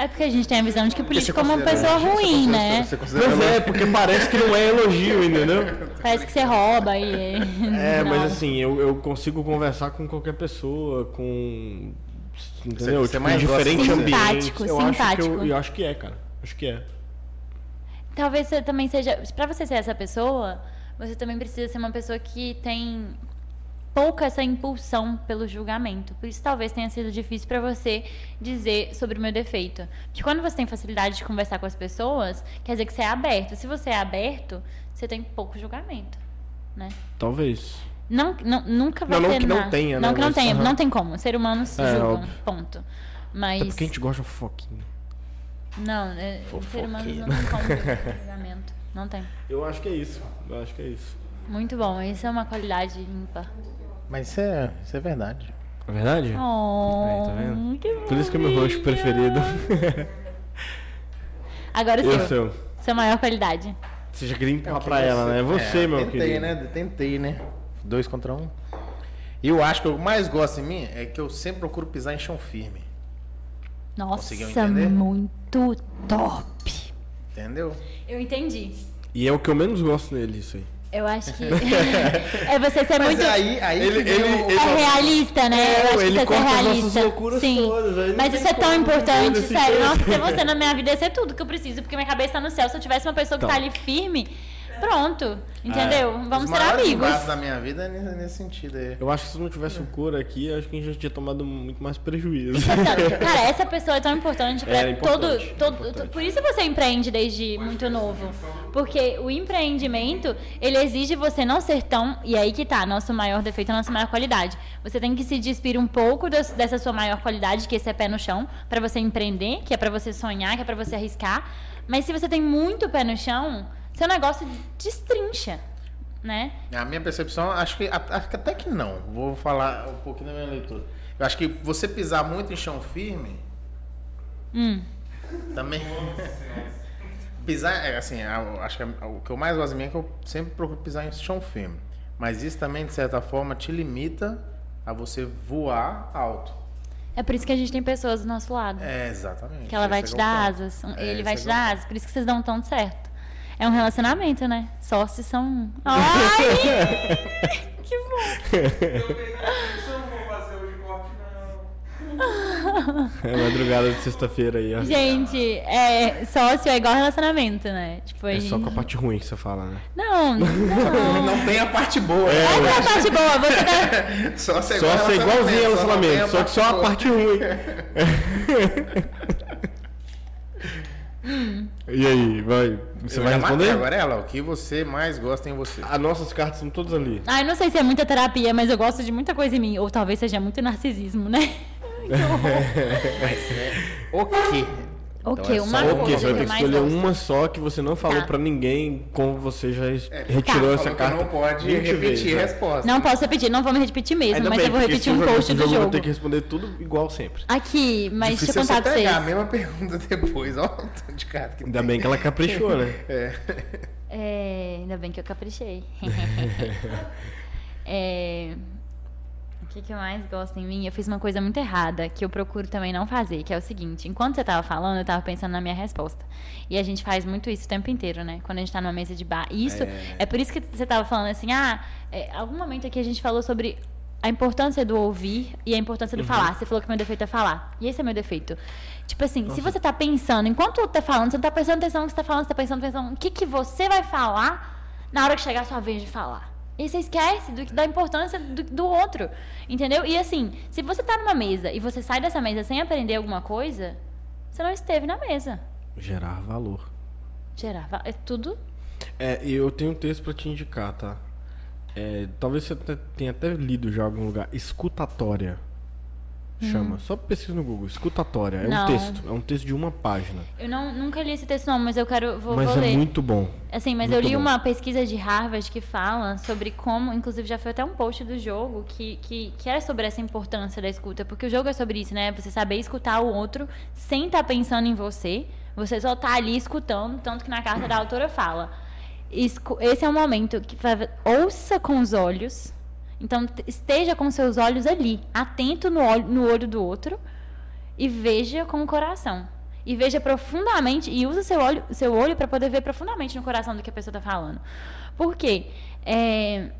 É porque a gente tem a visão de que o político é uma pessoa você ruim, né? Você Pois é, porque parece que não é elogio, entendeu? Parece que você rouba e. É, *laughs* Não. mas assim, eu, eu consigo conversar com qualquer pessoa, com. Entendeu? Você tipo, mais diferente. Simpático, eu Acho que simpático. eu, eu acho que é, cara. Acho que é. Talvez você também seja. Pra você ser essa pessoa, você também precisa ser uma pessoa que tem pouca essa impulsão pelo julgamento. Por isso talvez tenha sido difícil pra você dizer sobre o meu defeito. Porque quando você tem facilidade de conversar com as pessoas, quer dizer que você é aberto. Se você é aberto, você tem pouco julgamento, né? Talvez. Não, não, nunca vai Não, não ter que não tenha, né, Não que não mas- tenha, aham. não tem como. Ser humano se É, julgam, óbvio. ponto. Mas É porque a gente gosta de fofoquinha. não, é, ser humano não tem como ter julgamento. *laughs* Não tem. Eu acho que é isso. Eu acho que é isso. Muito bom, isso é uma qualidade ímpar. Mas isso é, isso é verdade. É verdade? Oh, Aí, tá vendo? que Por isso que é meu roxo fofinho. preferido. Agora o seu. seu? Sua maior qualidade. Você já queria empurrar pra ela, né? É você, É, meu tentei, querido. né? Tentei, né? Dois contra um. E eu acho que o que eu mais gosto em mim é que eu sempre procuro pisar em chão firme. Nossa, Conseguiu entender? muito top. Entendeu? Eu entendi. E é o que eu menos gosto nele, isso aí. Eu acho que. *laughs* é você ser Mas muito. aí, aí Ele- que ele- ele- É realista, né? É, eu acho que ele você ser corta as nossas realista. loucuras Sim. todas, Mas isso é tão importante, sério. jeito. Nossa, ter *laughs* você na minha vida ia ser tudo que eu preciso, porque minha cabeça tá no céu. Se eu tivesse uma pessoa que Então. tá ali firme, pronto. Entendeu? Vamos os ser amigos. da minha vida é nesse, nesse sentido aí. Eu acho que se não tivesse o cor aqui, acho que a gente já tinha tomado muito mais prejuízo. Cara, essa pessoa é tão importante pra É, importante, todo, todo, importante. Por isso você empreende desde muito novo. Porque o empreendimento, ele exige você não ser tão. E aí que tá, nosso maior defeito, nossa maior qualidade. Você tem que se despir um pouco das- dessa sua maior qualidade, que esse é pé no chão, pra você empreender, que é pra você sonhar, que é pra você arriscar. Mas se você tem muito pé no chão, seu negócio destrincha, né? A minha percepção, acho que, acho que até que não. Vou falar um pouquinho da minha leitura. Eu acho que você pisar muito em chão firme Hum. também. *laughs* pisar, é, assim, a- acho que a- o que eu mais gosto de mim é que eu sempre procuro pisar em chão firme. Mas isso também, de certa forma, te limita a você voar alto. É por isso que a gente tem pessoas do nosso lado. É, exatamente. Que ela vai te é dar asas. um- É, Ele vai te é dar asas. Por isso que vocês dão tanto certo. É um relacionamento, né? Sócios são. *laughs* Ai! que bom! Eu peguei isso, eu não vou fazer hoje corte, não. É madrugada de sexta-feira aí, ó. Gente, é, sócio é igual relacionamento, né? Tipo, É gente... só com a parte ruim que você fala, né? Não, *laughs* não. Não tem a parte boa. né? Essa é a parte boa. Você tá... *laughs* Só ser Só ser igualzinho ao só relacionamento, só que só a boa. parte ruim. E aí, vai? Você Eu vai responder? Agora ela, o que você mais gosta em você? As nossas cartas são todas ali. Ai, não sei se é muita terapia, mas eu gosto de muita coisa em mim. Ou talvez seja muito narcisismo, né? *laughs* *laughs* Mas é o quê? Ok, Então é uma só coisa você vai ter que mais escolher gosto. uma só que você não falou Tá. pra ninguém, como você já É, retirou Falou essa carta. Não pode 20 repetir vezes, a né? resposta. Não posso repetir, não vou me repetir mesmo, Ainda mas bem, eu vou repetir um post do jogo Eu vou ter que responder tudo igual sempre. Aqui, mas Difícil deixa eu é você contar pra pegar a vocês. mesma *laughs* pergunta depois. Ó, de carta que Ainda tem. bem que ela caprichou, né? *laughs* É, ainda bem que eu caprichei. *laughs* É, o que, que eu mais gosto em mim? Eu fiz uma coisa muito errada que eu procuro também não fazer, que é o seguinte: enquanto você tava falando, eu tava pensando na minha resposta. E a gente faz muito isso o tempo inteiro, né? Quando a gente tá numa mesa de bar. E isso é, por isso que você tava falando assim: ah, é, algum momento aqui a gente falou sobre a importância do ouvir e a importância do falar. Você falou que meu defeito é falar. E esse é meu defeito. Tipo assim, se você tá pensando, enquanto o outro tá falando, você não tá prestando atenção no que você tá falando, você tá pensando, pensando, o que, que você vai falar na hora que chegar a sua vez de falar. E você esquece do, da importância do, do outro. Entendeu? E assim, se você tá numa mesa e você sai dessa mesa sem aprender alguma coisa, você não esteve na mesa. Gerar valor. Gerar, va- é tudo. É, e eu tenho um texto pra te indicar, tá? É, talvez você tenha até lido já em algum lugar. Escutatória. Chama. Só pesquisa no Google. Escutatória. É Hum. Não. um texto. É um texto de uma página. Eu não, nunca li esse texto, não, mas eu quero. Vou, mas vou é ler. muito bom. Assim, mas Muito eu li bom. uma pesquisa de Harvard que fala sobre como, inclusive já foi até um post do jogo que, que, que era sobre essa importância da escuta, porque o jogo é sobre isso, né? Você saber escutar o outro sem estar pensando em você, você só tá ali escutando, tanto que na carta da autora fala. Esse é o momento que ouça com os olhos, então esteja com seus olhos ali, atento no olho, no olho do outro e veja com o coração. E veja profundamente e usa seu olho, seu olho para poder ver profundamente no coração do que a pessoa está falando. Por quê? É,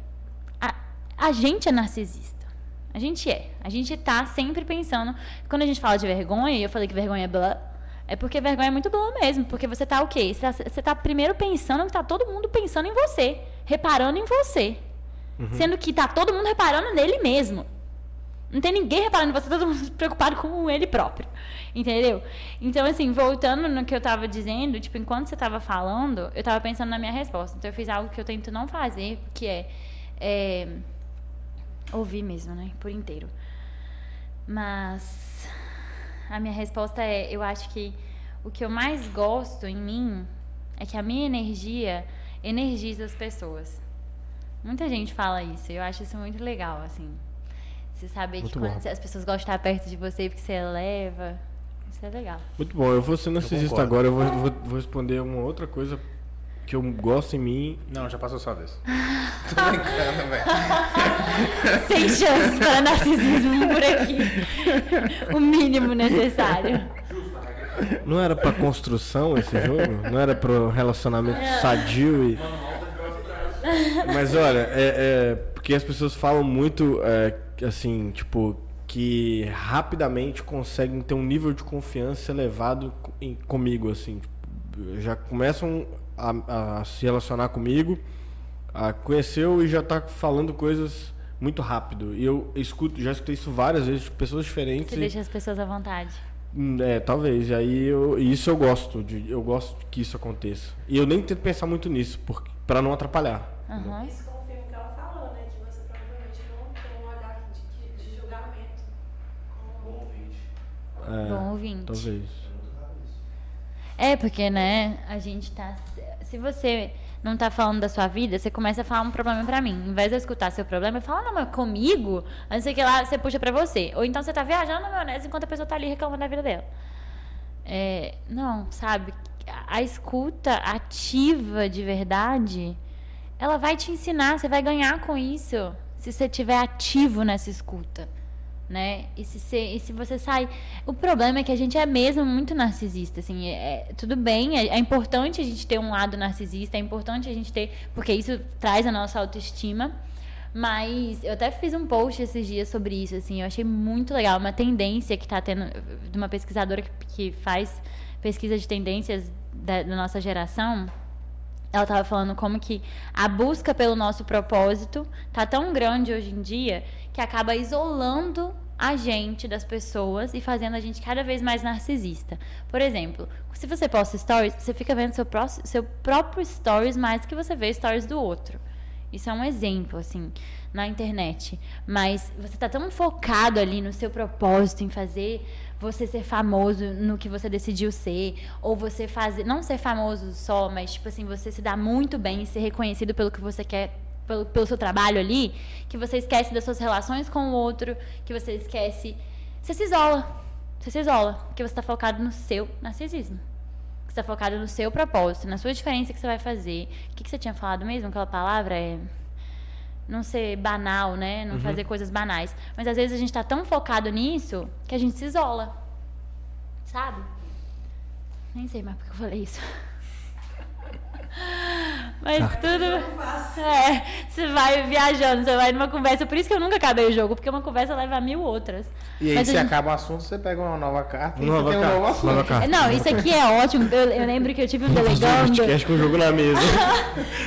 a, a gente é narcisista. A gente é. A gente tá sempre pensando. Quando a gente fala de vergonha, e eu falei que vergonha é blá, é porque vergonha é muito blá mesmo. Porque você tá o quê? Você tá, você tá primeiro pensando que tá todo mundo pensando em você, reparando em você. Sendo que tá todo mundo reparando nele mesmo. Não tem ninguém reparando em você, todo mundo *laughs* preocupado com ele próprio. Entendeu? Então, assim, voltando no que eu tava dizendo, tipo, enquanto você tava falando, eu tava pensando na minha resposta. Então, eu fiz algo que eu tento não fazer, que é, é ouvir mesmo, né? Por inteiro. Mas a minha resposta é: eu acho que o que eu mais gosto em mim é que a minha energia energiza as pessoas. Muita gente fala isso, e eu acho isso muito legal, assim. Você saber Muito que quando as pessoas gostam de estar perto de você porque você eleva. Isso é legal. Muito bom. Eu vou ser narcisista agora. Eu vou, vou, vou responder uma outra coisa que eu gosto em mim. Não, já passou sua vez. *laughs* Tô brincando, velho. *laughs* Sem chance para narcisismo por aqui. O mínimo necessário. Não era pra construção esse jogo? Não era pro relacionamento sadio e. Mas olha, é, é porque as pessoas falam muito, é, assim, tipo, que rapidamente conseguem ter um nível de confiança elevado em- comigo, assim. Tipo, já começam a, a se relacionar comigo, a conheceu e já tá falando coisas muito rápido. E eu escuto, já escutei isso várias vezes de pessoas diferentes. Você e- deixa as pessoas à vontade. Hum, É, talvez. E aí eu, isso eu gosto, de, eu gosto que isso aconteça. E eu nem tento pensar muito nisso, porque para não atrapalhar. Aham. Isso confirma o que ela falou, né? Que você provavelmente não tem um olhar de, de julgamento. Bom ouvinte. É, Bom ouvinte. Talvez. É, porque, né, a gente tá. Se você não tá falando da sua vida, você começa a falar um problema pra mim. Em vez de eu escutar seu problema, eu falo, não, mas comigo, não ser que lá você puxa pra você. Ou então você tá viajando na maionese enquanto a pessoa tá ali reclamando da vida dela. É, não, sabe? A escuta ativa de verdade, ela vai te ensinar, você vai ganhar com isso. Se você estiver ativo nessa escuta né? E se, você, e se você sai. O problema é que a gente é mesmo muito narcisista, assim. É, é- tudo bem, é, é importante a gente ter um lado narcisista, é importante a gente ter. Porque isso traz a nossa autoestima. Mas eu até fiz um post esses dias sobre isso, assim. Eu achei muito legal. Uma tendência que está tendo. De uma pesquisadora que, que faz pesquisa de tendências da, da nossa geração ela estava falando como que a busca pelo nosso propósito tá tão grande hoje em dia que acaba isolando a gente das pessoas e fazendo a gente cada vez mais narcisista. Por exemplo, se você posta stories, você fica vendo seu, pró- seu próprio stories mais que você vê stories do outro. Isso é um exemplo, assim. na internet, mas você tá tão focado ali no seu propósito em fazer você ser famoso no que você decidiu ser, ou você fazer, não ser famoso só, mas tipo assim, você se dar muito bem e ser reconhecido pelo que você quer pelo, pelo seu trabalho ali, que você esquece das suas relações com o outro, que você esquece. Você se isola. Você se isola. Porque você está focado no seu narcisismo. Você está focado no seu propósito, na sua diferença que você vai fazer. O que, que você tinha falado mesmo? Aquela palavra é. Não ser banal, né? Não fazer coisas banais. Mas às vezes a gente está tão focado nisso que a gente se isola. Sabe? Nem sei mais porque eu falei isso. Mas tudo. É, você vai viajando, você vai numa conversa. Por isso que eu nunca acabei o jogo, porque uma conversa leva a mil outras. E aí, Mas se gente- acaba o assunto, você pega uma nova carta e Nova tem um carta, novo assunto. nova carta. Não, isso aqui é ótimo. Eu, eu lembro que eu tive um um delegando. podcast com o jogo na mesa. *laughs*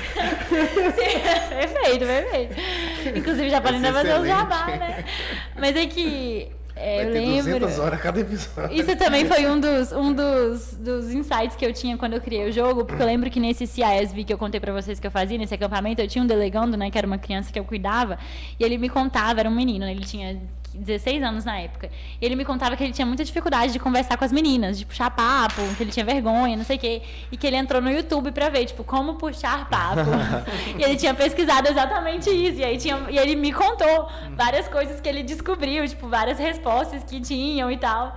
Sim, perfeito, perfeito. Inclusive, já podem fazer o jabá, né? Mas é que. É, Vai eu ter lembro. 200 horas cada episódio. Isso também foi um dos, um dos, dos insights que eu tinha quando eu criei o jogo, porque eu lembro que nesse CISV que eu contei pra vocês que eu fazia, nesse acampamento, eu tinha um delegando, né, que era uma criança que eu cuidava, e ele me contava, era um menino, né, ele tinha 16 anos na época, e ele me contava que ele tinha muita dificuldade de conversar com as meninas, de puxar papo, que ele tinha vergonha, não sei o quê, e que ele entrou no YouTube pra ver, tipo, como puxar papo. *laughs* e ele tinha pesquisado exatamente isso, e aí tinha, e ele me contou várias coisas que ele descobriu, tipo, várias respostas que tinham e tal.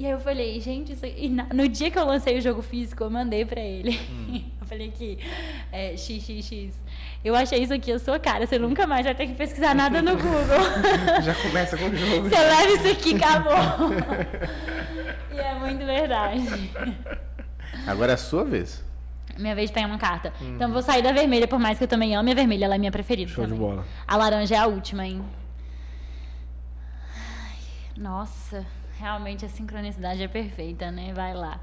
E aí eu falei, gente, isso... e no dia que eu lancei o jogo físico, eu mandei pra ele. eu *laughs* falei que é, xxx. Eu achei isso aqui a sua cara, você nunca mais vai ter que pesquisar nada no Google. *laughs* Já começa com o jogo. Você leva isso aqui, acabou. e é muito verdade. Agora é a sua vez. Minha vez de pegar uma carta. Então eu vou sair da vermelha, por mais que eu também ame a vermelha, ela é minha preferida. Show de também. bola. A laranja é a última, hein? Ai, nossa, realmente a sincronicidade é perfeita, né? Vai lá.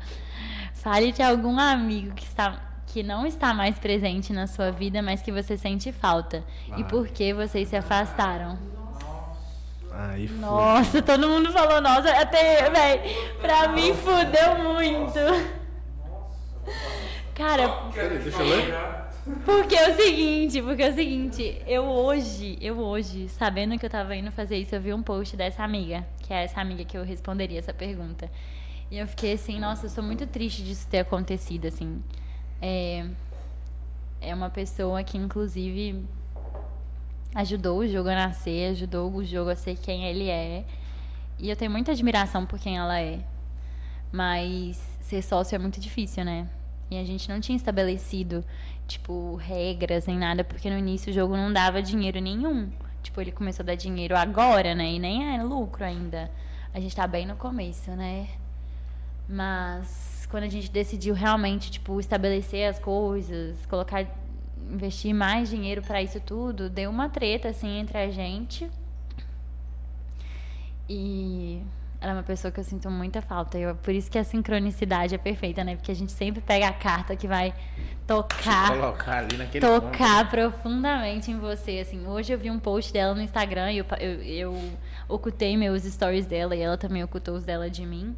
Fale de algum amigo que está que não está mais presente na sua vida, mas que você sente falta. E por que vocês se afastaram? Aí foi. Nossa, todo mundo falou, nossa, até, véi, pra mim fudeu muito. Cara, Deixa eu ler. porque é o seguinte, porque é o seguinte, eu hoje, eu hoje, sabendo que eu tava indo fazer isso, eu vi um post dessa amiga, que é essa amiga que eu responderia essa pergunta. E eu fiquei assim, nossa, eu sou muito triste disso ter acontecido, assim. É, é uma pessoa que, inclusive, ajudou o jogo a nascer, ajudou o jogo a ser quem ele é. E eu tenho muita admiração por quem ela é. Mas ser sócio é muito difícil, né? E a gente não tinha estabelecido, tipo, regras nem nada, porque no início o jogo não dava dinheiro nenhum. Tipo, ele começou a dar dinheiro agora, né? E nem é lucro ainda. A gente tá bem no começo, né? Mas quando a gente decidiu realmente, tipo, estabelecer as coisas, colocar, investir mais dinheiro pra isso tudo, deu uma treta, assim, entre a gente. E ela é uma pessoa que eu sinto muita falta. Eu, por isso que a sincronicidade é perfeita, né? Porque a gente sempre pega a carta que vai tocar Colocar ali naquele ponto. tocar profundamente em você, assim. Hoje eu vi um post dela no Instagram e eu, eu, eu ocultei meus stories dela e ela também ocultou os dela de mim.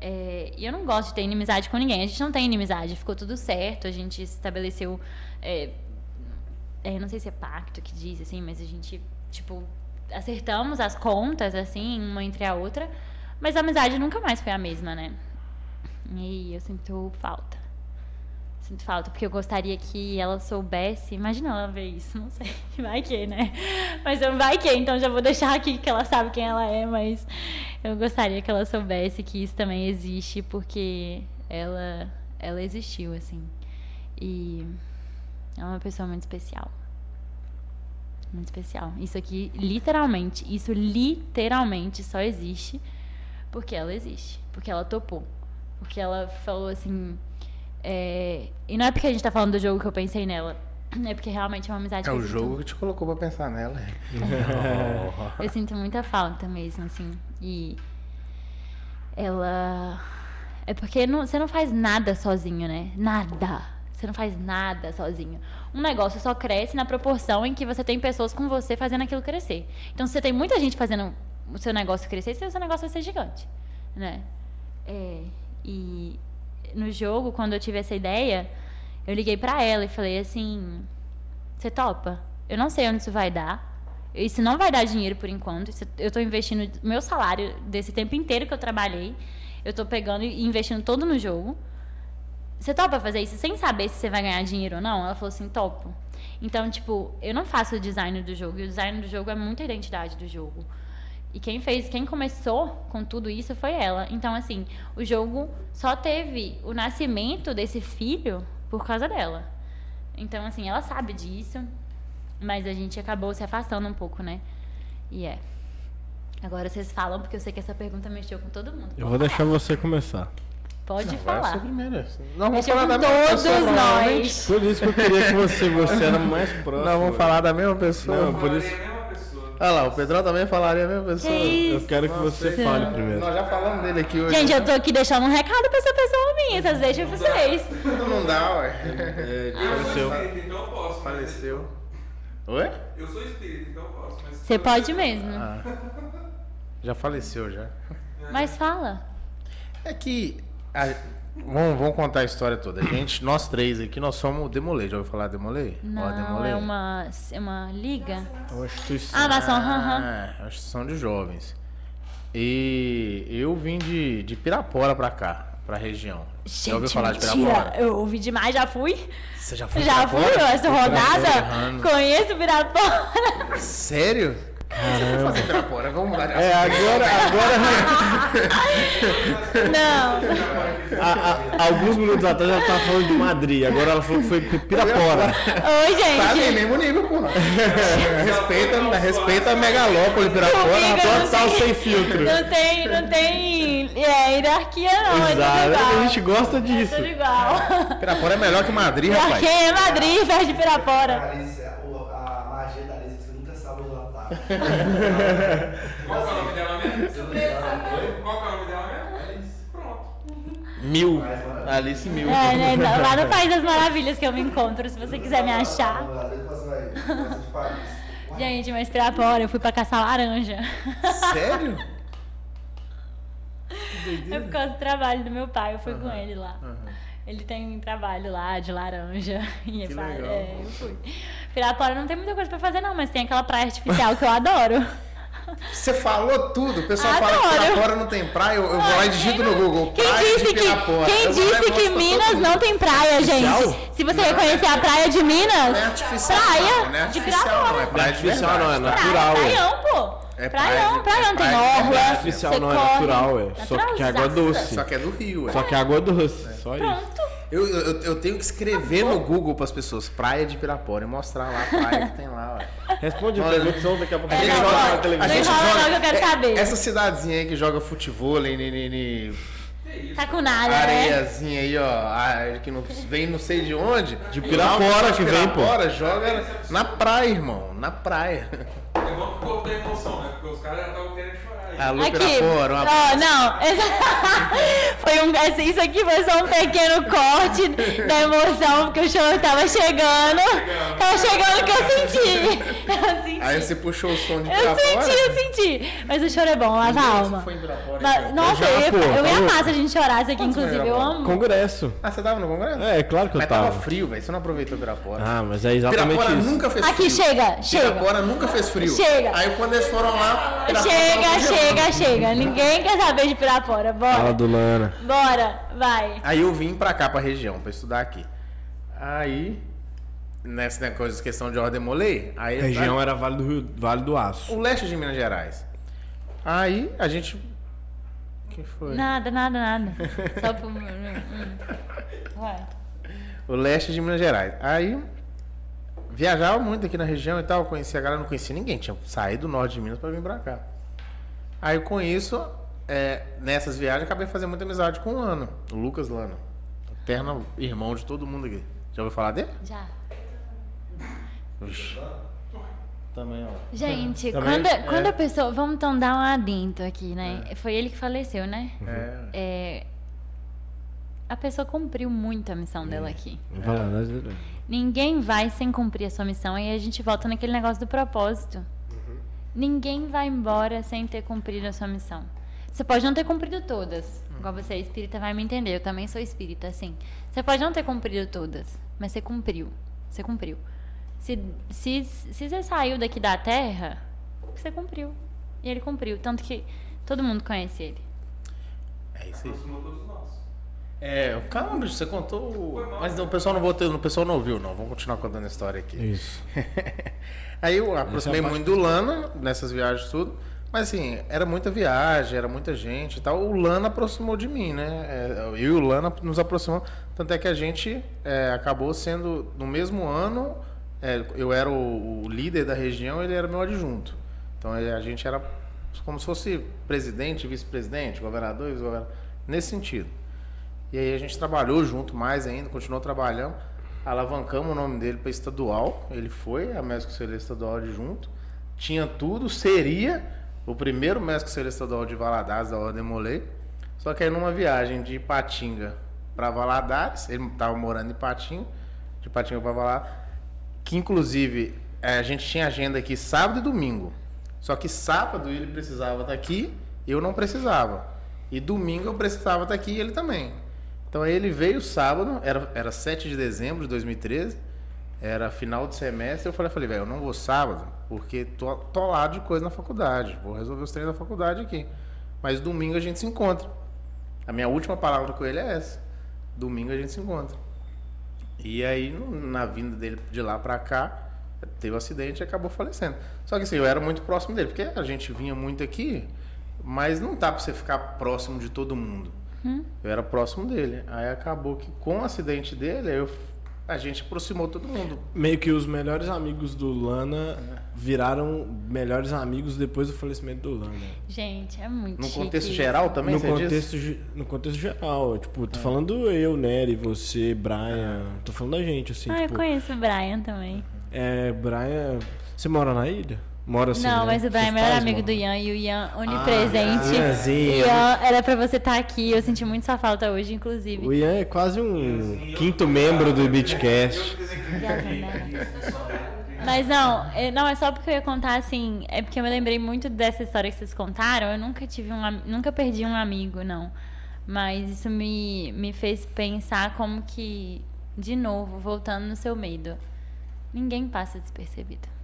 É, e eu não gosto de ter inimizade com ninguém. A gente não tem inimizade, ficou tudo certo. A gente estabeleceu. É, é, não sei se é pacto que diz, assim, mas a gente, tipo, acertamos as contas, assim, uma entre a outra. Mas a amizade nunca mais foi a mesma, né? E eu sinto falta. Sinto falta, porque eu gostaria que ela soubesse. Imagina ela ver isso, não sei. *laughs* Vai que, né? Mas eu vai que, então já vou deixar aqui que ela sabe quem ela é, mas eu gostaria que ela soubesse que isso também existe, porque ela, ela existiu, assim. E é uma pessoa muito especial. Muito especial. Isso aqui, literalmente, isso literalmente só existe porque ela existe. Porque ela topou. Porque ela falou assim. É, E não é porque a gente tá falando do jogo que eu pensei nela. É porque realmente é uma amizade É o sinto- jogo que te colocou pra pensar nela. *laughs* eu sinto muita falta mesmo, assim. E ela. É porque não- você não faz nada sozinho, né? Nada. Você não faz nada sozinho. Um negócio só cresce na proporção em que você tem pessoas com você fazendo aquilo crescer. Então, se você tem muita gente fazendo o seu negócio crescer, seu negócio vai ser gigante, né? É, e no jogo, quando eu tive essa ideia, eu liguei pra ela e falei assim: Você topa? Eu não sei onde isso vai dar. Isso não vai dar dinheiro por enquanto. Eu tô investindo meu salário desse tempo inteiro que eu trabalhei. Eu tô pegando e investindo todo no jogo. Você topa fazer isso sem saber se você vai ganhar dinheiro ou não? Ela falou assim, topo. Então, tipo, eu não faço o design do jogo. E o design do jogo é muita identidade do jogo. E quem fez, quem começou com tudo isso foi ela. Então, assim, o jogo só teve o nascimento desse filho por causa dela. Então, assim, ela sabe disso, mas a gente acabou se afastando um pouco, né? E é. Agora vocês falam, porque eu sei que essa pergunta mexeu com todo mundo. Eu vou deixar você começar. Pode ser falar. primeiro. Não, vamos falar da mesma todos pessoa, provavelmente. nós. Por isso que eu queria que você, você era mais próximo. Não, vamos falar da mesma pessoa. Não, por isso Olha lá, o Pedrão também falaria a mesma pessoa. Que eu quero que você Nossa, fale primeiro. Nós já falamos dele aqui hoje. Gente, eu tô aqui deixando um recado pra essa pessoa minha, vocês deixam pra vocês. *laughs* Não dá, ué. É, Eu sou faleceu. então eu posso. Faleceu. Oi? Eu sou espírita, então eu posso. Mas Você pode mesmo. Ah. Já faleceu, já. Mas fala. É que. a- vamos, vamos contar a história toda. A gente, nós três aqui, nós somos o Demolê. Já ouviu falar Demolê? Ó, Não, Demolê. é uma, é uma liga. É uma instituição. Ah, aham. Ah, acho que são de jovens. E eu vim de, de Pirapora pra cá, pra região. Já ouviu Gente, falar de mentira. Pirapora? Eu ouvi demais, já fui. Você já foi Já fui, ó, essa rodada. Conheço Pirapora. Sério? Foi fazer Pirapora? Vamos mudar de É, agora, agora Não. a- a- alguns minutos atrás ela tava falando de Madrid, agora ela falou que foi Pirapora. Oi, Tá ali, gente. mesmo nível, porra. respeita, respeita a megalópole Pirapora, Comigo Total tem- sem filtro. Não tem, não tem é, hierarquia, não. Exato, é tudo igual. a gente gosta disso. É tudo igual. Pirapora é melhor que Madrid, rapaz. Porque é Madrid, perto de Pirapora. Alice, o- a magia da Alice, você nunca sabe. Qual que é o nome dela mesmo? Surpresa. Qual que é o nome dela mesmo? Pronto. Mil. Alice Mil. É, né, lá no País das *laughs* Maravilhas que eu me encontro, se você quiser me achar. Gente, mas Pirapora, eu fui pra caçar laranja. Sério? *laughs* É por causa do trabalho do meu pai, eu fui com ele lá. Ele tem um trabalho lá de laranja. *laughs* E é, legal. é, eu fui. Pirapora não tem muita coisa pra fazer, não, mas tem aquela praia artificial que eu adoro. *laughs* Você falou tudo. O pessoal fala Adoro. que Pirapora não tem praia. Eu, eu vou lá e digito no Google. Quem praia disse de que, quem disse que Minas não tem praia, gente? Se você reconhecer a praia de Minas, Não é artificial. praia não, não é de artificial, Pirapora. não. É praia de artificial, não, é natural. é. praião, pô. É praia praião, praião, é tem orla. verdade. Artificial você não é natural, é. Só que é água doce. Só que é do Rio, é. Só que é água doce. Só isso. Pronto. Eu, eu, eu tenho que escrever no Google pras pessoas praia de Pirapora e mostrar lá a praia que tem lá, ué. Responde a Olha, pergunta, senão daqui a pouco É, a gente não, joga não, na não televisão. enrola não que eu quero é- saber. Essa cidadezinha aí que joga futebol, ni, ni, ni, ni, Tá com nada, né? areiazinha aí, ó, a- que não vem não sei de onde. De Pirapora que vem, pô. Pirapora joga na praia, irmão, na praia. O povo tem emoção, né? Porque os caras já estavam querendo chorar Alô, Aqui. Ó, abraço. não. essa- *laughs* foi um, esse- isso aqui foi só um pequeno corte da emoção, porque o show tava chegando. Tava chegando que eu senti. *laughs* Eu senti. Aí você puxou o som de Eu senti, eu senti. Mas o choro é bom, lava a alma. Foi Mas- então. nossa, Já, eu, ia, pô, eu ia tá amar se a gente chorasse aqui, Quantos inclusive. Eu amo. Congresso. Ah, você tava no congresso? É, claro que eu Mas tava tava. frio, velho. Você não aproveitou Pirapora. Ah, mas é exatamente Pirapora isso. nunca fez Aqui, frio. chega, chega. Pirapora nunca fez frio. Chega. Aí quando eles foram lá, Pirapora Chega, tava gelando. Chega, chega. Ninguém quer saber de Pirapora. Fala Bora. do Lana. Bora, vai. Aí eu vim pra cá, pra região, pra estudar aqui. Aí, nessa né, coisa, questão de ordem molei, aí A região era Vale do Rio, Vale do Aço. o leste de Minas Gerais. Aí a gente. que foi? Nada, nada, nada. *laughs* Só pro. Vai. O leste de Minas Gerais. Aí viajava muito aqui na região e tal, conhecia a galera, não conhecia ninguém, tinha saído do norte de Minas pra vir pra cá. Aí com isso, é, nessas viagens, acabei fazendo muita amizade com o Lano, o Lucas Lano, eterno irmão de todo mundo aqui. Já ouviu falar dele? Já. Vixe. Também, ó. Gente, Também- quando, é. quando a pessoa. Vamos então dar um adento aqui, né? Foi ele que faleceu, né? É. É, a pessoa cumpriu muito a missão dela aqui. Vai lá, nós- Ninguém vai sem cumprir a sua missão. E a gente volta naquele negócio do propósito. Ninguém vai embora sem ter cumprido a sua missão. Você pode não ter cumprido todas. Igual você é espírita, vai me entender. Eu também sou espírita, assim. Você pode não ter cumprido todas, mas você cumpriu. Você cumpriu. Se, se, se você saiu daqui da Terra, você cumpriu. E ele cumpriu. Tanto que todo mundo conhece ele. É isso aí. Aproximou todos nós. É, calma, bicho, você contou. Mas o pessoal não, voltou, o pessoal não ouviu, não. Vamos continuar contando a história aqui. Isso. *laughs* Aí eu aproximei é a muito do Lana nessas viagens tudo. Mas assim, era muita viagem, era muita gente e tal. O Lana aproximou de mim, né? É, Eu e o Lana nos aproximamos. Tanto é que a gente é, acabou sendo, no mesmo ano, é, eu era o, o líder da região, ele era meu adjunto. Então ele- a gente era como se fosse presidente, vice-presidente, governador, vice-governador, nesse sentido. E aí a gente trabalhou junto mais ainda, continuou trabalhando. Alavancamos o nome dele para estadual. Ele foi a médico conselheiro estadual adjunto. Tinha tudo, seria o primeiro médico conselheiro estadual de Valadares da Ordem Molei. Só que aí numa viagem de Patinga para Valadares, ele estava morando em Patinga, de Patinga para Valadares, que inclusive eh, a gente tinha agenda aqui sábado e domingo. Só que sábado ele precisava estar aqui, eu não precisava. E domingo eu precisava estar aqui e ele também. Então aí ele veio sábado, era, era 7 de dezembro de 2013, era final de semestre. Eu falei, falei velho, eu não vou sábado, porque tô atolado de coisa na faculdade. Vou resolver os treinos da faculdade aqui. Mas domingo a gente se encontra. A minha última palavra com ele é essa. Domingo a gente se encontra. E aí, na vinda dele de lá pra cá, teve um acidente e acabou falecendo. Só que assim, eu era muito próximo dele, porque a gente vinha muito aqui, mas não dá pra você ficar próximo de todo mundo. Eu era próximo dele. Aí acabou que com o acidente dele, eu, a gente aproximou todo mundo. Meio que os melhores amigos do Lana viraram melhores amigos depois do falecimento do Lana. Gente, é muito No contexto isso. geral também, no contexto, ge- no contexto geral, tipo, tô falando eu, Nery, você, Brian, tô falando da gente, assim, Ah, eu tipo, conheço o Brian também. é, Brian, você mora na ilha? Mora assim, não, né? mas o Brian é Seus melhor pais amigo moram? do Ian e o Ian onipresente. Ianzinho. Ian, era pra você estar aqui. Eu senti muito sua falta hoje, inclusive. O Ian é quase um quinto membro do Beatcast. *laughs* Mas não, é, não, é só porque eu ia contar assim, é porque eu me lembrei muito dessa história que vocês contaram. Eu nunca tive um, nunca perdi um amigo, não. Mas isso me, me fez pensar como que, de novo, voltando no seu medo, ninguém passa despercebido.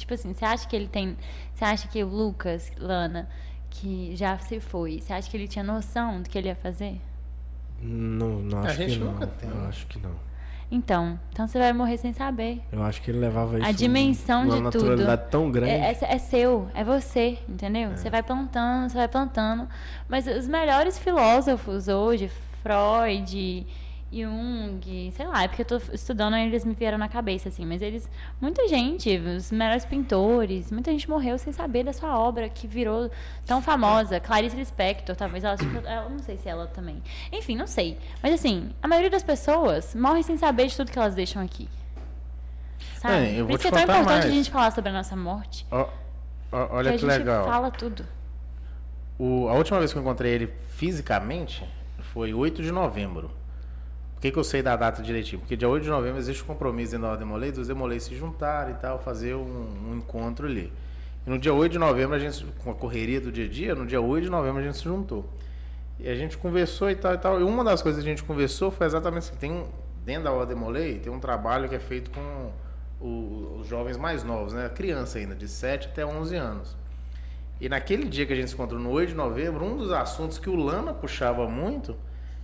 Tipo assim, você acha que ele tem. Você acha que o Lucas, Lana, que já se foi, você acha que ele tinha noção do que ele ia fazer? Não, não A acho gente que não. nunca tem. Eu acho que não. Então, então você vai morrer sem saber. Eu acho que ele levava isso A dimensão numa de tudo. naturalidade tão grande. É, é- é seu, é você, entendeu? Você vai plantando, você vai plantando. Mas os melhores filósofos hoje, Freud, Jung, sei lá, é porque eu tô estudando e eles me vieram na cabeça, assim, mas eles. Muita gente, os melhores pintores, muita gente morreu sem saber da sua obra que virou tão famosa. Clarice Lispector, talvez ela, ela não sei se ela também. Enfim, não sei. Mas assim, a maioria das pessoas morre sem saber de tudo que elas deixam aqui. Sabe? É, eu Por vou isso te é tão importante mais. a gente falar sobre a nossa morte. Ó, ó, olha que que, a gente legal. fala tudo. O- a última vez que eu encontrei ele fisicamente foi 8 de novembro. Por que, que eu sei da data direitinho? Porque dia 8 de novembro existe um compromisso dentro da Ordem Molei, dos Demolei se juntarem e tal, fazer um, um encontro ali. E no dia 8 de novembro, a gente, com a correria do dia a dia, no dia 8 de novembro a gente se juntou. E a gente conversou e tal e tal. E uma das coisas que a gente conversou foi exatamente assim: tem um, dentro da Ordem Molei, tem um trabalho que é feito com o- os jovens mais novos, né? Criança ainda, de 7 até 11 anos. E naquele dia que a gente se encontrou, no 8 de novembro, um dos assuntos que o Lana puxava muito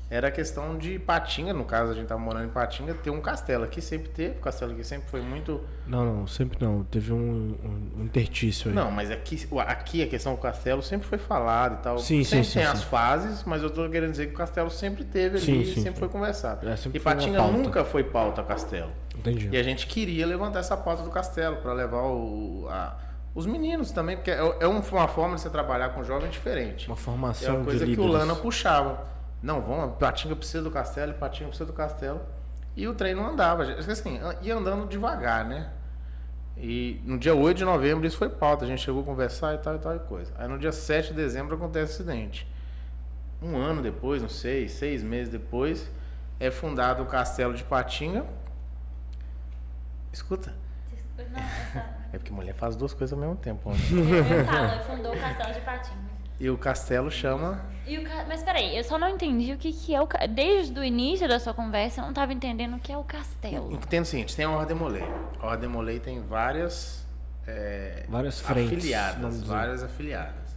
era a questão de Patinga, no caso a gente estava morando em Patinga, ter um castelo. Aqui sempre teve, o castelo aqui sempre foi muito. Não, não, sempre não. Teve um, um, intertício aí. Não, mas aqui, aqui a questão do castelo sempre foi falado e tal. Sim, sempre sim, tem sim, as sim. fases, mas eu tô querendo dizer que o castelo sempre teve ali, Sim, e sim, sempre foi conversado. É, sempre e foi Patinga pauta. nunca foi pauta castelo. Entendi. E a gente queria levantar essa pauta do castelo para levar o, a- os meninos também, porque é, é um- uma forma de você trabalhar com jovem diferente. Uma É formação uma coisa que o. Lana puxava. Não, vamos, Patinga precisa do castelo, Patinga precisa do castelo. E o trem não andava. Assim, ia andando devagar, né? E no dia 8 de novembro isso foi pauta. A gente chegou a conversar e tal e tal e coisa. Aí no dia 7 de dezembro acontece o acidente. Um ano depois, não sei, seis meses depois, é fundado o castelo de Patinga. Escuta. Não, essa... *laughs* É porque mulher faz duas coisas ao mesmo tempo. né? Eu falo, fundou o castelo de Patinga. E o castelo chama. E o ca- Mas peraí, eu só não entendi o que, que é o. ca- Desde o início da sua conversa, eu não estava entendendo o que é o castelo. Entendo o seguinte: tem a Ordem Molay. A Ordem Molay tem várias. é, Várias frentes, afiliadas. Várias afiliadas.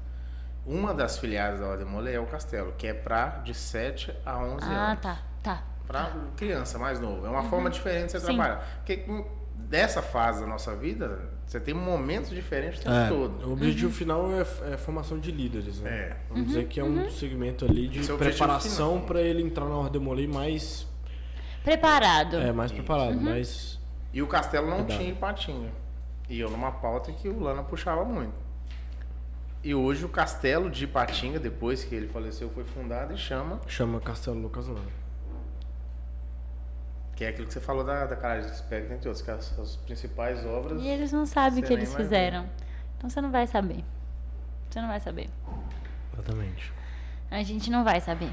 Uma das filiadas da Ordem Molay é o castelo, que é pra de 7 a 11 Ah, anos. tá, tá. Pra criança mais novo. É uma forma diferente de você Sim. trabalhar. Porque hum, dessa fase da nossa vida, você tem momentos diferentes o tempo É, todo. o objetivo final é, é a formação de líderes, né? É. Vamos dizer que é um segmento ali de Esse é preparação para ele entrar na Ordem Molay mais, Preparado. é, mais preparado, mais E o castelo não tinha Ipatinga. E eu numa pauta que o Lana puxava muito. E hoje o castelo de Ipatinga, depois que ele faleceu, foi fundado e chama, chama Castelo Lucas Lana. Que é aquilo que você falou da, da Caralho de Espectro, entre outros, que as, as principais obras. E eles não sabem o que eles fizeram. Então você não vai saber. Você não vai saber. Exatamente. A gente não vai saber.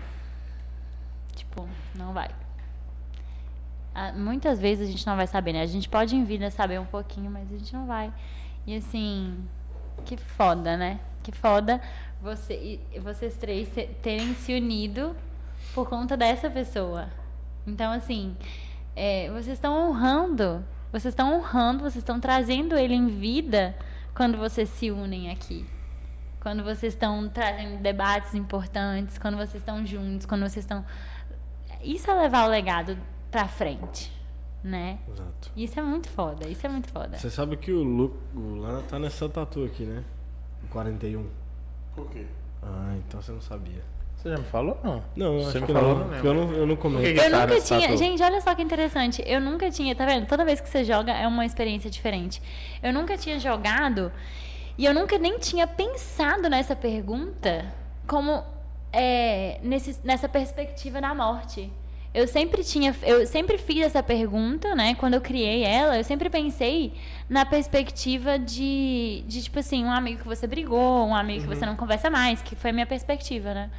Tipo, não vai. Muitas vezes a gente não vai saber, né? A gente pode em vida saber um pouquinho, mas a gente não vai. E assim, que foda, né? Que foda você, e vocês três terem se unido por conta dessa pessoa. Então, assim, é, vocês estão honrando, vocês estão honrando, vocês estão trazendo ele em vida quando vocês se unem aqui. Quando vocês estão trazendo debates importantes, quando vocês estão juntos, quando vocês estão. Isso é levar o legado pra frente, né? Exato. Isso é muito foda, isso é muito foda. Você sabe que o, Lu, o Lana tá nessa tatu aqui, né? O 41. Por quê? Ah, então você não sabia. Você já me falou? Não. Não, Você acho me que falou, não. eu não, eu não que Eu nunca tinha. tatu? Gente, olha só que interessante. Eu nunca tinha. Tá vendo? Toda vez que você joga é uma experiência diferente. Eu nunca tinha jogado e eu nunca nem tinha pensado nessa pergunta como é, nesse, nessa perspectiva da morte. Eu sempre tinha, eu sempre fiz essa pergunta, né? Quando eu criei ela, eu sempre pensei na perspectiva de, de tipo assim, um amigo que você brigou, um amigo que você não conversa mais, que foi a minha perspectiva, né?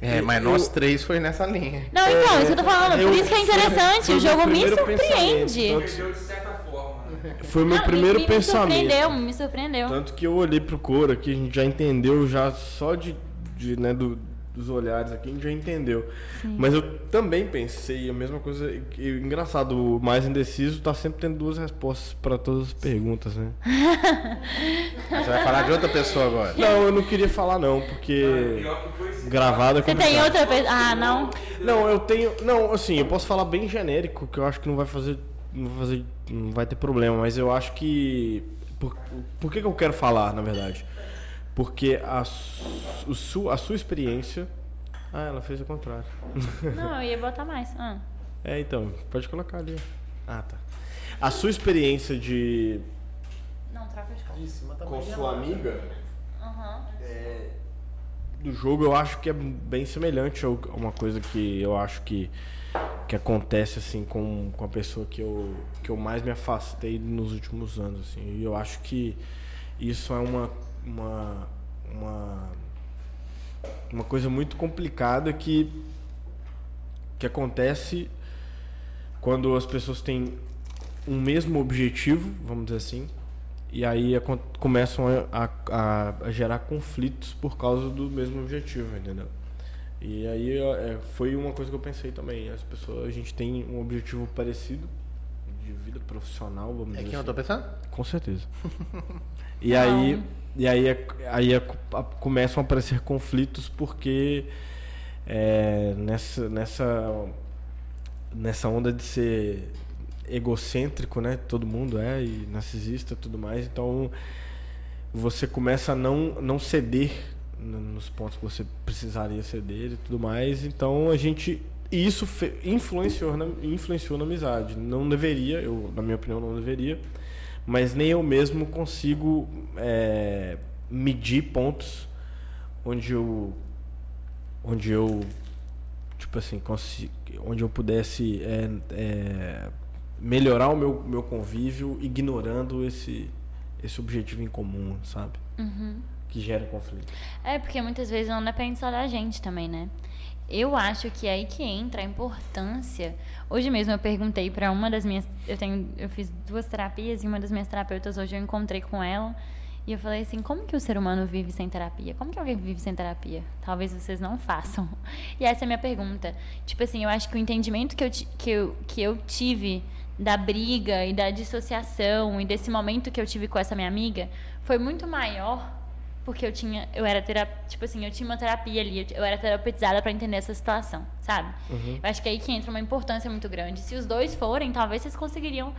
É, mas Eu- nós três foi nessa linha. Não, então, isso que eu tô falando. eu- Por isso que é interessante. foi- o jogo me surpreende. pensamento, Perdeu de certa forma. né? Foi o meu Não, primeiro me, pensamento. Me surpreendeu, me surpreendeu. Tanto que eu olhei pro coro aqui, a gente já entendeu, já só de, de, né, do- dos olhares aqui, a gente já entendeu. Mas eu também pensei a mesma coisa. E, engraçado, o mais indeciso tá sempre tendo duas respostas para todas as perguntas, né? *laughs* Você vai falar de outra pessoa agora. Não, eu não queria falar não, porque gravado é Você tem outra pessoa. Ah, não. Não, eu tenho. Não, assim, eu posso falar bem genérico, que eu acho que não vai fazer. Não vai, fazer, não vai ter problema, mas eu acho que. Por, por que, que eu quero falar, na verdade? Porque a, su- o su- a sua experiência. Ah, ela fez o contrário. *laughs* Não, eu ia botar mais. Ah. É, então, pode colocar ali. Ah, tá. A sua experiência de. Não, troca de cor. com sua amiga Aham. do jogo eu acho que é bem semelhante a uma coisa que eu acho que, que acontece assim com, com a pessoa que eu, que eu mais me afastei nos últimos anos assim e eu acho que isso é uma uma uma, uma coisa muito complicada que que acontece quando as pessoas têm um mesmo objetivo vamos dizer assim e aí acon- começam a, a- a gerar conflitos por causa do mesmo objetivo, entendeu? E aí é, foi uma coisa que eu pensei também. As pessoas, a gente tem um objetivo parecido de vida profissional, vamos É dizer quem eu assim. tô pensando? Com certeza. *laughs* E aí, e aí, é- aí é- começam a aparecer conflitos porque é, nessa, nessa, nessa onda de ser egocêntrico, né? Todo mundo é, e narcisista tudo mais. Então você começa a não, não ceder nos pontos que você precisaria ceder e tudo mais. Então a gente. Isso influenciou na, influenciou na amizade. Não deveria, eu, na minha opinião, não deveria. Mas nem eu mesmo consigo é, medir pontos onde eu. Onde eu. Tipo assim, onde eu pudesse é, é, melhorar o meu, meu convívio ignorando esse, esse objetivo em comum, sabe? Que gera conflito. É, porque muitas vezes não depende só da gente também, né? Eu acho que é aí que entra a importância. Hoje mesmo eu perguntei para uma das minhas, eu tenho, eu fiz duas terapias e uma das minhas terapeutas hoje eu encontrei com ela E eu falei assim, como que o ser humano vive sem terapia? Como que alguém vive sem terapia? Talvez vocês não façam. *laughs* E essa é a minha pergunta. Tipo assim, eu acho que o entendimento que eu, que eu, que eu tive da briga e da dissociação e desse momento que eu tive com essa minha amiga foi muito maior porque eu tinha eu era terap... tipo assim eu tinha uma terapia ali eu era terapeutizada para entender essa situação sabe? Eu acho que é aí que entra uma importância muito grande. Se os dois forem talvez vocês conseguiriam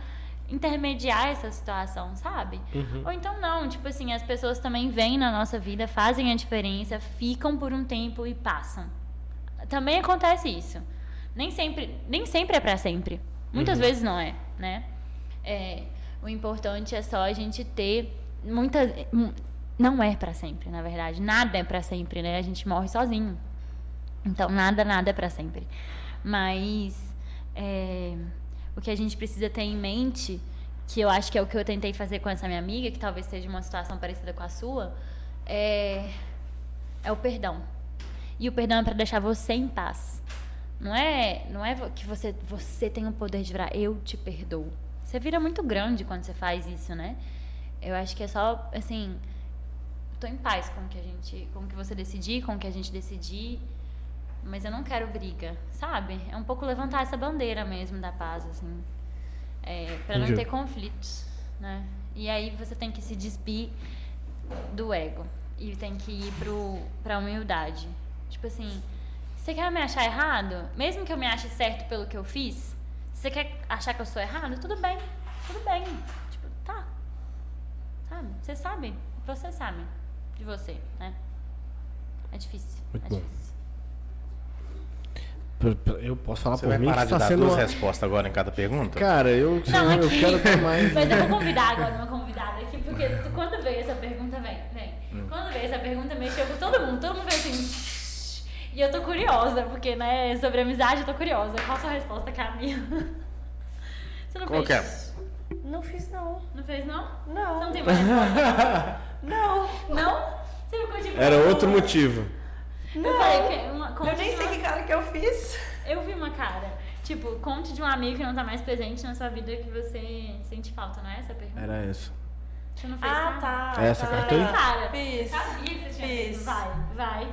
intermediar essa situação sabe? Ou então não tipo assim as pessoas também vêm na nossa vida fazem a diferença ficam por um tempo e passam. Também acontece isso. Nem sempre nem sempre é para sempre muitas vezes não é né? É, o importante é só a gente ter muitas não é para sempre na verdade. Nada é para sempre né? A gente morre sozinho. Então nada nada é para sempre. Mas é, o que a gente precisa ter em mente que eu acho que é o que eu tentei fazer com essa minha amiga que talvez seja uma situação parecida com a sua é é o perdão. E o perdão é para deixar você em paz não é, não é que você, você tem o poder de virar eu te perdoo. Você vira muito grande quando você faz isso, né? Eu acho que é só, assim, tô em paz com o que a gente, com o que você decidir, com o que a gente decidir, mas eu não quero briga, sabe? É um pouco levantar essa bandeira mesmo da paz, assim, é, para não ter conflitos, né? E aí você tem que se despir do ego e tem que ir pro, pra humildade. Tipo assim, você quer me achar errado? Mesmo que eu me ache certo pelo que eu fiz, se você quer achar que eu sou errado, tudo bem. Tudo bem. Tipo, tá. Sabe? Você sabe. Você sabe de você, né? É difícil. Muito é bom. difícil. Eu posso falar Você por vai mim parar que de tá dar duas uma... respostas agora em cada pergunta? Cara, eu, Não, eu aqui. quero ter mais. Mas eu vou convidar agora uma convidada aqui, porque quando veio essa pergunta, vem, vem. Hum. Quando veio essa pergunta, mexeu com todo mundo. Todo mundo veio assim. E eu tô curiosa, porque, né, sobre amizade eu tô curiosa. Qual a sua resposta, Camila? Você não Qual fez? que é? Não fiz, não. Não fez, não? Você Não. não tem mais *laughs* resposta? Não. Não? Você ficou tipo. Era outro motivo. Eu falei, uma, Eu nem de sei uma- que cara que eu fiz. Eu vi uma cara. Tipo, conte de um amigo que não tá mais presente na sua vida que você sente falta, não é essa a pergunta? Era isso. Você não fez Ah, cara? tá. Essa tá. Cara, Fiz. sabia que você tinha feito. Fiz. Vai, vai.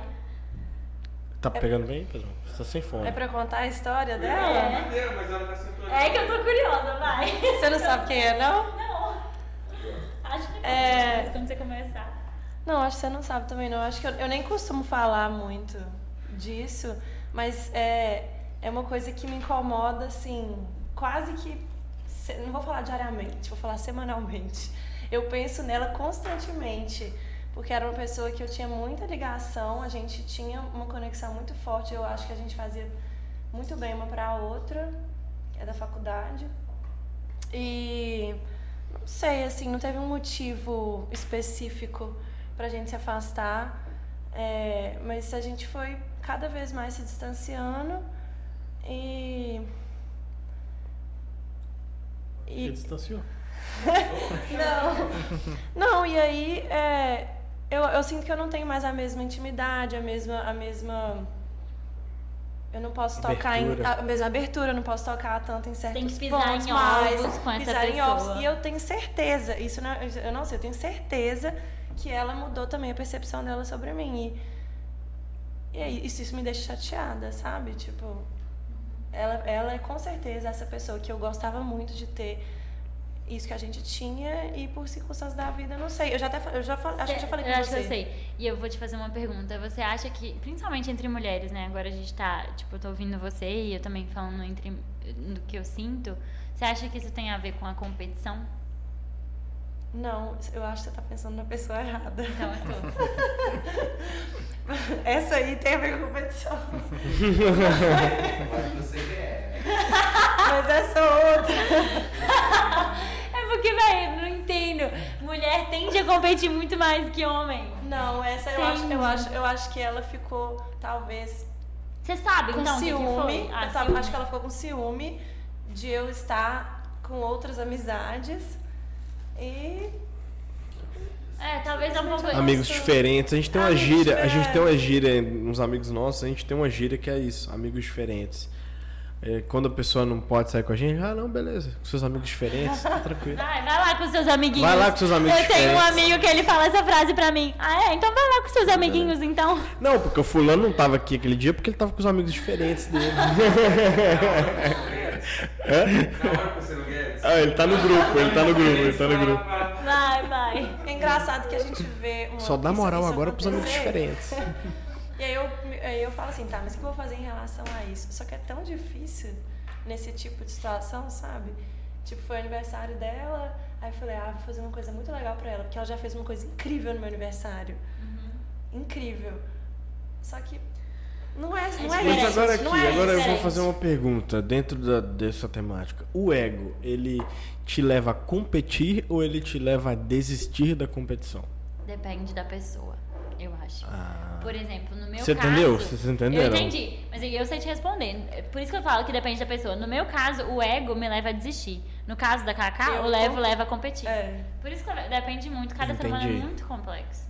Tá pegando bem, Pedro? Você tá sem fome. É pra contar a história dela? É. Mas ela tá sempre É que eu tô curiosa, vai. *laughs* Você não sabe quem é, não? Não. Acho que não, É. mas quando você começar. Não, acho que você não sabe também, não. Acho que eu, eu nem costumo falar muito disso, mas é, é uma coisa que me incomoda, assim, quase que. Não vou falar diariamente, vou falar semanalmente. Eu penso nela constantemente, porque era uma pessoa que eu tinha muita ligação, a gente tinha uma conexão muito forte, eu acho que a gente fazia muito bem uma para a outra, é da faculdade. E não sei, assim, não teve um motivo específico pra gente se afastar, é, mas a gente foi cada vez mais se distanciando e. E, distanciou. *laughs* *laughs* não, não, e aí é, eu, eu sinto que eu não tenho mais a mesma intimidade, a mesma. A mesma eu não posso tocar em. Abertura. A mesma abertura, eu não posso tocar tanto em certos Tem que pisar pontos em mais. ovos com essa pisar em ovos. pessoa. E eu tenho certeza, isso não, eu não sei, eu tenho certeza que ela mudou também a percepção dela sobre mim. E, e isso, isso me deixa chateada, sabe? Tipo, ela, ela é com certeza essa pessoa que eu gostava muito de ter isso que a gente tinha e por circunstâncias da vida, não sei. Eu já até eu já falei, acho que eu já falei com eu acho você. que eu sei. E eu vou te fazer uma pergunta. Você acha que, principalmente entre mulheres, né? Agora a gente tá, tipo, eu tô ouvindo você e eu também falando entre do que eu sinto. Você acha que isso tem a ver com a competição? Não, eu acho que você tá pensando na pessoa errada. Então eu tô. Essa aí tem a ver com competição. Mas você que é. Mas essa outra. *laughs* É porque, velho, eu não entendo. Mulher tende a competir muito mais que homem. Não, essa eu acho, eu acho, eu acho que ela ficou, talvez, Você sabe, com então, o que que ciúme. foi? Ah, eu tava- ciúme. acho que ela ficou com ciúme de eu estar com outras amizades. E. É, talvez é um pouco... Amigos diferentes. A gente tem uma Amigos gíria, a gente diferentes. tem uma gíria, uns amigos nossos, a gente tem uma gíria que é isso, amigos diferentes. É, quando a pessoa não pode sair com a gente, ah, não, beleza. Com seus amigos diferentes, tá tranquilo. Vai, vai lá com seus amiguinhos. Vai lá com seus amigos Eu tenho um diferentes. amigo que ele fala essa frase pra mim. Ah, é? Então vai lá com seus amiguinhos, então. Não, porque o fulano não tava aqui aquele dia porque ele tava com os amigos diferentes dele. *laughs* Na hora que você não Guedes. ah, ele tá no grupo, ele tá no grupo, ele tá no grupo. Vai, vai. É engraçado que a gente vê. Uma, Só dá moral isso agora pros amigos diferentes. *laughs* E aí eu, aí eu falo assim, tá, mas o que eu vou fazer em relação a isso? Só que é tão difícil nesse tipo de situação, sabe? Tipo, foi aniversário dela, aí eu falei, ah, vou fazer uma coisa muito legal pra ela, porque ela já fez uma coisa incrível no meu aniversário. Incrível. Só que não é, não é. Mas isso, agora aqui, não é agora eu vou fazer uma pergunta dentro da- dessa temática. O ego, ele te leva a competir ou ele te leva a desistir da competição? Depende da pessoa, eu acho. Ah. Por exemplo, no meu Você caso. entendeu? Vocês entenderam? Eu entendi, mas eu sei te responder. Por isso que eu falo que depende da pessoa. No meu caso, o ego me leva a desistir. No caso da Kaká, Eu o levo leva a competir. É. Por isso que depende muito, cada ser humano é Entendi. muito complexo.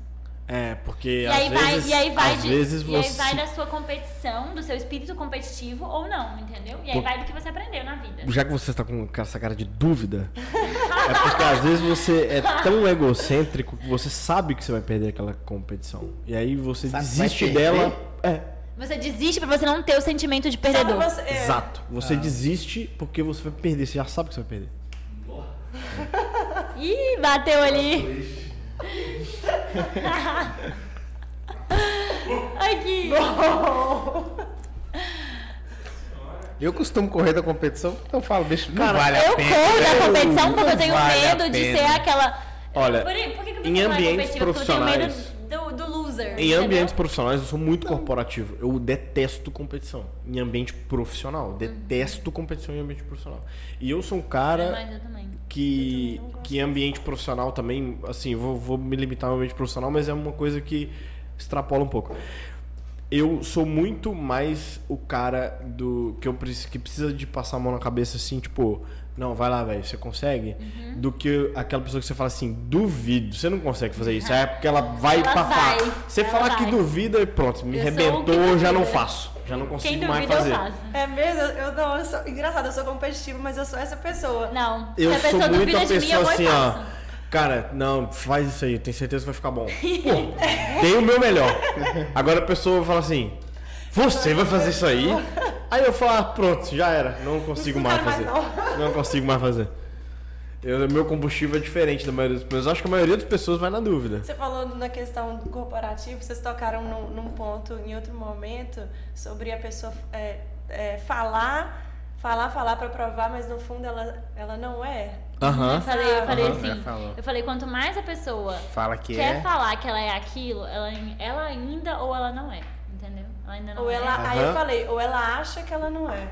É, porque E às aí, vai, vezes, e aí vai às de- vezes e aí você vai da sua competição, do seu espírito competitivo ou não, entendeu? E aí Por- vai do que você aprendeu na vida. já que você está com essa cara de dúvida, *laughs* é porque às vezes você é tão egocêntrico que você sabe que você vai perder aquela competição. E aí você Sabe desiste vai dela. É, Você desiste pra você não ter o sentimento de perdedor. Você- é, exato. Você desiste porque você vai perder. Você já sabe que você vai perder. Ih, bateu ali. *laughs* Aqui. Eu costumo correr da competição, então eu falo, deixa, não vale a eu pena. corro da competição porque eu tenho vale medo de ser aquela. Olha, por, por que que você em não é ambientes competitiva? Porque eu tenho medo profissionais- do, do loser. Em entendeu? ambientes profissionais, eu sou muito corporativo. Eu detesto competição. Em ambiente profissional. Detesto competição em ambiente profissional. E eu sou um cara Mas eu também. que, que em ambiente profissional também, assim, vou, vou me limitar ao ambiente profissional, mas é uma coisa que extrapola um pouco. Eu sou muito mais o cara do que eu que precisa de passar a mão na cabeça assim, tipo, não, vai lá, velho, você consegue, Uhum. do que aquela pessoa que você fala assim, duvido, você não consegue fazer isso. É porque ela vai Ela pra vai, falar. Você ela falar que vai. duvida e pronto, me Eu que arrebentou, já não faço. Já não consigo Quem mais fazer. eu faço. É mesmo? Eu não, eu sou. Engraçado, eu sou competitiva, mas eu sou essa pessoa. Não. Eu Se a sou muito a mim, pessoa vou assim, ó. Cara, não, faz isso aí, tenho certeza que vai ficar bom. *laughs* Pô, dei o meu melhor. Agora a pessoa fala assim: Você vai fazer isso aí? Aí eu falo, ah, pronto, já era. Não consigo Não mais fazer. mais, Não consigo mais fazer. Eu, meu combustível é diferente da maioria das pessoas. Eu acho que a maioria das pessoas vai na dúvida. Você falou na questão do corporativo, vocês tocaram num, num ponto em outro momento sobre a pessoa é, é, falar, falar, falar pra provar, mas no fundo ela, ela não é. Eu Aham. falei, eu falei Aham, assim. Eu falei, quanto mais a pessoa Fala que quer é. falar que ela é aquilo, ela, ela ainda ou ela não é. Ela ainda não Ou é. ela, aí eu falei, ou ela acha que ela não é.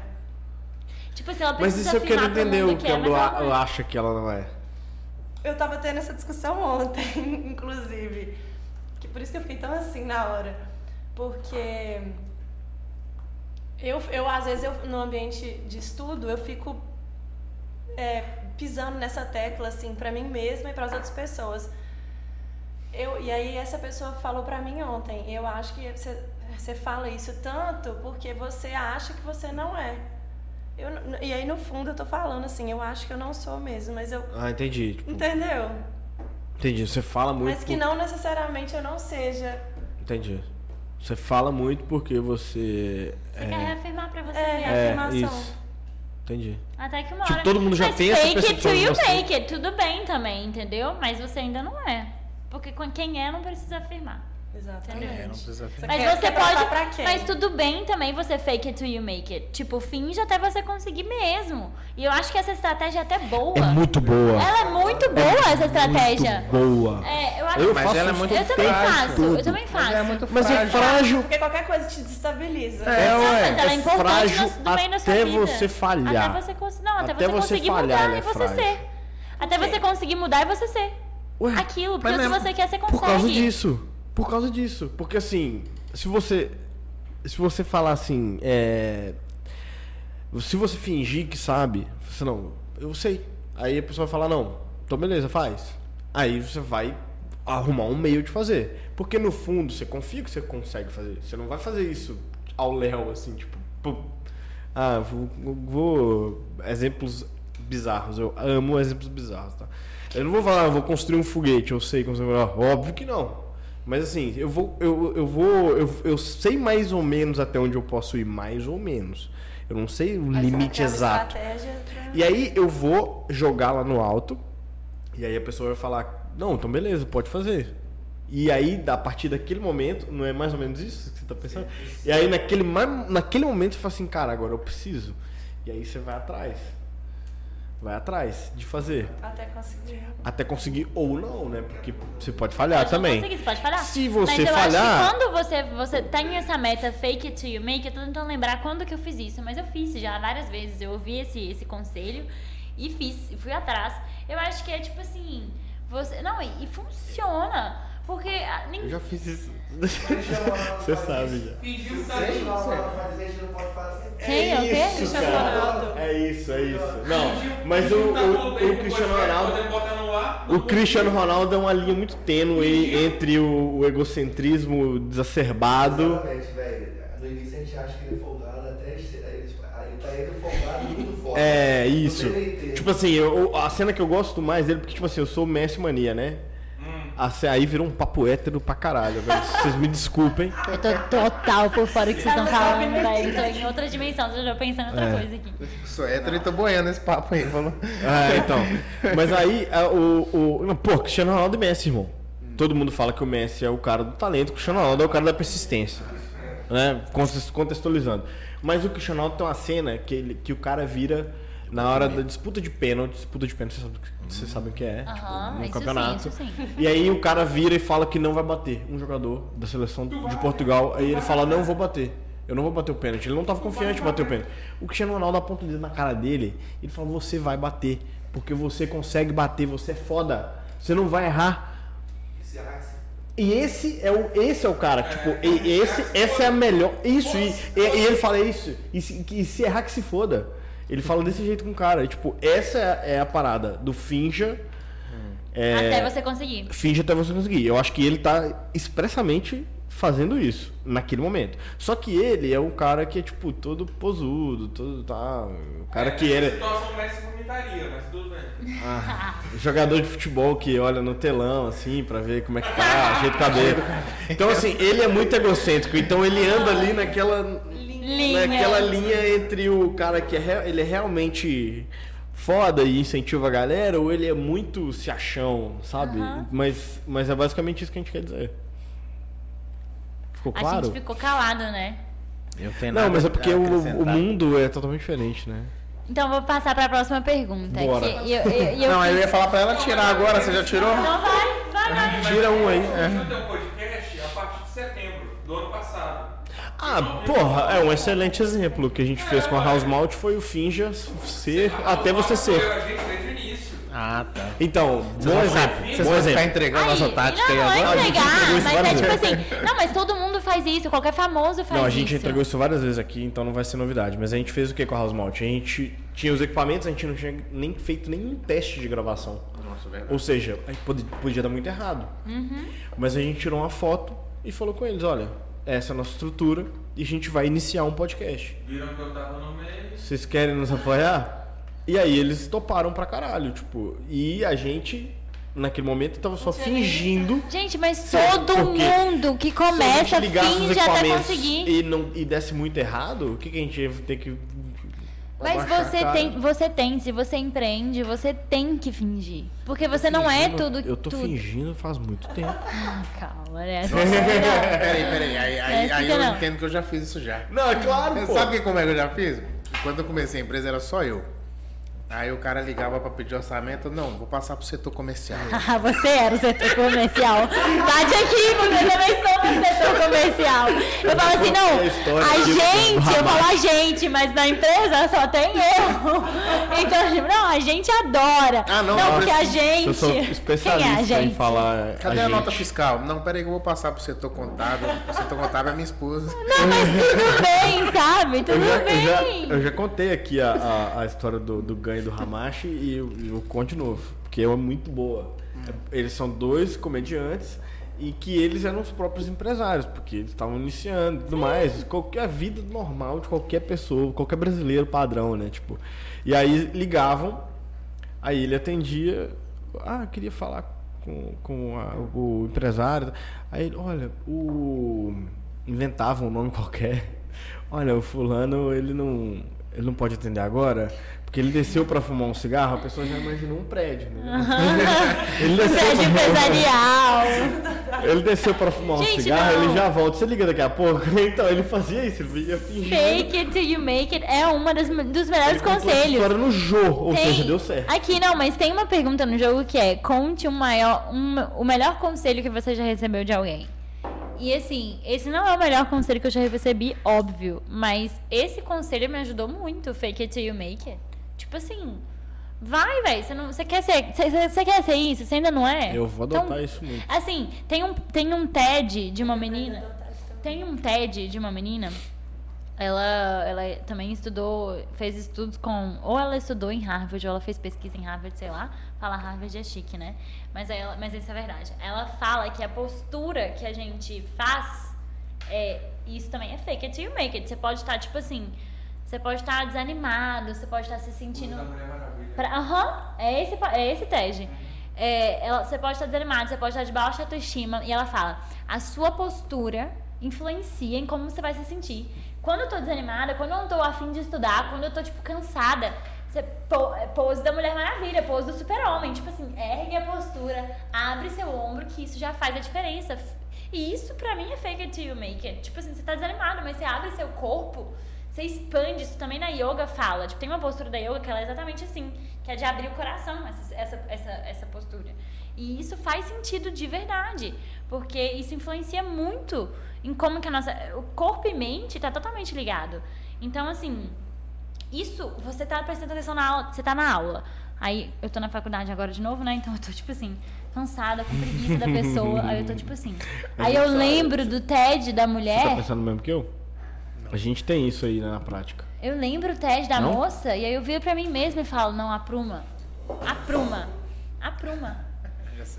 Tipo assim, ela Mas precisa isso eu quero afirmar pro entender mundo o que que é, mas ela não é. acha que ela não é. Eu tava tendo essa discussão ontem, *laughs* inclusive. Que por isso que eu fiquei tão assim na hora. Porque eu, eu às vezes, eu, no ambiente de estudo, eu fico é, pisando nessa tecla, assim, pra mim mesma e para as outras pessoas. Eu, e aí essa pessoa falou pra mim ontem, eu acho que você, você fala isso tanto porque você acha que você não é. Eu, e aí no fundo eu tô falando assim, eu acho que eu não sou mesmo, mas eu. Ah, entendi. Tipo, Entendeu? entendi. Você fala muito. Mas que por- não necessariamente eu não seja. Entendi. Você fala muito porque você. Você quer reafirmar pra você. É, mesmo. É, afirmação. isso. Entendi. Até que uma Tipo, hora. todo mundo já Mas tem essa fake it percepção till you você. make it. Tudo bem também, entendeu? Mas você ainda não é. Porque com- quem é não precisa afirmar. Exatamente. É, não precisa Você Mas você pode. pra quem? Mas tudo bem também você fake it till you make it. Tipo, finge até você conseguir mesmo. E eu acho que essa estratégia é até boa. É muito boa. Ela é muito boa, essa estratégia. Muito boa. É, eu acho Eu que faço ela é muito Eu também frágil. faço, eu também faço. Mas é muito Mas é frágil. frágil. Porque qualquer coisa te desestabiliza. É, Não, ué. mas ela é é importante frágil no, no meio da sua até vida. você falhar. Até você, cons- não, até, Até você você conseguir falhar, mudar ela e é você frágil. ser. Até você conseguir mudar e você ser. Ué, Aquilo, porque se você quer, você consegue. Por causa disso. Por causa disso. Porque assim, se você. Se você falar assim, é. Se você fingir que sabe, você não, eu sei. Aí a pessoa vai falar, não, então beleza, faz. Aí você vai arrumar um meio de fazer. Porque no fundo você confia que você consegue fazer. Você não vai fazer isso ao léu, assim, tipo, pum, Ah, vou, vou- Exemplos bizarros. Eu amo exemplos bizarros, tá? Eu não vou falar, ah, vou construir um foguete, eu sei como você vai. Óbvio que não. Mas assim, eu vou. Eu, eu vou. Eu, eu sei mais ou menos até onde eu posso ir, mais ou menos. Eu não sei o Mas limite aquela exato. pra- E aí eu vou jogar lá no alto. E aí a pessoa vai falar: Não, então beleza, pode fazer. E aí, a partir daquele momento, não é mais ou menos isso que você tá pensando? E aí, naquele, naquele momento, você fala assim: Cara, agora eu preciso. E aí você vai atrás. Vai atrás de fazer. Até conseguir. Até conseguir ou não, né? Porque você pode falhar Pode também. conseguir, você pode falhar. Se você mas eu falhar- acho que quando você, você tem essa meta fake it till you make, eu tô tentando lembrar quando que eu fiz isso, mas eu fiz já várias vezes. Eu ouvi esse, esse conselho e fiz, e fui atrás. Eu acho que é tipo assim, você. Não, e, e funciona. Porque ah, Eu já fiz isso. *laughs* Você sabe já. Fingiu tá não pode fazer. Quem? É o quê? isso, Cristiano cara. Ronaldo. É isso, é isso. Não, Fingiu- mas o, tá o, o Cristiano Ronaldo. O Cristiano Ronaldo é uma linha muito tênue entre o, o egocentrismo desacerbado. Exatamente, velho. No início a gente acha que ele é folgado, até ele ele tá entre folgado e muito forte. É, isso. Tipo assim, eu- a cena que eu gosto mais dele, porque, tipo assim, eu sou Messi Mania, né? Hum. A ce- Aí virou um papo hétero pra caralho, velho. Vocês me desculpem. Eu tô total por fora do que vocês estão falando, velho. Tô em outra dimensão, eu já tô pensando em outra É. coisa aqui. Sou hétero e tô boiando esse papo aí, falou. Ah, então. Mas aí, a- o, o. Pô, Cristiano Ronaldo e Messi, irmão. Todo mundo fala que o Messi é o cara do talento, o Cristiano Ronaldo é o cara da persistência. Né? Contextualizando. Mas o Cristiano Ronaldo tem uma cena que, ele, que o cara vira na hora da disputa de pênalti. Disputa de pênalti, vocês sabem, vocês sabem o que é. Aham, tipo, no isso campeonato. sim, isso sim. E aí o cara vira e fala que não vai bater. Um jogador da seleção de Portugal. Aí ele fala, não vou bater. Eu não vou bater o pênalti. Ele não tava confiante em bater o pênalti. O Cristiano Ronaldo aponta o dedo na cara dele. Ele fala, você vai bater. Porque você consegue bater, você é foda. Você não vai errar. E esse é o, esse é o cara, tipo, e esse, essa é a melhor. Isso, e, e- e ele fala isso. E se, que se errar que se foda. Ele fala desse jeito com o cara. E, tipo, essa é a parada do finja. é, Até você conseguir. Finge até você conseguir. Eu acho que ele tá expressamente fazendo isso naquele momento. Só que ele é um cara que é, tipo, todo posudo, todo tá. O cara que Nessa era. situação o mas tudo bem. Ah, jogador de futebol que olha no telão, assim, pra ver como é que tá, ajeita o cabelo. *laughs* Então, assim, ele é muito egocêntrico. Então, ele anda ali naquela Linha. naquela linha entre o cara que é, re- ele é realmente foda e incentiva a galera, ou ele é muito se achão, sabe? Aham. Mas, mas é basicamente isso que a gente quer dizer. Ficou A claro? gente ficou calado, né? Eu tenho Não, mas é a porque o, o mundo é totalmente diferente, né? Então vou passar pra próxima pergunta. Bora. Que eu, eu, eu Não, aí eu ia falar pra ela tirar agora, você já tirou? Não vai, vai, vai. Tira um aí. Eu tenho um podcast a partir de setembro do ano passado. Ah, porra, é um excelente exemplo. O que a gente fez com a House Malt foi o finja ser até você ser. A gente desde o início. Ah, tá. Então, bom exemplo. Vocês vão ficar entregando nossa tática aí não, agora? não A é gente entregar, isso mas é tipo vezes. assim. Não, mas todo mundo faz isso, qualquer famoso faz Não, a isso. gente entregou isso várias vezes aqui, então não vai ser novidade. Mas a gente fez o que com a House Malt? A gente tinha os equipamentos, a gente não tinha nem feito nenhum teste de gravação. Nossa, verdade. Ou seja, pode- podia dar muito errado. Uhum. Mas a gente tirou uma foto e falou com eles: olha, essa é a nossa estrutura e a gente vai iniciar um podcast. Viram que eu tava no meio. Vocês querem nos apoiar? E aí eles toparam pra caralho, tipo, e a gente, naquele momento, tava só fingindo. Gente, mas todo porque mundo que começa finge até conseguir. e, não, e desse muito errado, o que, que a gente ia ter que. Mas você cara? tem, você tem, se você empreende, você tem que fingir. Porque você não é Fingindo- tudo. Eu tô tudo. fingindo faz muito tempo. *laughs* Calma, né? Peraí, peraí. Aí, aí, É, aí eu não. entendo que eu já fiz isso já. Não, é claro, pô. sabe como é que eu já fiz? Quando eu comecei a empresa era só eu. Aí o cara ligava pra pedir orçamento, não, vou passar pro setor comercial. *laughs* Ah, você era o setor comercial. Bate aqui, porque eu também sou do setor comercial. Eu falo assim, não, a a gente, eu falo a gente, mas na empresa só tem eu. *laughs* Então, tipo, não, a gente adora. Ah, não, não eu porque a Eu gente. sou Quem é a especialista em gente? falar. Cadê a, gente. nota fiscal? Não, peraí que eu vou passar pro setor contábil. O setor contábil é minha esposa. Não, mas tudo bem, sabe? Tudo Eu já, eu, já, bem. eu já contei aqui a, a, a história do, do ganho do Hamashi e conto de novo, porque é muito boa. Eles são dois comediantes e que eles eram os próprios empresários, porque eles estavam iniciando e tudo mais. Qualquer vida normal de qualquer pessoa, qualquer brasileiro padrão, né? Tipo, e aí ligavam, aí ele atendia, ah, queria falar com, com a- o empresário. Aí ele, olha, o. Inventava um nome qualquer. *laughs* Olha, o fulano, ele não. Ele não pode atender agora, porque ele desceu pra fumar um cigarro, a pessoa já imaginou um prédio, né? *laughs* ele desceu Prédio pra- empresarial. ele desceu pra fumar um Gente, cigarro, não. ele já volta. Você liga daqui a pouco? *laughs* Então, ele fazia isso, ele ia fingir. Fake it till you make it é das, dos melhores ele conselhos. história no jogo, ou Tem- seja, deu certo. Aqui não, mas tem uma pergunta no jogo que é: conte um maior, um- o melhor conselho que você já recebeu de alguém. E assim, esse não é o melhor conselho que eu já recebi, óbvio. Mas esse conselho me ajudou muito. Fake it till you make it. Tipo assim, vai, velho. Você, não- você quer ser. Você, você- quer ser isso? Você ainda não é? Eu vou Então, adotar isso muito. Assim, tem um, tem um TED de uma menina. Tem um TED de uma menina. Ela, ela também estudou, fez estudos com. Ou ela estudou em Harvard, ou ela fez pesquisa em Harvard, sei lá. Fala Harvard é chique, né? Mas, ela, mas isso é verdade. Ela fala que a postura que a gente faz. É, isso também é fake it till you make it. Você pode estar, tipo assim. Você pode estar desanimado, você pode estar se sentindo. Da Mulher Maravilha. Pra- Aham, é esse, é esse TED. É, ela- você pode estar desanimado, você pode estar de baixa autoestima. E ela fala: a sua postura influencia em como você vai se sentir. Quando eu tô desanimada, quando eu não tô afim de estudar, quando eu tô, tipo, cansada, você é pose da Mulher Maravilha, pose do super-homem. Tipo assim, ergue a postura, abre seu ombro, que isso já faz a diferença. E isso pra mim é fake it till you make it. Tipo assim, você tá desanimado, mas você abre seu corpo, você expande. Isso também na yoga fala. Tipo, tem uma postura da yoga que ela é exatamente assim, que é de abrir o coração, essa, essa, essa, essa postura. E isso faz sentido de verdade, porque isso influencia muito em como que a nossa. O corpo e mente tá totalmente ligado. Então, assim, isso, você tá prestando atenção na aula, você tá na aula. Aí eu tô na faculdade agora de novo, né? Então eu tô tipo assim, cansada, com preguiça da pessoa. Aí eu tô tipo assim. *laughs* Aí eu lembro do TED da Você tá mulher. pensando mesmo que eu? A gente tem isso aí né, na prática. Eu lembro o TED da Não? moça e aí eu viro pra mim mesma e falo, não, apruma. Apruma. Apruma.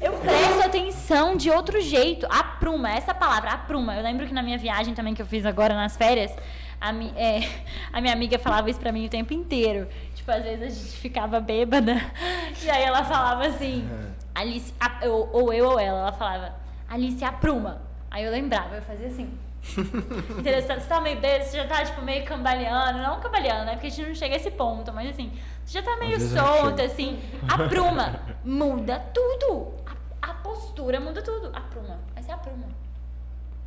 Eu presto atenção de outro jeito. Apruma, essa palavra, apruma. Eu lembro que na minha viagem também que eu fiz agora nas férias, a, mi- é, *laughs* a minha amiga falava isso pra mim o tempo inteiro. Tipo, às vezes a gente ficava bêbada *laughs* e aí ela falava assim, Alice, a- ou, ou eu ou ela, ela falava, Alice, apruma. Aí eu lembrava, eu fazia assim. *laughs* Entendeu? Você tá, meio bêbado, você já tá, tipo, meio cambaleando. Não cambaleando, né? Porque a gente não chega a esse ponto. Mas, assim, você já tá meio solto, assim. Apruma. Muda tudo. A, a postura muda tudo. Apruma. Aí você apruma.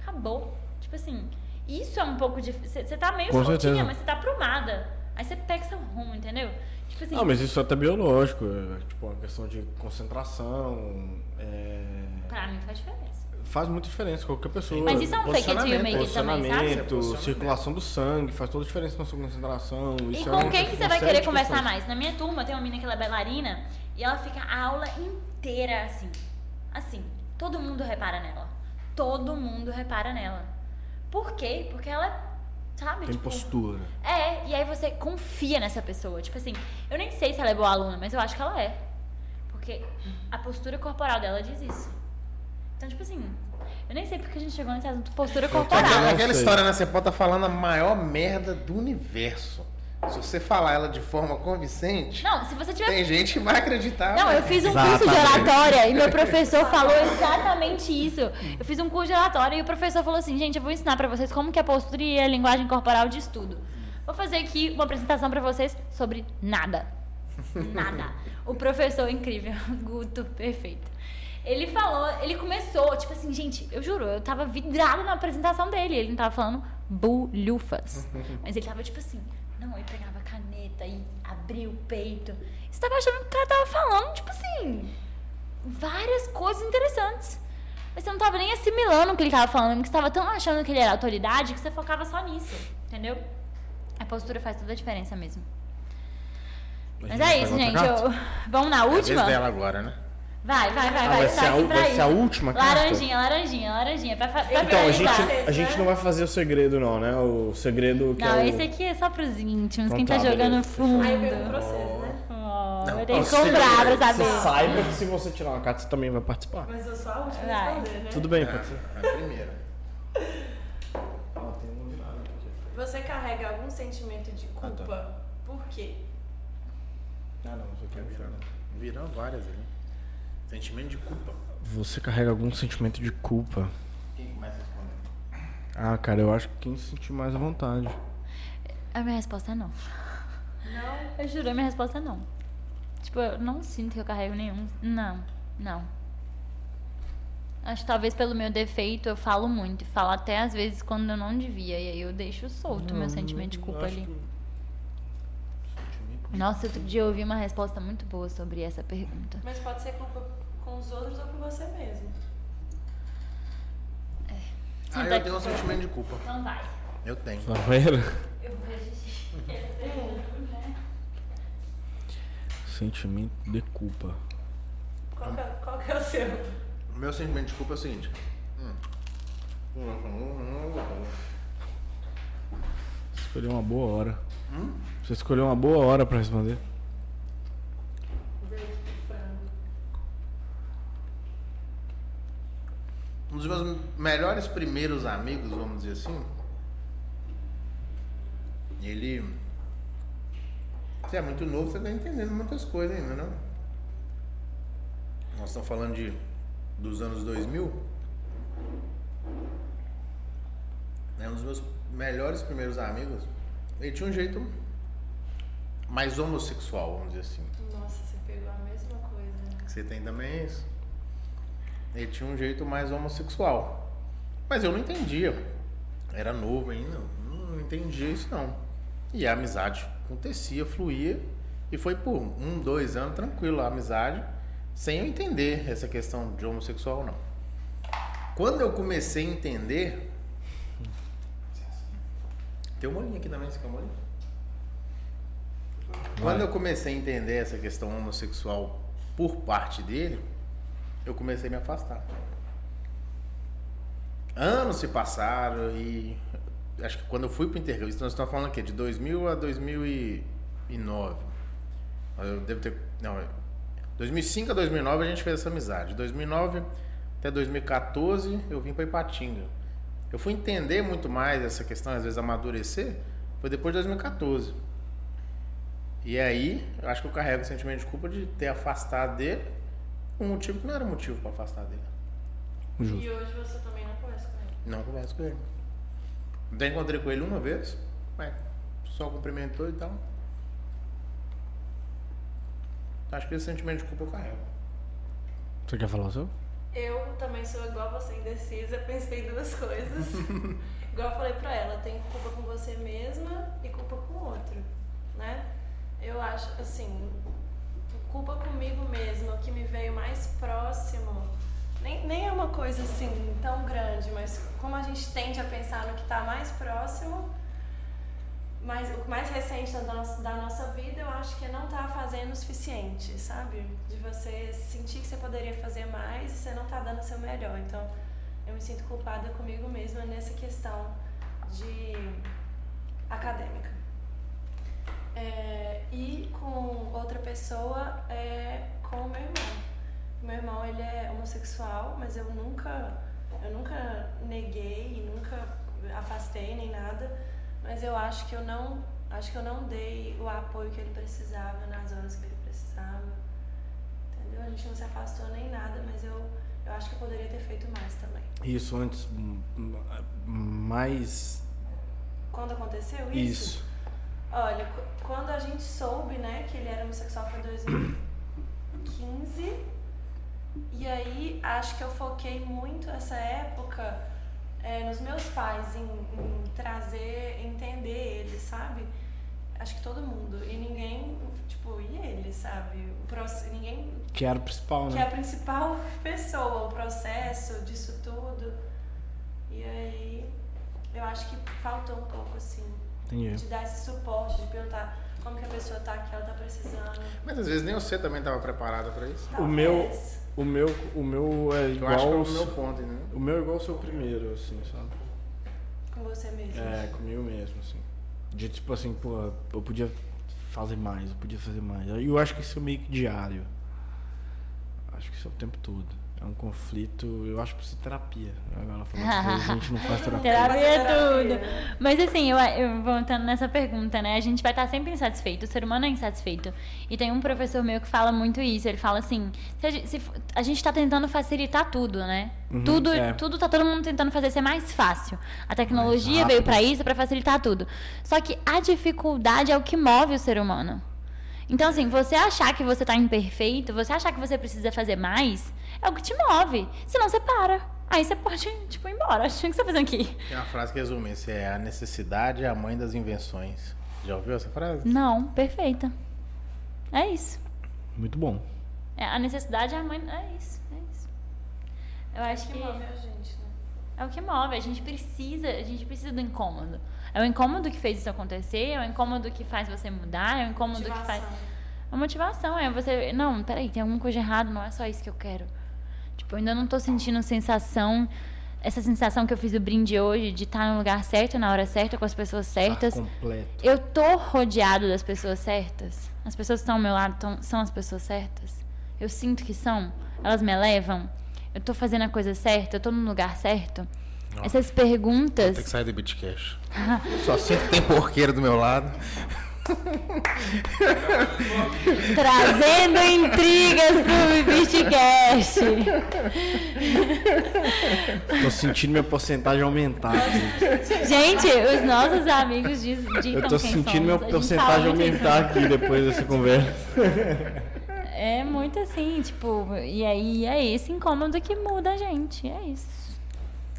Acabou. Tipo assim, isso é um pouco de... Você você tá meio Com soltinha, certeza. mas você tá aprumada. Aí você pega seu rumo, entendeu? Tipo assim... Não, mas isso é até biológico. É, tipo, uma questão de concentração. é, Pra mim faz diferença. Faz muita diferença, qualquer pessoa. Mas isso é um fake it till you make it também, sabe? Posicionamento, circulação do sangue, faz toda a diferença na sua concentração. E Isso é com uma- quem que você vai querer conversar questões. mais? Na minha turma tem uma menina que ela é bailarina e ela fica a aula inteira assim. Assim. Todo mundo repara nela. Todo mundo repara nela. Por quê? Porque ela, sabe? Tem tipo, postura. É, e aí você confia nessa pessoa. Tipo assim, eu nem sei se ela é boa aluna, mas eu acho que ela é. Porque a postura corporal dela diz isso. Então, tipo assim, eu nem sei porque a gente chegou nesse assunto postura Aquela, corporal. não aquela sei. história, né? Você pode estar falando a maior merda do universo. Se você falar ela de forma convincente, Não, se você tiver tem gente que vai acreditar. Não, né? eu fiz um curso de Exatamente. oratória e meu professor *laughs* falou exatamente isso. Eu fiz um curso de oratória e o professor falou assim: gente, eu vou ensinar pra vocês como que a postura e a linguagem corporal de estudo. Vou fazer aqui uma apresentação pra vocês sobre nada. *laughs* Nada. O professor incrível, *laughs* Guto, perfeito. Ele falou, ele começou, tipo assim, gente, eu juro, eu tava vidrada na apresentação dele. Ele não tava falando bulhufas. *laughs* Mas ele tava tipo assim, não, ele pegava a caneta e abria o peito. Você tava achando que o cara tava falando, tipo assim, várias coisas interessantes. Mas você não tava nem assimilando o que ele tava falando, porque você tava tão achando que ele era autoridade que você focava só nisso, entendeu? A postura faz toda a diferença mesmo. Mas gente é isso, gente. eu- Vamos na É a vez última? dela agora, né? Vai, vai, vai, Ah, vai. vai ser a vai ser a última carta? Laranjinha, laranjinha, laranjinha. Pra, pra Então, a gente, a gente não vai fazer o segredo, não, né? O segredo que Não, é o... esse aqui é só pros íntimos, Então quem tá tá, jogando beleza. fundo. Aí vem o processo, né? Oh. Eu tenho que Você- comprar pra Você saber. saiba que se você tirar uma carta, você também vai participar. Mas eu sou a última a Vai. responder, né? Tudo bem, pode ser. É, a primeira. *laughs* Você carrega algum sentimento de Ah, culpa? tá. Por quê? Ah, não, você quer virar. Viram várias ali. Sentimento de culpa. Você carrega algum sentimento de culpa? Quem começa respondendo? Ah, cara, eu acho que quem se sentir mais à vontade. A minha resposta é não. Não? Eu juro, a minha resposta é não. Tipo, eu não sinto que eu carrego nenhum. Não, não. Acho que talvez pelo meu defeito eu falo muito. e Falo até às vezes quando eu não devia. E aí eu deixo solto o meu sentimento de culpa ali. Nossa, outro dia eu ouvi uma resposta muito boa sobre essa pergunta. Mas pode ser culpa com os outros ou com você mesmo. Ah, Senta eu tenho um sentimento de culpa. Então vai. Eu tenho. Saveira? Eu vejo. Sentimento de culpa. Qual que, é, qual que é o seu? O meu sentimento de culpa é o seguinte. Você escolheu uma boa hora. Hum? Você escolheu uma boa hora pra responder. Um dos meus melhores primeiros amigos, vamos dizer assim. Ele. Você é muito novo, você tá entendendo muitas coisas ainda, não? Nós estamos falando de dos anos 2000. É um dos meus melhores primeiros amigos. Ele tinha um jeito mais homossexual, vamos dizer assim. Nossa, você pegou a mesma coisa. Você tem também isso? Ele tinha um jeito mais homossexual. Mas eu não entendia. Era novo ainda, não entendia isso não. E a amizade acontecia, fluía. E foi por um, dois anos tranquilo a amizade, sem eu entender essa questão de homossexual não. Quando eu comecei a entender. Tem um molinho aqui também, você quer um molinho? Quando eu comecei a entender essa questão homossexual por parte dele, eu comecei a me afastar. Anos se passaram e acho que quando eu fui pro intercâmbio, isso nós estamos falando aqui de 2000 a 2009. Eu devo ter, não, 2005 a 2009 a gente fez essa amizade. De 2009 até 2014 eu vim para Ipatinga. Eu fui entender muito mais essa questão, às vezes amadurecer, foi depois de 2014. E aí, eu acho que eu carrego o sentimento de culpa de ter afastado dele, um motivo que não era motivo para afastar dele. Justo. E hoje você também não conversa com ele. Não converso com ele. Até encontrei com ele uma vez, mas só cumprimentou e tal. Acho que esse sentimento de culpa eu carrego. Você quer falar o seu? Eu também sou igual a você, indecisa, pensei em duas coisas. *laughs* igual eu falei pra ela, tem culpa com você mesma e culpa com o outro, né? Eu acho, assim, culpa comigo mesma, o que me veio mais próximo, nem, nem é uma coisa assim tão grande, mas como a gente tende a pensar no que tá mais próximo, mas o mais recente da nossa, da nossa vida, eu acho que é não estar fazendo o suficiente, sabe? De você sentir que você poderia fazer mais e você não tá dando o seu melhor. Então, eu me sinto culpada comigo mesma nessa questão de acadêmica. É, e com outra pessoa é com o meu irmão. Meu irmão, ele é homossexual, mas eu nunca, eu nunca neguei nunca afastei nem nada mas eu acho que eu não acho que eu não dei o apoio que ele precisava nas horas que ele precisava entendeu a gente não se afastou nem nada mas eu eu acho que eu poderia ter feito mais também Isso antes. Mais. quando aconteceu isso, Isso. olha qu- quando a gente soube né que ele era homossexual foi em 2015 e aí acho que eu foquei muito essa época é, nos meus pais, em, em trazer, entender eles, sabe? Acho que todo mundo. E ninguém, tipo, e ele, sabe? O proce- ninguém. Que era o principal, Que é a né? principal *laughs* pessoa, o processo disso tudo. E aí, eu acho que faltou um pouco, assim, Entendi. de dar esse suporte, de perguntar como que a pessoa tá, que ela tá precisando. Mas às vezes nem você também estava preparada para isso. O meu- Talvez. O meu, o meu é Eu igual. acho que é o meu ponto, né? O meu é igual ao seu primeiro, assim, sabe? Com você mesmo. É, comigo mesmo, assim. De tipo assim, pô, eu podia fazer mais, eu podia fazer mais. E eu acho que isso é meio que diário. Acho que isso é o tempo todo. É um conflito, eu acho que precisa de terapia. Agora falando que a gente não faz *laughs* terapia. Terapia é tudo. Mas assim, eu, eu voltando nessa pergunta, né? A gente vai estar sempre insatisfeito, o ser humano é insatisfeito. E tem um professor meu que fala muito isso. Ele fala assim: se a, gente, se a gente tá tentando facilitar tudo, né? Uhum, tudo, é. tudo tá todo mundo tentando fazer ser mais fácil. A tecnologia veio pra isso, pra facilitar tudo. Só que a dificuldade é o que move o ser humano. Então, assim, você achar que você tá imperfeito, você achar que você precisa fazer mais, é o que te move. Senão você para. Aí você pode, tipo, ir embora. O que você tá fazendo aqui? Tem uma frase que resume isso: é a necessidade é a mãe das invenções. Já ouviu essa frase? Não, perfeita. É isso. Muito bom. É, a necessidade é a mãe. É isso, é isso. Eu acho que que move a gente, né? é o que move. A gente precisa, a gente precisa do incômodo. É o incômodo que fez isso acontecer, é o incômodo que faz você mudar, é o incômodo que faz. Motivação. A motivação é você. Não, peraí, tem alguma coisa errada, não é só isso que eu quero. Eu ainda não tô sentindo sensação. Essa sensação que eu fiz do brinde hoje, de estar no lugar certo, na hora certa, com as pessoas certas. Tá completo. Eu tô rodeado das pessoas certas. As pessoas que estão ao meu lado tão- são as pessoas certas. Eu sinto que são. Elas me elevam. Eu tô fazendo a coisa certa. Eu tô no lugar certo. Essas perguntas. Tem que sair do Bitcash. *laughs* Só que tem porqueiro do meu lado. *laughs* Trazendo intrigas pro Beastcast. Tô sentindo minha porcentagem aumentar. aqui. Gente, os nossos amigos diz- ditam Eu tô sentindo minha gente porcentagem aumentar aqui depois dessa conversa. É muito assim, tipo, e aí é esse incômodo que muda a gente. É isso.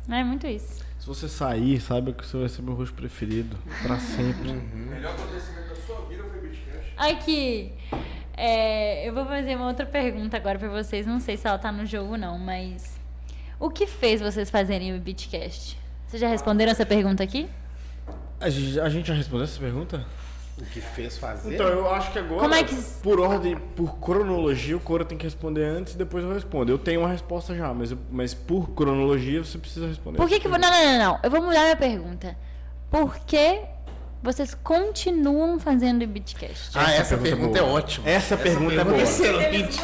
É muito isso. Se você sair, saiba que você vai ser meu rosto preferido. Pra sempre. O melhor acontecimento da sua vida foi Bitcash. Aqui. é, eu vou fazer uma outra pergunta agora pra vocês. Não sei se ela tá no jogo, não, mas. O que fez vocês fazerem o Beatcast? Vocês já responderam essa pergunta aqui? A gente a gente já respondeu essa pergunta? O que fez fazer? Então, eu acho que agora, Como é que- por ordem, por cronologia, o Cora tem que responder antes e depois eu respondo. Eu tenho uma resposta já, mas, eu- mas por cronologia você precisa responder. Por que que. Não, não, não, não. Eu vou mudar minha pergunta. Por que vocês continuam fazendo o Beatcast? Ah, essa, pergunta pergunta, é é ótima. Essa pergunta é boa. Excelente.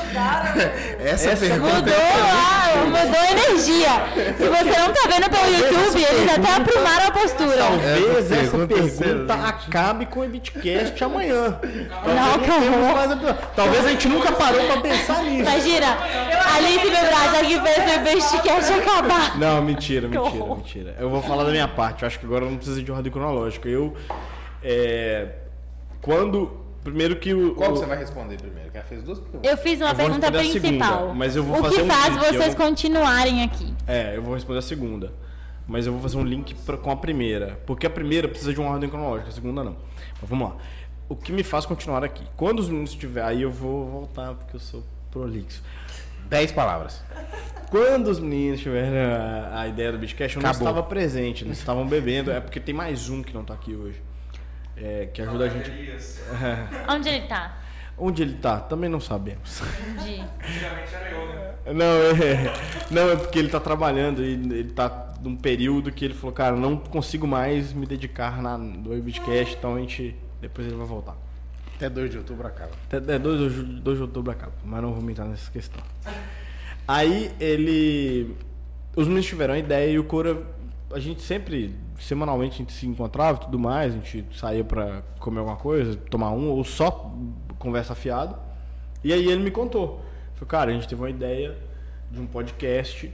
Essa, Essa pergunta Mudou, ah, mudou a energia. Se você não tá vendo pelo YouTube, eles até aprumaram a postura. Talvez Essa essa pergunta pergunta, acabe com o Ebitcast amanhã. Não, Talvez, episódio. Talvez a gente nunca parou pra pensar nisso. Imagina, Alice Brasil que fez o Beatcast acabar. Não, mentira, mentira, mentira. Eu vou falar da minha parte. Eu acho que agora não precisa de ordem cronológica. Eu. É, quando. Primeiro que o. Qual o- que você vai responder primeiro? Que ela fez duas perguntas. Eu fiz uma Eu vou pergunta responder a principal. segunda, mas eu vou o fazer que um faz link, vocês vou- continuarem aqui? É, eu vou responder a segunda. Mas eu vou fazer um link pra- com a primeira. Porque a primeira precisa de uma ordem cronológica, a segunda não. Mas vamos lá. O que me faz continuar aqui? Quando os meninos estiver. Aí eu vou voltar, porque eu sou prolixo. Dez palavras. Quando os meninos tiveram a, a ideia do Bitcast, eu não Acabou. estava presente, eles estavam bebendo. É porque tem mais um que não tá aqui hoje. É, que ajuda a gente. *laughs* Onde ele tá? Onde ele tá? Também não sabemos. Onde? Antigamente era eu, né? Não, é, não, é porque ele tá trabalhando e ele tá num período que ele falou, cara, não consigo mais me dedicar na, no Webcast, então a gente. Depois ele vai voltar. Até 2 de outubro acaba. Até é, 2 de, 2 de outubro acaba, mas não vou entrar nessa questão. Aí ele. Os meninos tiveram a ideia e o Cora. A gente sempre, semanalmente, a gente se encontrava e tudo mais, a gente saía pra comer alguma coisa, tomar um, ou só conversa fiado. E aí ele me contou. Falei, cara, a gente teve uma ideia de um podcast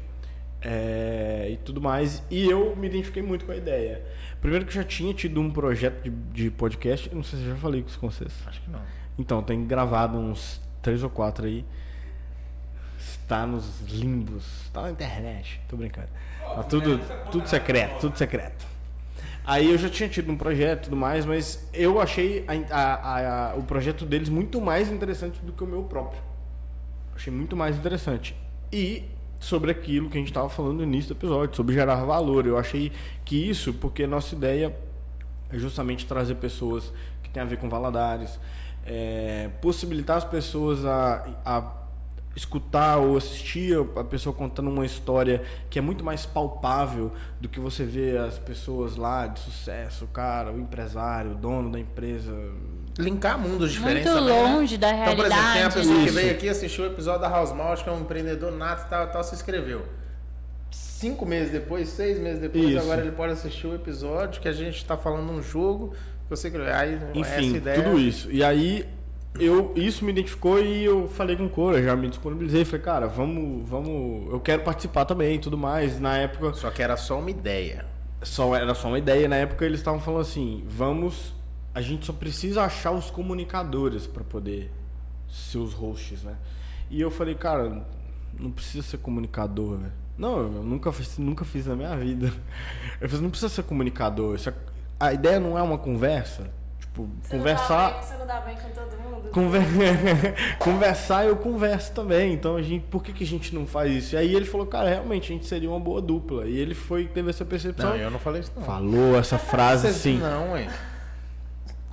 é, e tudo mais. E eu me identifiquei muito com a ideia. Primeiro que eu já tinha tido um projeto de, de podcast, eu não sei se eu já falei com vocês. Acho que não. Então, tem gravado uns três ou quatro aí. Está nos limbos. Está na internet. Tô brincando. Tá tudo, tudo secreto, tudo secreto. Aí eu já tinha tido um projeto e tudo mais, mas eu achei a- a- a- o projeto deles muito mais interessante do que o meu próprio. Achei muito mais interessante. E sobre aquilo que a gente estava falando no início do episódio, sobre gerar valor. Eu achei que isso, porque nossa ideia é justamente trazer pessoas que têm a ver com Valadares, é, possibilitar as pessoas a, a escutar ou assistir a pessoa contando uma história que é muito mais palpável do que você vê as pessoas lá de sucesso, o cara, o empresário, o dono da empresa, linkar mundos diferentes. Muito também, né? longe da Então, por exemplo, tem a realidade. pessoa que Isso. veio aqui assistir o episódio da House Malt, que é um empreendedor nato e tal, tal, se inscreveu. Cinco meses depois, seis meses depois, Isso. agora ele pode assistir o episódio que a gente está falando um jogo que você escreveu. Aí, essa Enfim, ideia... tudo isso. E aí, eu, isso me identificou e eu falei com o Cora, já me disponibilizei. Falei, cara, vamos, vamos. Eu quero participar também e tudo mais. Na época, Só que era só uma ideia. só era só uma ideia. Na época, eles estavam falando assim: vamos. A gente só precisa achar os comunicadores para poder ser os hosts, né? E eu falei, cara, não precisa ser comunicador, velho. Não, eu nunca fiz, nunca fiz na minha vida. Eu falei, não precisa ser comunicador. Isso é- a ideia não é uma conversa. Tipo, Você conversar. Não dá bem, você não dá bem com todo mundo? Conver- *laughs* Conversar eu converso também, então a gente, por que, que a gente não faz isso? E aí ele falou, cara, realmente a gente seria uma boa dupla. E ele foi, teve essa percepção. Não, eu não falei isso não. Falou essa frase Vocês- sim. Não, hein?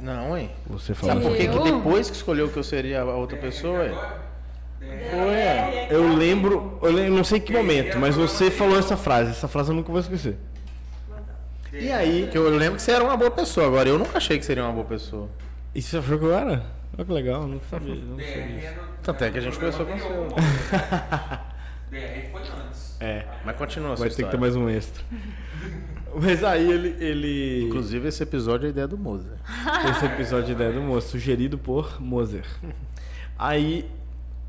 Não, hein? Você Sabe falou. por que, que depois que escolheu que eu seria a outra pessoa, hein? Foi, é. Eu lembro, eu lembro, não sei em que momento, mas você falou essa frase. Essa frase eu nunca vou esquecer. E aí, Que eu lembro que você era uma boa pessoa, agora eu nunca achei que seria uma boa pessoa. e você achou que eu era? Olha que legal, eu não sabia. Não sabia. Tanto é que a gente começou com o seu. DR foi antes. É, Mas continua a vai ter que ter mais um extra. *laughs* Mas aí ele, ele Inclusive, esse episódio é a ideia do Moza. Esse episódio de ideia do moço, sugerido por Moser. Aí.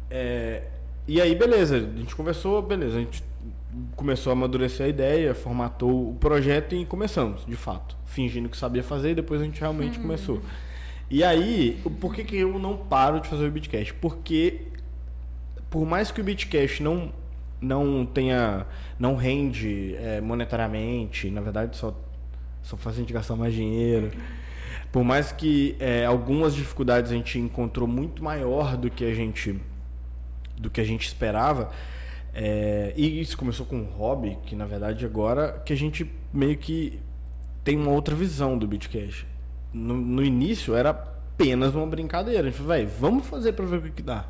é, e aí, beleza, a gente conversou, beleza, a gente começou a amadurecer a ideia, formatou o projeto e começamos, de fato. Fingindo que sabia fazer e depois a gente realmente começou. E aí, por que, que eu não paro de fazer o Bitcast? Porque, por mais que o Bitcast não, não tenha. não rende é, monetariamente, na verdade só, só faz a gente gastar mais dinheiro. Por mais que é, algumas dificuldades a gente encontrou muito maior do que a gente do que a gente esperava. É, e isso começou com um hobby, que na verdade agora que a gente meio que tem uma outra visão do Bitcash. No, no início era apenas uma brincadeira. A gente falou, vamos fazer pra ver o que, que dá.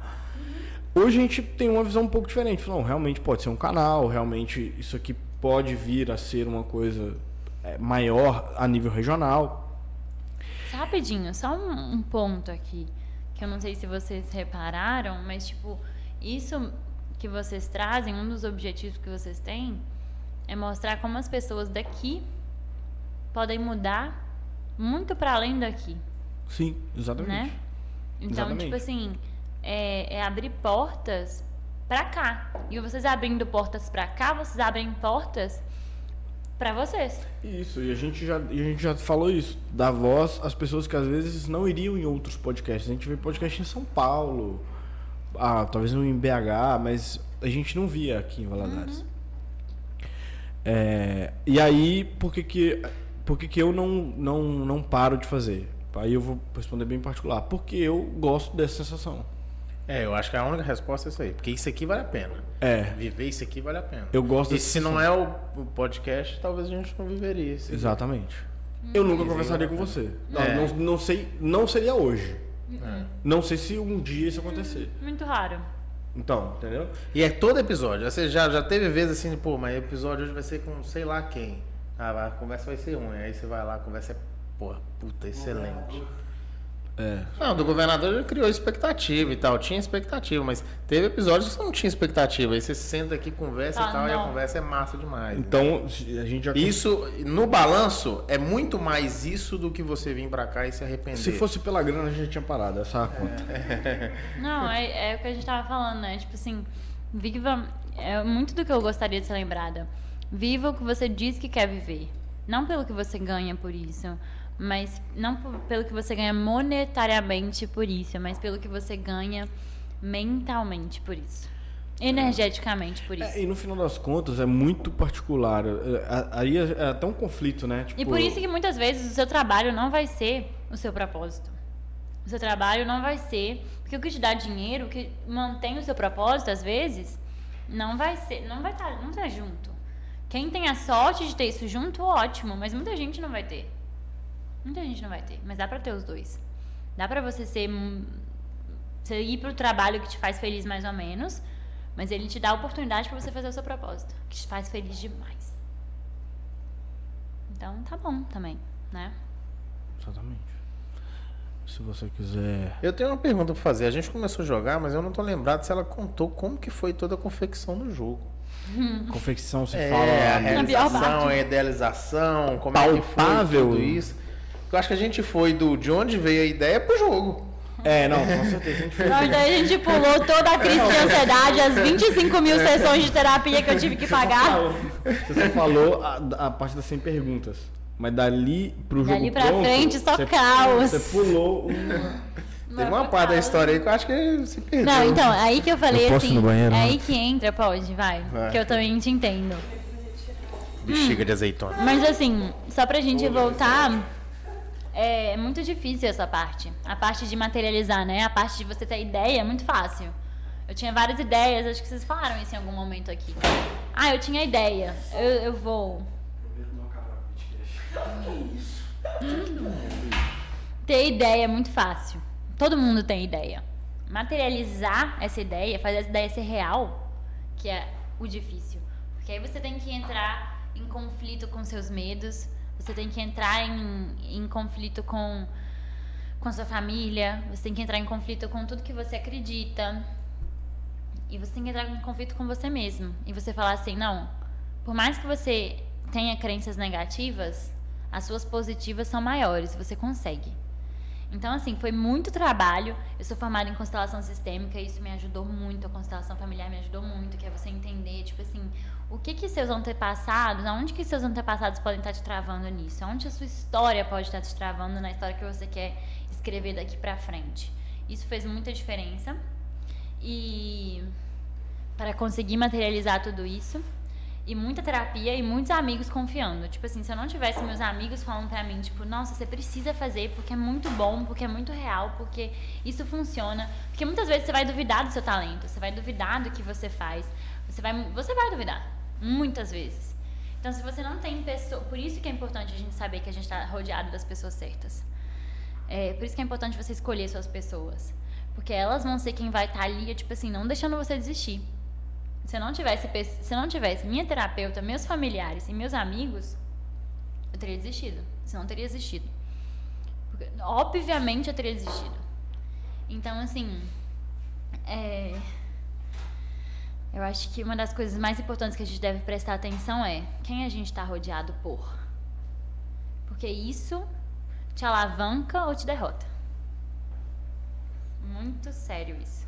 Hoje a gente tem uma visão um pouco diferente. Não, realmente pode ser um canal, realmente isso aqui pode vir a ser uma coisa é, maior a nível regional. Só rapidinho, só um, um ponto aqui. Que eu não sei se vocês repararam, mas tipo, isso que vocês trazem, um dos objetivos que vocês têm, é mostrar como as pessoas daqui podem mudar muito para além daqui, Sim, exatamente. né? Então, Exatamente. tipo assim, é, é abrir portas pra cá. E vocês abrindo portas pra cá, vocês abrem portas pra vocês. Isso, e a gente já, a gente já falou isso, dar voz às pessoas que às vezes não iriam em outros podcasts. A gente vê podcast em São Paulo, ah, talvez não em BH, mas a gente não via aqui em Valadares. É, e aí, por que que, por que, que eu não, não, não paro de fazer? Aí eu vou responder bem em particular. Porque eu gosto dessa sensação. É, eu acho que a única resposta é isso aí. Porque isso aqui vale a pena. É, Viver isso aqui vale a pena. eu gosto E se não sensação. é o podcast, talvez a gente não viveria isso. Exatamente. Eu nunca conversaria com você. Não, É. não, não sei, não seria hoje. É. Não sei se um dia isso acontecer. Muito raro. Então, entendeu? E é todo episódio. Você já, já teve vezes assim, pô, mas o episódio hoje vai ser com sei lá quem. Ah, a conversa vai ser ruim. Aí você vai lá, a conversa é, porra, puta, excelente. É. Não, do governador ele criou expectativa e tal. Tinha expectativa, mas teve episódios que você não tinha expectativa. Aí você senta aqui, conversa Ah, e tal, e a não. conversa é massa demais. Então, se- a gente já. Isso, no balanço, é muito mais isso do que você vir pra cá e se arrepender. Se fosse pela grana, a gente já tinha parado. Essa é a conta. Não, é, é o que a gente tava falando, né? Tipo assim, viva. É muito do que eu gostaria de ser lembrada. Viva o que você diz que quer viver. Não pelo que você ganha por isso, mas não pelo que você ganha monetariamente por isso, mas pelo que você ganha mentalmente por isso. Energeticamente por isso. É, e no final das contas, é muito particular. É, Aí é, é até um conflito, né? Tipo, E por isso que muitas vezes o seu trabalho não vai ser o seu propósito. O seu trabalho não vai ser. Porque o que te dá dinheiro, o que mantém o seu propósito, às vezes, não vai ser. Não vai estar não tá junto. Quem tem a sorte de ter isso junto, ótimo. Mas muita gente não vai ter. Muita gente não vai ter. Mas dá pra ter os dois. Dá pra você ser. Você ir pro trabalho que te faz feliz mais ou menos. Mas ele te dá a oportunidade pra você fazer o seu propósito. Que te faz feliz demais. Então tá bom também, né? Exatamente. Se você quiser. Eu tenho uma pergunta pra fazer. A gente começou a jogar, mas eu não tô lembrado se ela contou como que foi toda a confecção do jogo. *laughs* Confecção, você É, a fala. Pior realização, a idealização, como é que foi Palpável. tudo isso. Eu acho que a gente foi do de onde veio a ideia pro jogo. É, não, com certeza. A gente fez. Então, daí a gente pulou toda a crise de ansiedade, as 25 mil sessões de terapia que eu tive que pagar. Você só falou a, a parte das 100 perguntas. Mas dali pro jogo Dali pra pronto, frente, só você- caos. Você pulou uma... Teve uma parte da história aí que eu acho que se perdeu. Não, então, aí que eu falei Eu posso ir assim. no banheiro, é né? aí que entra, pode, vai. Vai. Que eu também te entendo. Bexiga de azeitona. Mas assim, só pra gente voltar, é muito difícil essa parte. A parte de materializar, né? A parte de você ter ideia é muito fácil. Eu tinha várias ideias, acho que vocês falaram isso em algum momento aqui. Ah, eu tinha ideia. Eu, eu vou. Ter ideia é muito fácil. Todo mundo tem ideia. Materializar essa ideia, fazer essa ideia ser real, que é o difícil. Porque aí você tem que entrar em conflito com seus medos, você tem que entrar em, em conflito com, com sua família, você tem que entrar em conflito com tudo que você acredita. E você tem que entrar em conflito com você mesmo. E você falar assim, não, por mais que você tenha crenças negativas, as suas positivas são maiores, você consegue. Então, assim, foi muito trabalho. Eu sou formada em constelação sistêmica, e isso me ajudou muito. A constelação familiar me ajudou muito, que é você entender, tipo assim, o que que seus antepassados, aonde que seus antepassados podem estar te travando nisso? Aonde a sua história pode estar te travando na história que você quer escrever daqui pra frente? Isso fez muita diferença. E para conseguir materializar tudo isso, e muita terapia e muitos amigos confiando. Tipo assim, se eu não tivesse meus amigos falando pra mim, tipo, nossa, você precisa fazer porque é muito bom, porque é muito real, porque isso funciona. Porque muitas vezes você vai duvidar do seu talento, você vai duvidar do que você faz. Você vai, você vai duvidar. Muitas vezes. Então, se você não tem pessoa. Por isso que é importante a gente saber que a gente está rodeado das pessoas certas. É, por isso que é importante você escolher suas pessoas. Porque elas vão ser quem vai estar ali, tipo assim, não deixando você desistir. Se eu não tivesse, se não tivesse minha terapeuta, meus familiares e meus amigos, eu teria desistido. Se não teria desistido. Porque, obviamente eu teria desistido. Então, assim, é, eu acho que uma das coisas mais importantes que a gente deve prestar atenção é quem a gente está rodeado por. Porque isso te alavanca ou te derrota. Muito sério isso.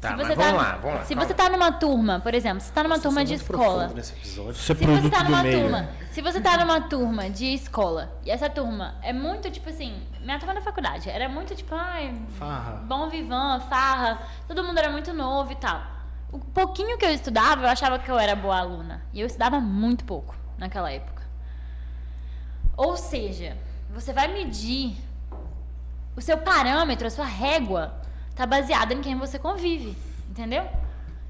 Tá, Se mas você vamos tá- lá, vamos lá. Se calma. você tá numa turma, por exemplo, se tá numa turma de Muito escola. é Se você produto tá do numa meio. turma, se você tá numa turma de escola e essa turma é muito tipo assim, minha turma da faculdade era muito tipo, ai, Farra. bom vivan, farra, todo mundo era muito novo e tal. O pouquinho que eu estudava, eu achava que eu era boa aluna. E eu estudava muito pouco naquela época. Ou seja, você vai medir o seu parâmetro, a sua régua, tá baseada em quem você convive, entendeu?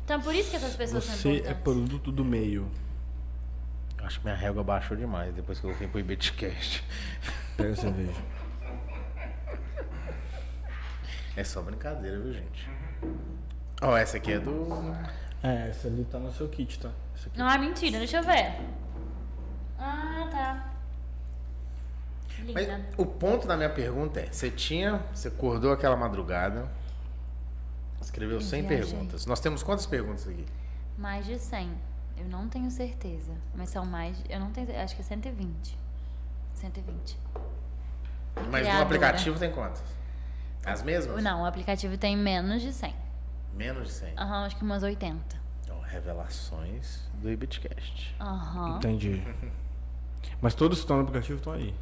Então é por isso que essas pessoas são Você é produto do meio. Acho que minha régua baixou demais depois que eu vim pro Ibetcast. Pega a cerveja. É só brincadeira, viu, gente? Ó, essa aqui é do. É, essa ali tá no seu kit, tá? Essa aqui. Não é mentira, deixa eu ver. Ah, tá. Mas Linda. o ponto da minha pergunta é: você tinha. Você acordou aquela madrugada, escreveu 100 viajei. perguntas. Nós temos quantas perguntas aqui? Mais de 100. Eu não tenho certeza. Mas são mais. Eu não tenho. Acho que é 120. 120. Mas no Criadora. aplicativo tem quantas? As mesmas? Não, o aplicativo tem menos de 100. Menos de 100. Aham, acho que umas 80. Então, revelações do Ibitcast. Aham. Entendi. *laughs* Mas todos que estão no aplicativo estão aí.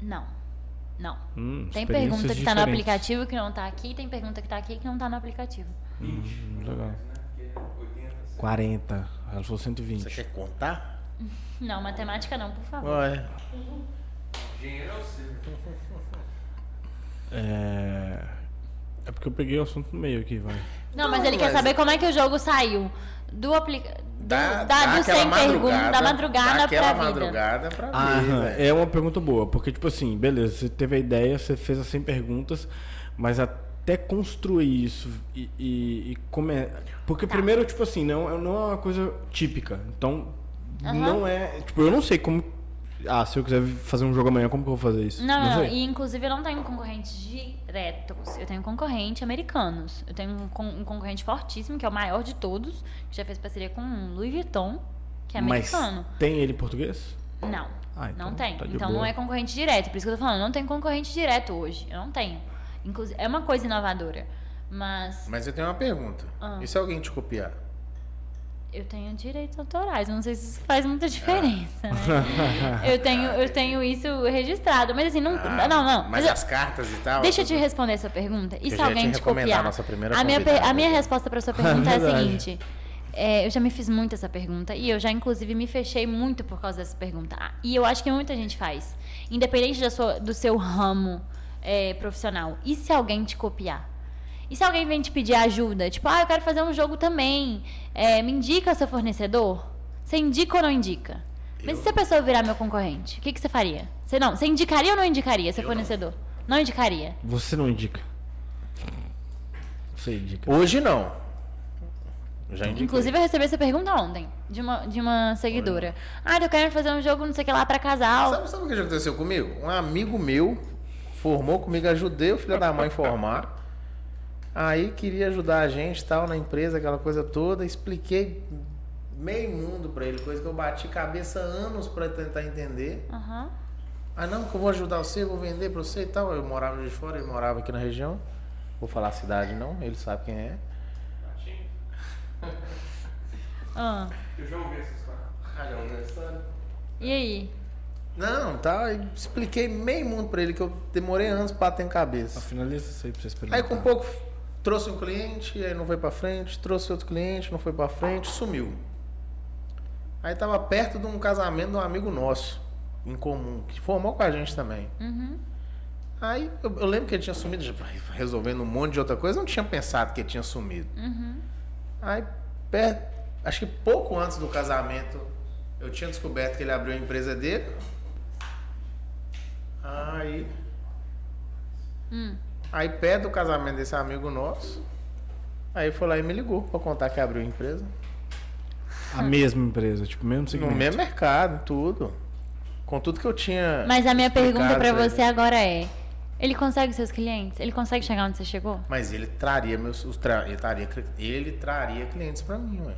Não. Não. Hum, Tem pergunta que tá no aplicativo que não tá aqui, tem pergunta que tá aqui que não tá no aplicativo. Hum, legal. né? Porque 80, 40. Ela falou Você 120. quer contar? *laughs* Não, matemática não, por favor. Ué. engenheiro é o seu. É... Porque eu peguei o assunto no meio aqui, vai. Não, mas ele quer saber como é que o jogo saiu do aplicativo. Dá, Da, dá do aquela 100 perguntas, da dá madrugada aquela pra vida. madrugada pra Ah, ver, aham. velho. é uma pergunta boa, porque, tipo assim, beleza, você teve a ideia, você fez as 100 perguntas, mas até construir isso e. e, e. Porque, Tá. primeiro, tipo assim, não, não é uma coisa típica. Então, Aham. não é. Tipo, eu não sei como Ah, se eu quiser fazer um jogo amanhã, como que eu vou fazer isso? Não, não, não. E inclusive eu não tenho concorrentes diretos. Eu tenho concorrente americanos. Eu tenho um, con- um concorrente fortíssimo, que é o maior de todos, que já fez parceria com o Louis Vuitton, que é Mas americano. tem ele em português? Não. Ah, então não tem. tá então boa. não é concorrente direto. Por isso que eu tô falando, não tenho concorrente direto hoje. Eu não tenho. Inclusive, é uma coisa inovadora. Mas Mas eu tenho uma pergunta. Ah. E se alguém te copiar? Eu tenho direitos autorais. Não sei se isso faz muita diferença, né? *laughs* eu, tenho, eu tenho isso registrado. Mas assim, não. Ah, não, não. Mas eu- as cartas e tal. Deixa eu te responder essa pergunta. E Eu se alguém te copiar? a nossa primeira a minha, a minha resposta para sua pergunta é a *laughs* Verdade. seguinte. é, eu já me fiz muito essa pergunta e eu já, inclusive, me fechei muito por causa dessa pergunta. Ah, E eu acho que muita gente faz. Independente sua, do seu ramo é, profissional. E se alguém te copiar? E se alguém vem te pedir ajuda? Tipo, ah, eu quero fazer um jogo também. É, me indica seu fornecedor? Você indica ou não indica? Mas e se a pessoa virar meu concorrente? O que, que você faria? Você não, você indicaria ou não indicaria seu fornecedor? Não indicaria. Você não indica. Você indica. Hoje não. Inclusive, eu recebi essa pergunta ontem, de uma, de uma seguidora. Ah, eu quero fazer um jogo, não sei o que lá, pra casal. Sabe, sabe o que já aconteceu comigo? Um amigo meu formou comigo, ajudei o filho da mãe a formar. Aí queria ajudar a gente tal na empresa, aquela coisa toda. Expliquei meio mundo pra ele, coisa que eu bati cabeça anos pra tentar entender. Aham. Ah, não, que eu vou ajudar você, vou vender pra você e tal. Eu morava de fora, ele morava aqui na região. Vou falar a cidade não, ele sabe quem é. *laughs* Ah, Eu já ouvi essa história. e aí? Não, tá. eu Expliquei meio mundo pra ele que eu demorei anos pra ter em cabeça. Finaliza isso aí pra vocês Aí perguntar. com um pouco trouxe um cliente, aí não foi pra frente, trouxe outro cliente, não foi pra frente, sumiu. Aí tava perto de um casamento de um amigo nosso, em comum, que formou com a gente também. Uhum. Aí eu, eu lembro que ele tinha sumido, resolvendo um monte de outra coisa, não tinha pensado que ele tinha sumido. Uhum. Aí, perto, acho que pouco antes do casamento, eu tinha descoberto que ele abriu a empresa dele. Aí. Hum. Aí, perto do casamento desse amigo nosso, aí foi lá e me ligou pra contar que abriu a empresa. A mesma empresa, tipo, mesmo No segmento. mesmo mercado, tudo. Com tudo que eu tinha. Mas a minha pergunta ele. você agora é: ele consegue seus clientes? Ele consegue chegar onde você chegou? Mas ele traria meus. Os tra... ele, traria, ele traria clientes pra mim, ué.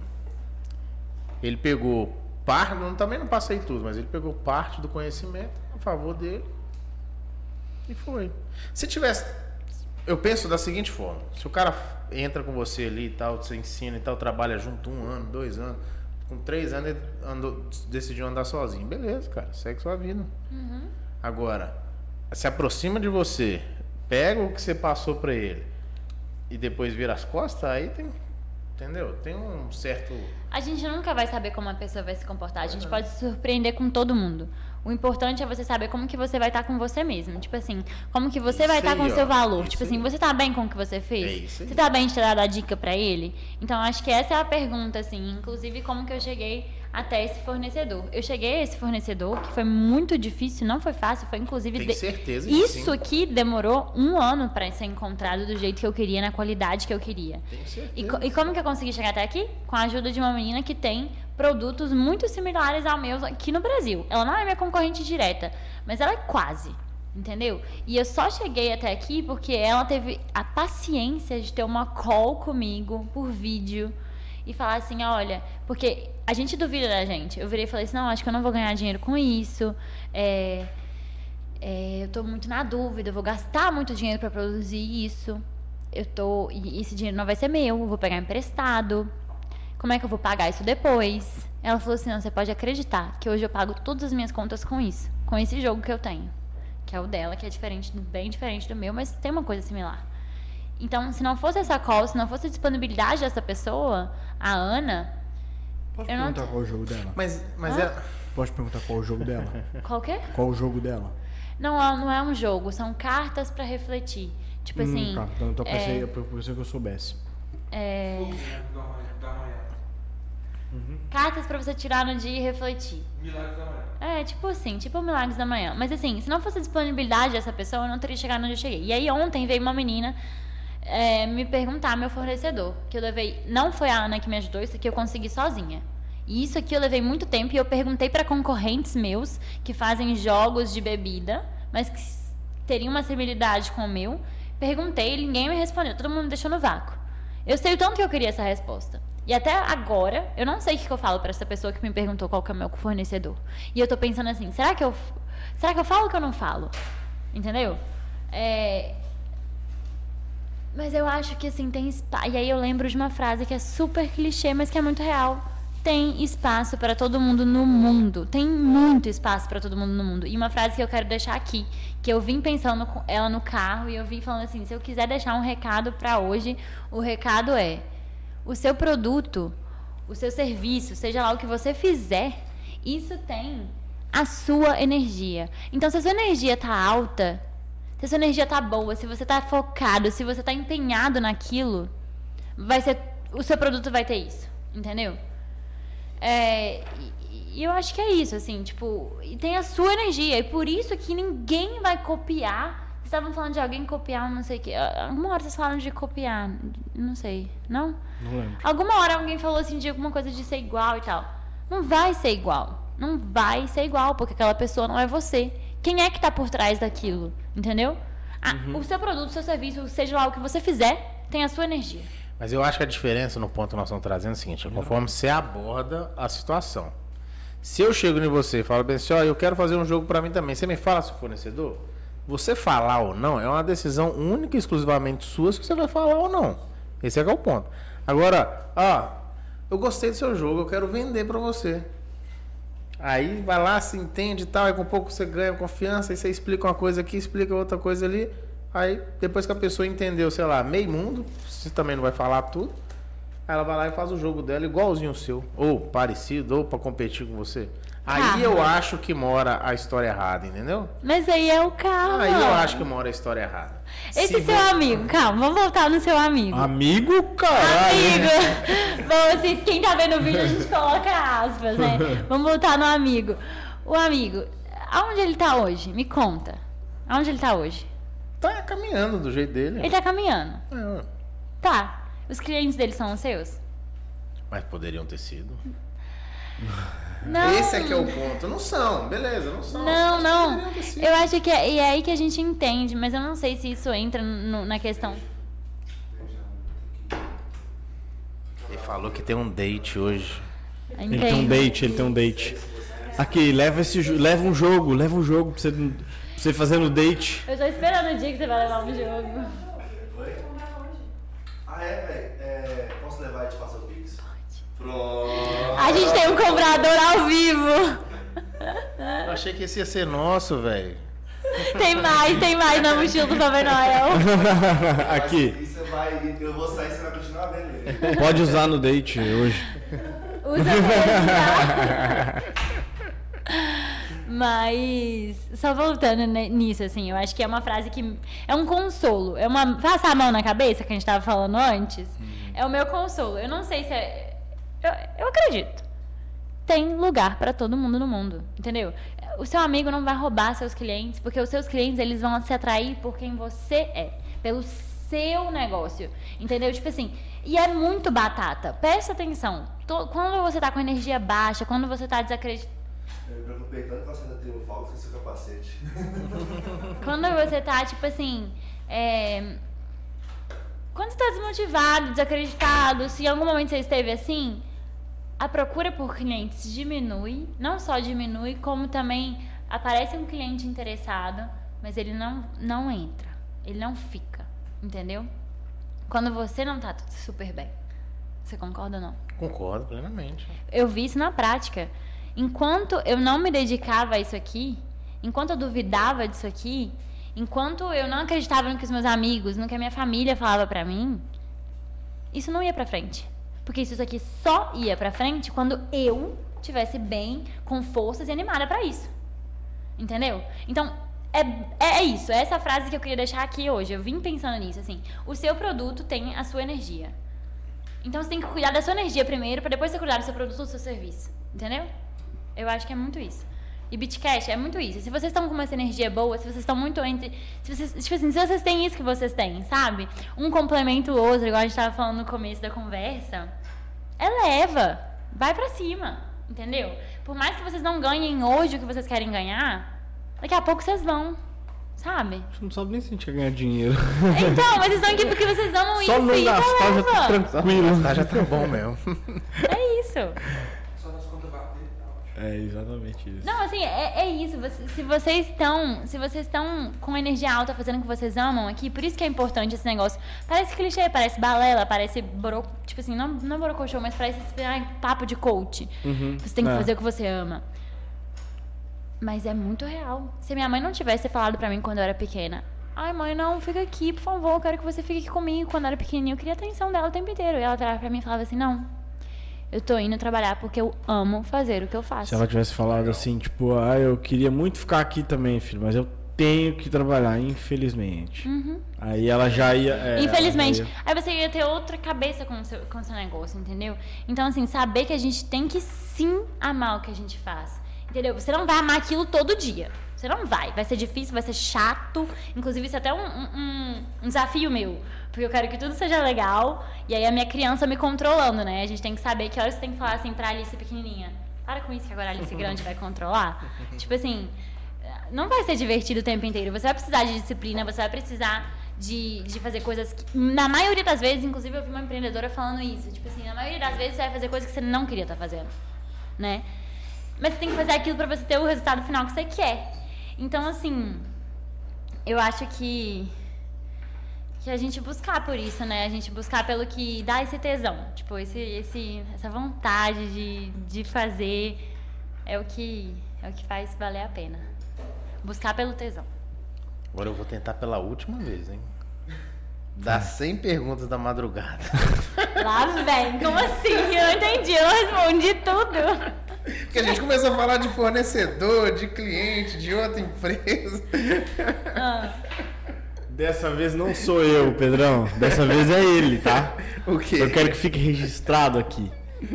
Ele pegou parte. Não, também não passei tudo, mas ele pegou parte do conhecimento a favor dele. E foi. Se tivesse. Eu penso da seguinte forma: se o cara entra com você ali e tal, você ensina e tal, trabalha junto um ano, dois anos, com três anos ele andou, decidiu andar sozinho. Beleza, cara, segue sua vida. Agora, se aproxima de você, pega o que você passou pra ele e depois vira as costas, aí tem. Entendeu? Tem um certo. A gente nunca vai saber como a pessoa vai se comportar. A gente pode se surpreender com todo mundo. O importante é você saber como que você vai estar com você mesmo. Tipo assim, como que você Isso vai estar com o seu valor. Tipo assim, você tá bem com o que você fez? É. Você tá bem de ter dado a dica pra ele? Então, acho que essa é a pergunta, assim. Inclusive, como que eu cheguei até esse fornecedor. Eu cheguei a esse fornecedor, que foi muito difícil, não foi fácil, foi inclusive... De- certeza que Isso sim. aqui demorou um ano pra ser encontrado do jeito que eu queria, na qualidade que eu queria. Tem certeza. E, e como que eu consegui chegar até aqui? Com a ajuda de uma menina que tem produtos muito similares ao meu aqui no Brasil. Ela não é minha concorrente direta, mas ela é quase. Entendeu? E eu só cheguei até aqui porque ela teve a paciência de ter uma call comigo por vídeo e falar assim: olha, porque a gente duvida da gente. Eu virei e falei assim: não, acho que eu não vou ganhar dinheiro com isso. É, é, eu tô muito na dúvida, eu vou gastar muito dinheiro para produzir isso. Eu tô. E esse dinheiro não vai ser meu, eu vou pegar emprestado. Como é que eu vou pagar isso depois? Ela falou assim: não, você pode acreditar que hoje eu pago todas as minhas contas com isso, com esse jogo que eu tenho. Que é o dela, que é diferente, bem diferente do meu, mas tem uma coisa similar. Então, se não fosse essa call, se não fosse a disponibilidade dessa pessoa, a Ana, Posso Eu não- perguntar qual é o jogo dela? Mas, mas Hã? é. Posso perguntar qual é o jogo dela? qual que é? qual o jogo dela? Não, não é um jogo, são cartas pra refletir. Tipo assim. Hum, tá. Então, então eu é, pensei, eu pensei que eu soubesse. é, Da manhã. Da manhã. Cartas pra você tirar no dia e refletir. Milagres da manhã. É, tipo assim, tipo Milagres da Manhã. Mas assim, se não fosse a disponibilidade dessa pessoa, eu não teria chegado onde eu cheguei. E aí ontem veio uma menina é, me perguntar, meu fornecedor, que eu levei. Não foi a Ana que me ajudou, isso aqui eu consegui sozinha. E isso aqui eu levei muito tempo e eu perguntei para concorrentes meus que fazem jogos de bebida, mas que teriam uma similaridade com o meu. Perguntei e ninguém me respondeu, todo mundo me deixou no vácuo. Eu sei o tanto que eu queria essa resposta. E até agora, eu não sei o que eu falo para essa pessoa que me perguntou qual que é o meu fornecedor. E eu tô pensando assim, será que eu será que eu falo ou que eu não falo? Entendeu? É, mas eu acho que assim, tem espaço. E aí eu lembro de uma frase que é super clichê, mas que é muito real. Tem espaço para todo mundo no mundo. Tem muito espaço para todo mundo no mundo. E uma frase que eu quero deixar aqui, que eu vim pensando ela no carro e eu vim falando assim, se eu quiser deixar um recado para hoje, o recado é: o seu produto, o seu serviço, seja lá o que você fizer, isso tem a sua energia. Então, se a sua energia tá alta, se a sua energia tá boa, se você tá focado, se você tá empenhado naquilo, vai ser o seu produto vai ter isso, entendeu? É, e eu acho que é isso, assim, tipo, e tem a sua energia, e por isso que ninguém vai copiar. Vocês estavam falando de alguém copiar, não sei o quê. Ah, Alguma hora vocês falaram de copiar, não sei, não? Não lembro. Alguma hora alguém falou assim de alguma coisa de ser igual e tal. Não vai ser igual. Não vai ser igual, porque aquela pessoa não é você. Quem é que tá por trás daquilo? Entendeu? Ah, O seu produto, o seu serviço, seja lá o que você fizer, tem a sua energia. Mas eu acho que a diferença no ponto que nós estamos trazendo é o seguinte: é conforme você aborda a situação. Se eu chego em você e falo bem assim, ó, eu quero fazer um jogo para mim também, você me fala seu fornecedor? Você falar ou não é uma decisão única e exclusivamente sua se você vai falar ou não. Esse é que é o ponto. Agora, ó, eu gostei do seu jogo, eu quero vender para você. Aí vai lá, se entende e tal, aí com pouco você ganha confiança, aí você explica uma coisa aqui, explica outra coisa ali. Aí depois que a pessoa entendeu, sei lá, meio mundo, você também não vai falar tudo. Aí ela vai lá e faz o jogo dela igualzinho o seu, ou parecido, ou pra competir com você. Aí eu acho que mora a história errada, entendeu? Mas aí é o karma. Aí eu acho que mora a história errada. Esse Se seu vo- amigo, calma, vamos voltar no seu amigo. Amigo, caralho. Amigo! *laughs* Bom, assim, quem tá vendo o vídeo, a gente coloca aspas, né? *laughs* Vamos voltar no amigo. O amigo, aonde ele tá hoje? Me conta. Aonde ele tá hoje? Tá caminhando do jeito dele. Ele tá caminhando. É, Tá. Os clientes dele são os seus? Mas poderiam ter sido. *laughs* Não. Esse é que é o ponto. Não são, beleza, não são. Não, não. ter sido. Eu acho que é, e é aí que a gente entende, mas eu não sei se isso entra no- na questão. Ele falou que tem um date hoje. Ele tem um date, ele tem um date. Aqui, leva, esse, leva um jogo, leva um jogo pra você, pra você fazer no date. Eu tô esperando o dia que você vai levar um jogo. Oi? Ah, é, velho? É, posso levar e te passar o? Pronto. A gente tem um comprador ao vivo. Eu achei que esse ia ser nosso, velho. Tem mais, tem mais na mochila do Papai Noel. *laughs* Aqui, você vai, eu vou sair e você vai continuar vendo ele. pode usar no date hoje. Usa mesmo? *laughs* Mas, só voltando nisso, assim, eu acho que é uma frase que. É um consolo. É uma. Passar a mão na cabeça, que a gente tava falando antes. É o meu consolo. Eu não sei se é. Eu, eu acredito. Tem lugar pra todo mundo no mundo, entendeu? O seu amigo não vai roubar seus clientes, porque os seus clientes eles vão se atrair por quem você é, pelo seu negócio, entendeu? Tipo assim, e é muito batata. Presta atenção. Quando você tá com energia baixa, quando você tá desacreditado, Eu me preocupei tanto com a cena triunfal que esqueci o capacete. *laughs* Quando você tá, tipo assim. É... Quando você tá desmotivado, desacreditado, se em algum momento você esteve assim, a procura por clientes diminui. Não só diminui, como também aparece um cliente interessado, mas ele não, não entra. Ele não fica. Entendeu? Quando você não tá tudo super bem. Você concorda ou não? Concordo plenamente. eu vi isso na prática. Enquanto eu não me dedicava a isso aqui, enquanto eu duvidava disso aqui, enquanto eu não acreditava no que os meus amigos, no que a minha família falava pra mim, isso não ia pra frente. Porque isso aqui só ia pra frente quando eu tivesse bem, com forças e animada pra isso. Entendeu? Então, é, é isso. É essa frase que eu queria deixar aqui hoje. Eu vim pensando nisso, assim. O seu produto tem a sua energia. Então você tem que cuidar da sua energia primeiro, pra depois você cuidar do seu produto ou do seu serviço. Entendeu? Eu acho que é muito isso. E Bitcash é muito isso. Se vocês estão com essa energia boa, se vocês estão muito entre. Se vocês, tipo assim, se vocês têm isso que vocês têm, sabe? Um complementa o outro, igual a gente tava falando no começo da conversa. Eleva. Vai pra cima, entendeu? Por mais que vocês não ganhem hoje o que vocês querem ganhar, daqui a pouco vocês vão, sabe? Você não sabe nem se a gente quer ganhar dinheiro. *laughs* Então, mas vocês estão aqui porque vocês amam Só isso não e gastar já tá tranquilo. Tá, já tá bom mesmo. É isso. *laughs* Só das contas bater e tal. É exatamente isso. Não, assim, é, é isso. Se vocês estão. Se vocês estão com energia alta fazendo o que vocês amam aqui, por isso que é importante esse negócio. Parece clichê, parece balela, parece boro, tipo assim, não, não borocochô, mas parece papo de coach. Você tem que É. fazer o que você ama. Mas é muito real. Se minha mãe não tivesse falado pra mim quando eu era pequena, ai mãe, não, fica aqui, por favor, eu quero que você fique aqui comigo. Quando eu era pequenininha, eu queria a atenção dela o tempo inteiro. E ela virava pra mim e falava assim, não, eu tô indo trabalhar porque eu amo fazer o que eu faço. Se ela tivesse falado assim, tipo, ah, eu queria muito ficar aqui também, filho, mas eu tenho que trabalhar, infelizmente. Aí ela já ia. é, Infelizmente. ia- Aí você ia ter outra cabeça com o, seu, com o seu negócio, entendeu? Então, assim, saber que a gente tem que sim amar o que a gente faz. Entendeu? Você não vai amar aquilo todo dia. Você não vai. Vai ser difícil, vai ser chato. Inclusive, isso é até um, um- um- desafio meu. Porque eu quero que tudo seja legal. E aí a minha criança me controlando, né? A gente tem que saber que horas você tem que falar assim pra Alice pequenininha. Para com isso que agora a Alice grande vai controlar. *laughs* tipo assim, não vai ser divertido o tempo inteiro. Você vai precisar de disciplina, você vai precisar de, de fazer coisas que, na maioria das vezes, inclusive eu vi uma empreendedora falando isso, tipo assim, na maioria das vezes você vai fazer coisas que você não queria estar fazendo, né? Mas você tem que fazer aquilo pra você ter o resultado final que você quer. Então, assim, eu acho que que a gente buscar por isso, né? A gente buscar pelo que dá esse tesão, tipo, esse, esse essa vontade de, de fazer é o que é o que faz valer a pena. Buscar pelo tesão. Agora eu vou tentar pela última vez, hein? Das 100 perguntas da madrugada. *laughs* Lá vem, como assim? Eu não entendi, eu não respondi tudo. Porque a gente começou a falar de fornecedor, de cliente, de outra empresa. Ah, Dessa vez não sou eu, Pedrão. Dessa vez é ele, tá? O quê? Eu quero que fique registrado aqui.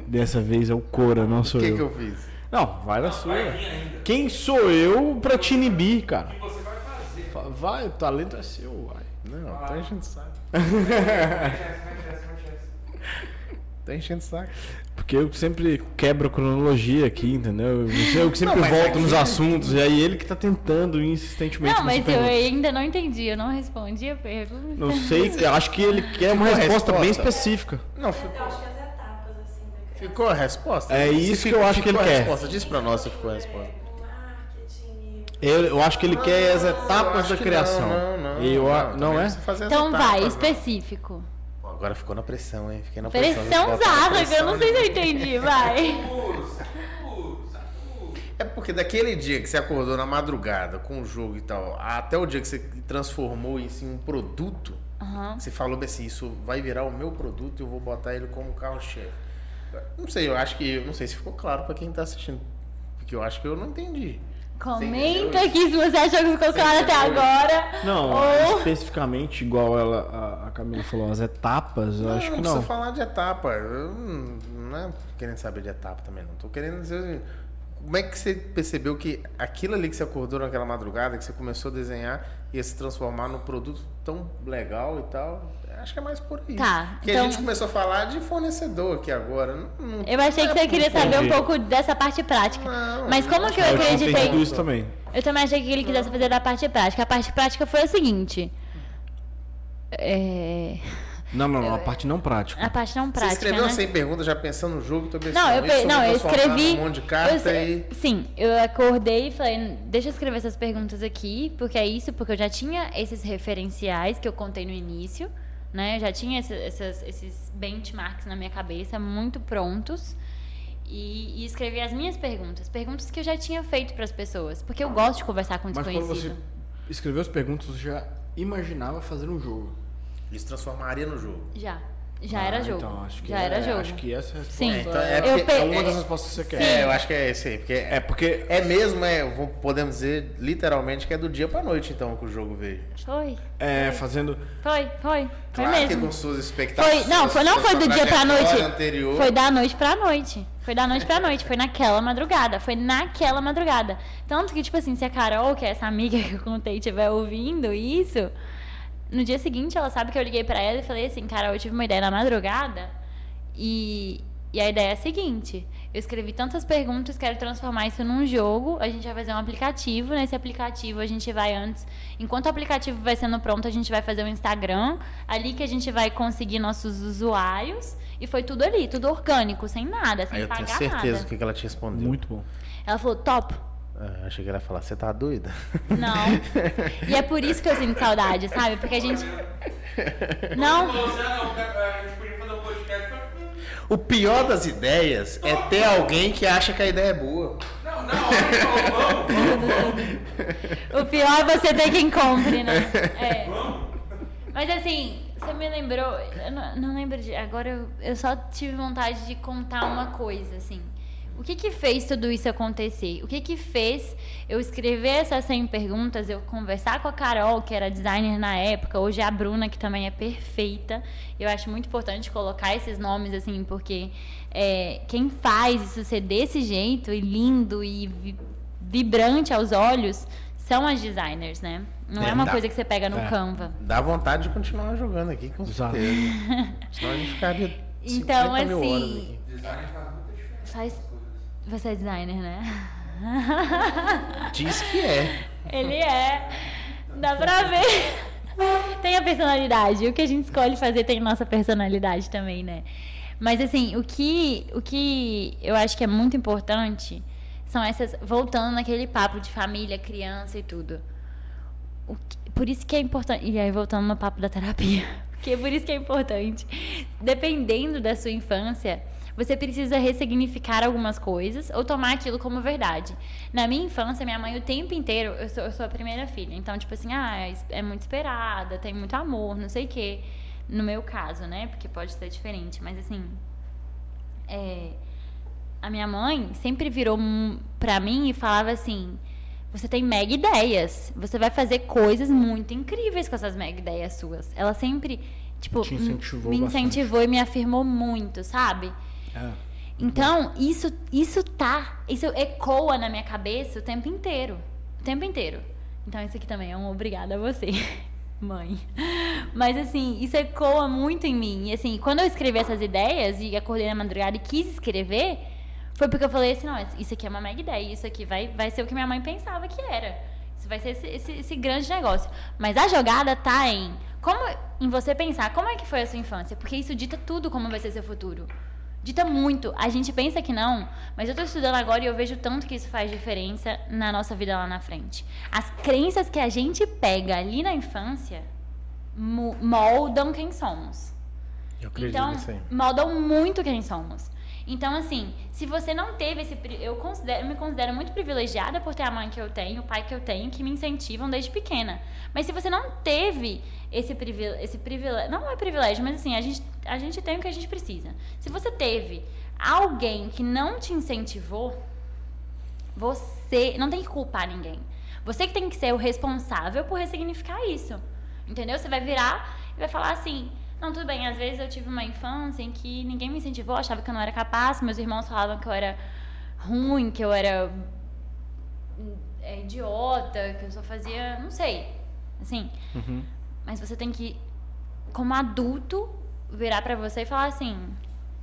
Dessa vez é o Cora, não sou O que, eu. que eu fiz? Não, vai na sua. Vai. Quem sou eu pra te inibir, cara? O que você vai fazer? Fa- Vai, o talento é seu, vai. Não, tá enchendo o saco. Vai, Jess, vai, Jess, vai, Jess. Tá enchendo o saco. Porque eu sempre quebro a cronologia aqui, entendeu? Eu que sempre Não, volto aqui- nos assuntos, e aí ele que tá tentando insistentemente. Não, mas eu ainda não entendi, eu não respondi a pergunta. Não sei, eu *laughs* acho que ele quer uma Ficou a resposta, bem resposta? específica. Não, Eu ficou. acho que as etapas, assim. Ficou a resposta? É isso que eu acho que ficou ele a quer. resposta. Diz pra nós se ficou a resposta. Eu, eu acho que ele quer as etapas da criação. Não, não, não. E eu também não é? Então etapas, vai, não. específico. Pô, Agora ficou na pressão, hein? Fiquei na pressão. Pressão que eu não sei se eu entendi, vai. *laughs* É porque daquele dia que você acordou na madrugada com o jogo e tal, até o dia que você transformou isso em um produto, Aham. você falou assim, isso vai virar o meu produto e eu vou botar ele como carro-chefe. Não sei, eu acho que. Não sei se ficou claro pra quem tá assistindo. Porque eu acho que eu não entendi. Comenta aqui se você achou que ficou claro até agora. Não, Ou... especificamente igual ela, a, a Camila falou, as etapas, eu Não, acho não que precisa não. falar de etapa. Eu não, não é querendo saber de etapa também, não. Tô querendo dizer. Como é que você percebeu que aquilo ali que você acordou naquela madrugada, que você começou a desenhar, ia se transformar num produto tão legal e tal? Acho que é mais por aí. Tá, Porque então- a gente começou a falar de fornecedor aqui agora. Não, não- Eu achei que é você queria saber um pouco dessa parte prática. Não, Mas como que eu Eu acreditei? entendido isso também. Eu também achei que ele quisesse fazer da parte prática. A parte prática foi a seguinte. É... Não, não, não, a parte não prática. A parte não Você prática, escreveu né? sem pergunta, já pensando no jogo, tô pensando. Não, eu, pe... não, eu escrevi. num monte de carta eu e. Sim, eu acordei e falei, deixa eu escrever essas perguntas aqui, porque é isso, porque eu já tinha esses referenciais que eu contei no início, né? Eu já tinha esse- essas- esses benchmarks na minha cabeça muito prontos. E, e escrevi as minhas perguntas, perguntas que eu já tinha feito para as pessoas, porque eu gosto de conversar com Mas quando desconhecido. você escreveu as perguntas, você já imaginava fazer um jogo. Isso transformaria no jogo. Já, já Ah, era jogo. Então, acho que já é, era jogo. Acho que essa resposta Sim. é, Então, é Eu é uma é- das respostas que você quer. Sim. É, eu acho que é esse aí. Porque É porque É mesmo, é, podemos dizer literalmente que é do dia pra noite então que o jogo veio. Foi, é fazendo foi, foi. Foi Claro que mesmo. com suas expectativas. Foi, não, foi, não foi do dia pra noite. Anterior. Foi da noite pra noite. Foi da noite pra noite. Foi naquela madrugada. Foi naquela madrugada. Tanto que, tipo assim, se a Carol, que é essa amiga que eu contei, estiver ouvindo isso, no dia seguinte ela sabe que eu liguei pra ela e falei assim, Carol, eu tive uma ideia na madrugada e E a ideia é a seguinte: eu escrevi tantas perguntas, quero transformar isso num jogo. A gente vai fazer um aplicativo. Nesse aplicativo, a gente vai antes. Enquanto o aplicativo vai sendo pronto, a gente vai fazer um Instagram. Ali que a gente vai conseguir nossos usuários. E foi tudo ali, tudo orgânico, sem nada, sem Aí eu pagar tenho certeza nada. que ela te respondeu. Muito bom. Ela falou, top. Ah, achei que ela ia falar, você tá doida? Não. *laughs* E é por isso que eu sinto saudade, sabe? Porque a gente. Não. Você, não, a gente podia fazer podcast pra... O pior das ideias é ter alguém que acha que a ideia é boa. Não, vamos, vamos, O pior é você ter quem compre, né? É. Mas assim, você me lembrou. Eu não, não lembro de. Agora eu, eu só tive vontade de contar uma coisa, assim. O que que fez tudo isso acontecer? O que que fez eu escrever essas 100 perguntas, eu conversar com a Carol, que era designer na época, hoje é a Bruna, que também é perfeita. Eu acho muito importante colocar esses nomes, assim, porque é, quem faz isso ser desse jeito, e lindo, e vi- vibrante aos olhos, são as designers, né? Não é, É, uma dá- coisa que você pega no é. Canva. Dá vontade de continuar jogando aqui, com certeza. Senão a gente ficaria *laughs* Então, 50 mil horas assim, aqui. Design faz muita diferença. faz. Você é designer, né? Diz que é. Ele é. Dá pra ver. Tem a personalidade. O que a gente escolhe fazer tem nossa personalidade também, né? Mas assim, o que, o que eu acho que é muito importante são essas. Voltando naquele papo de família, criança e tudo. Que- por isso que é importante. E aí, voltando no papo da terapia. *laughs* Porque por isso que é importante. Dependendo da sua infância, você precisa ressignificar algumas coisas ou tomar aquilo como verdade. Na minha infância, minha mãe o tempo inteiro. Eu sou, eu sou a primeira filha. Então, tipo assim, ah, é é muito esperada, tem muito amor, não sei o quê. No meu caso, né? Porque pode ser diferente. Mas assim. É, a minha mãe sempre virou pra mim e falava assim: você tem mega ideias, você vai fazer coisas muito incríveis com essas mega ideias suas. Ela sempre, tipo, Te incentivou me bastante. incentivou e me afirmou muito, sabe? É. Então, isso, isso tá, isso ecoa na minha cabeça o tempo inteiro. O tempo inteiro. Então, isso aqui também é um obrigada a você, *laughs* mãe. Mas, assim, isso ecoa muito em mim. E, assim, quando eu escrevi essas ideias e acordei na madrugada e quis escrever, foi porque eu falei assim: não, isso aqui é uma mega ideia. Isso aqui vai, vai ser o que minha mãe pensava que era. Isso vai ser esse, esse, esse grande negócio. Mas a jogada tá em. Como, em você pensar como é que foi a sua infância. Porque isso dita tudo como vai ser seu futuro. Dita muito. A gente pensa que não, mas eu tô estudando agora e eu vejo tanto que isso faz diferença na nossa vida lá na frente. As crenças que a gente pega ali na infância mo- moldam quem somos. Eu acredito Então, moldam muito quem somos. Então, assim, se você não teve esse. Eu, considero, me considero muito privilegiada por ter a mãe que eu tenho, o pai que eu tenho, que me incentivam desde pequena. Mas se você não teve esse privilégio. Esse privilégio não é privilégio, mas assim, a gente, a gente tem o que a gente precisa. Se você teve alguém que não te incentivou, você não tem que culpar ninguém. Você que tem que ser o responsável por ressignificar isso. Entendeu? Você vai virar e vai falar assim: não, tudo bem, às vezes eu tive uma infância em que ninguém me incentivou, achava que eu não era capaz, meus irmãos falavam que eu era ruim, que eu era é, idiota, que eu só fazia. não sei. Assim. Uhum. Mas você tem que, como adulto, virar pra você e falar assim.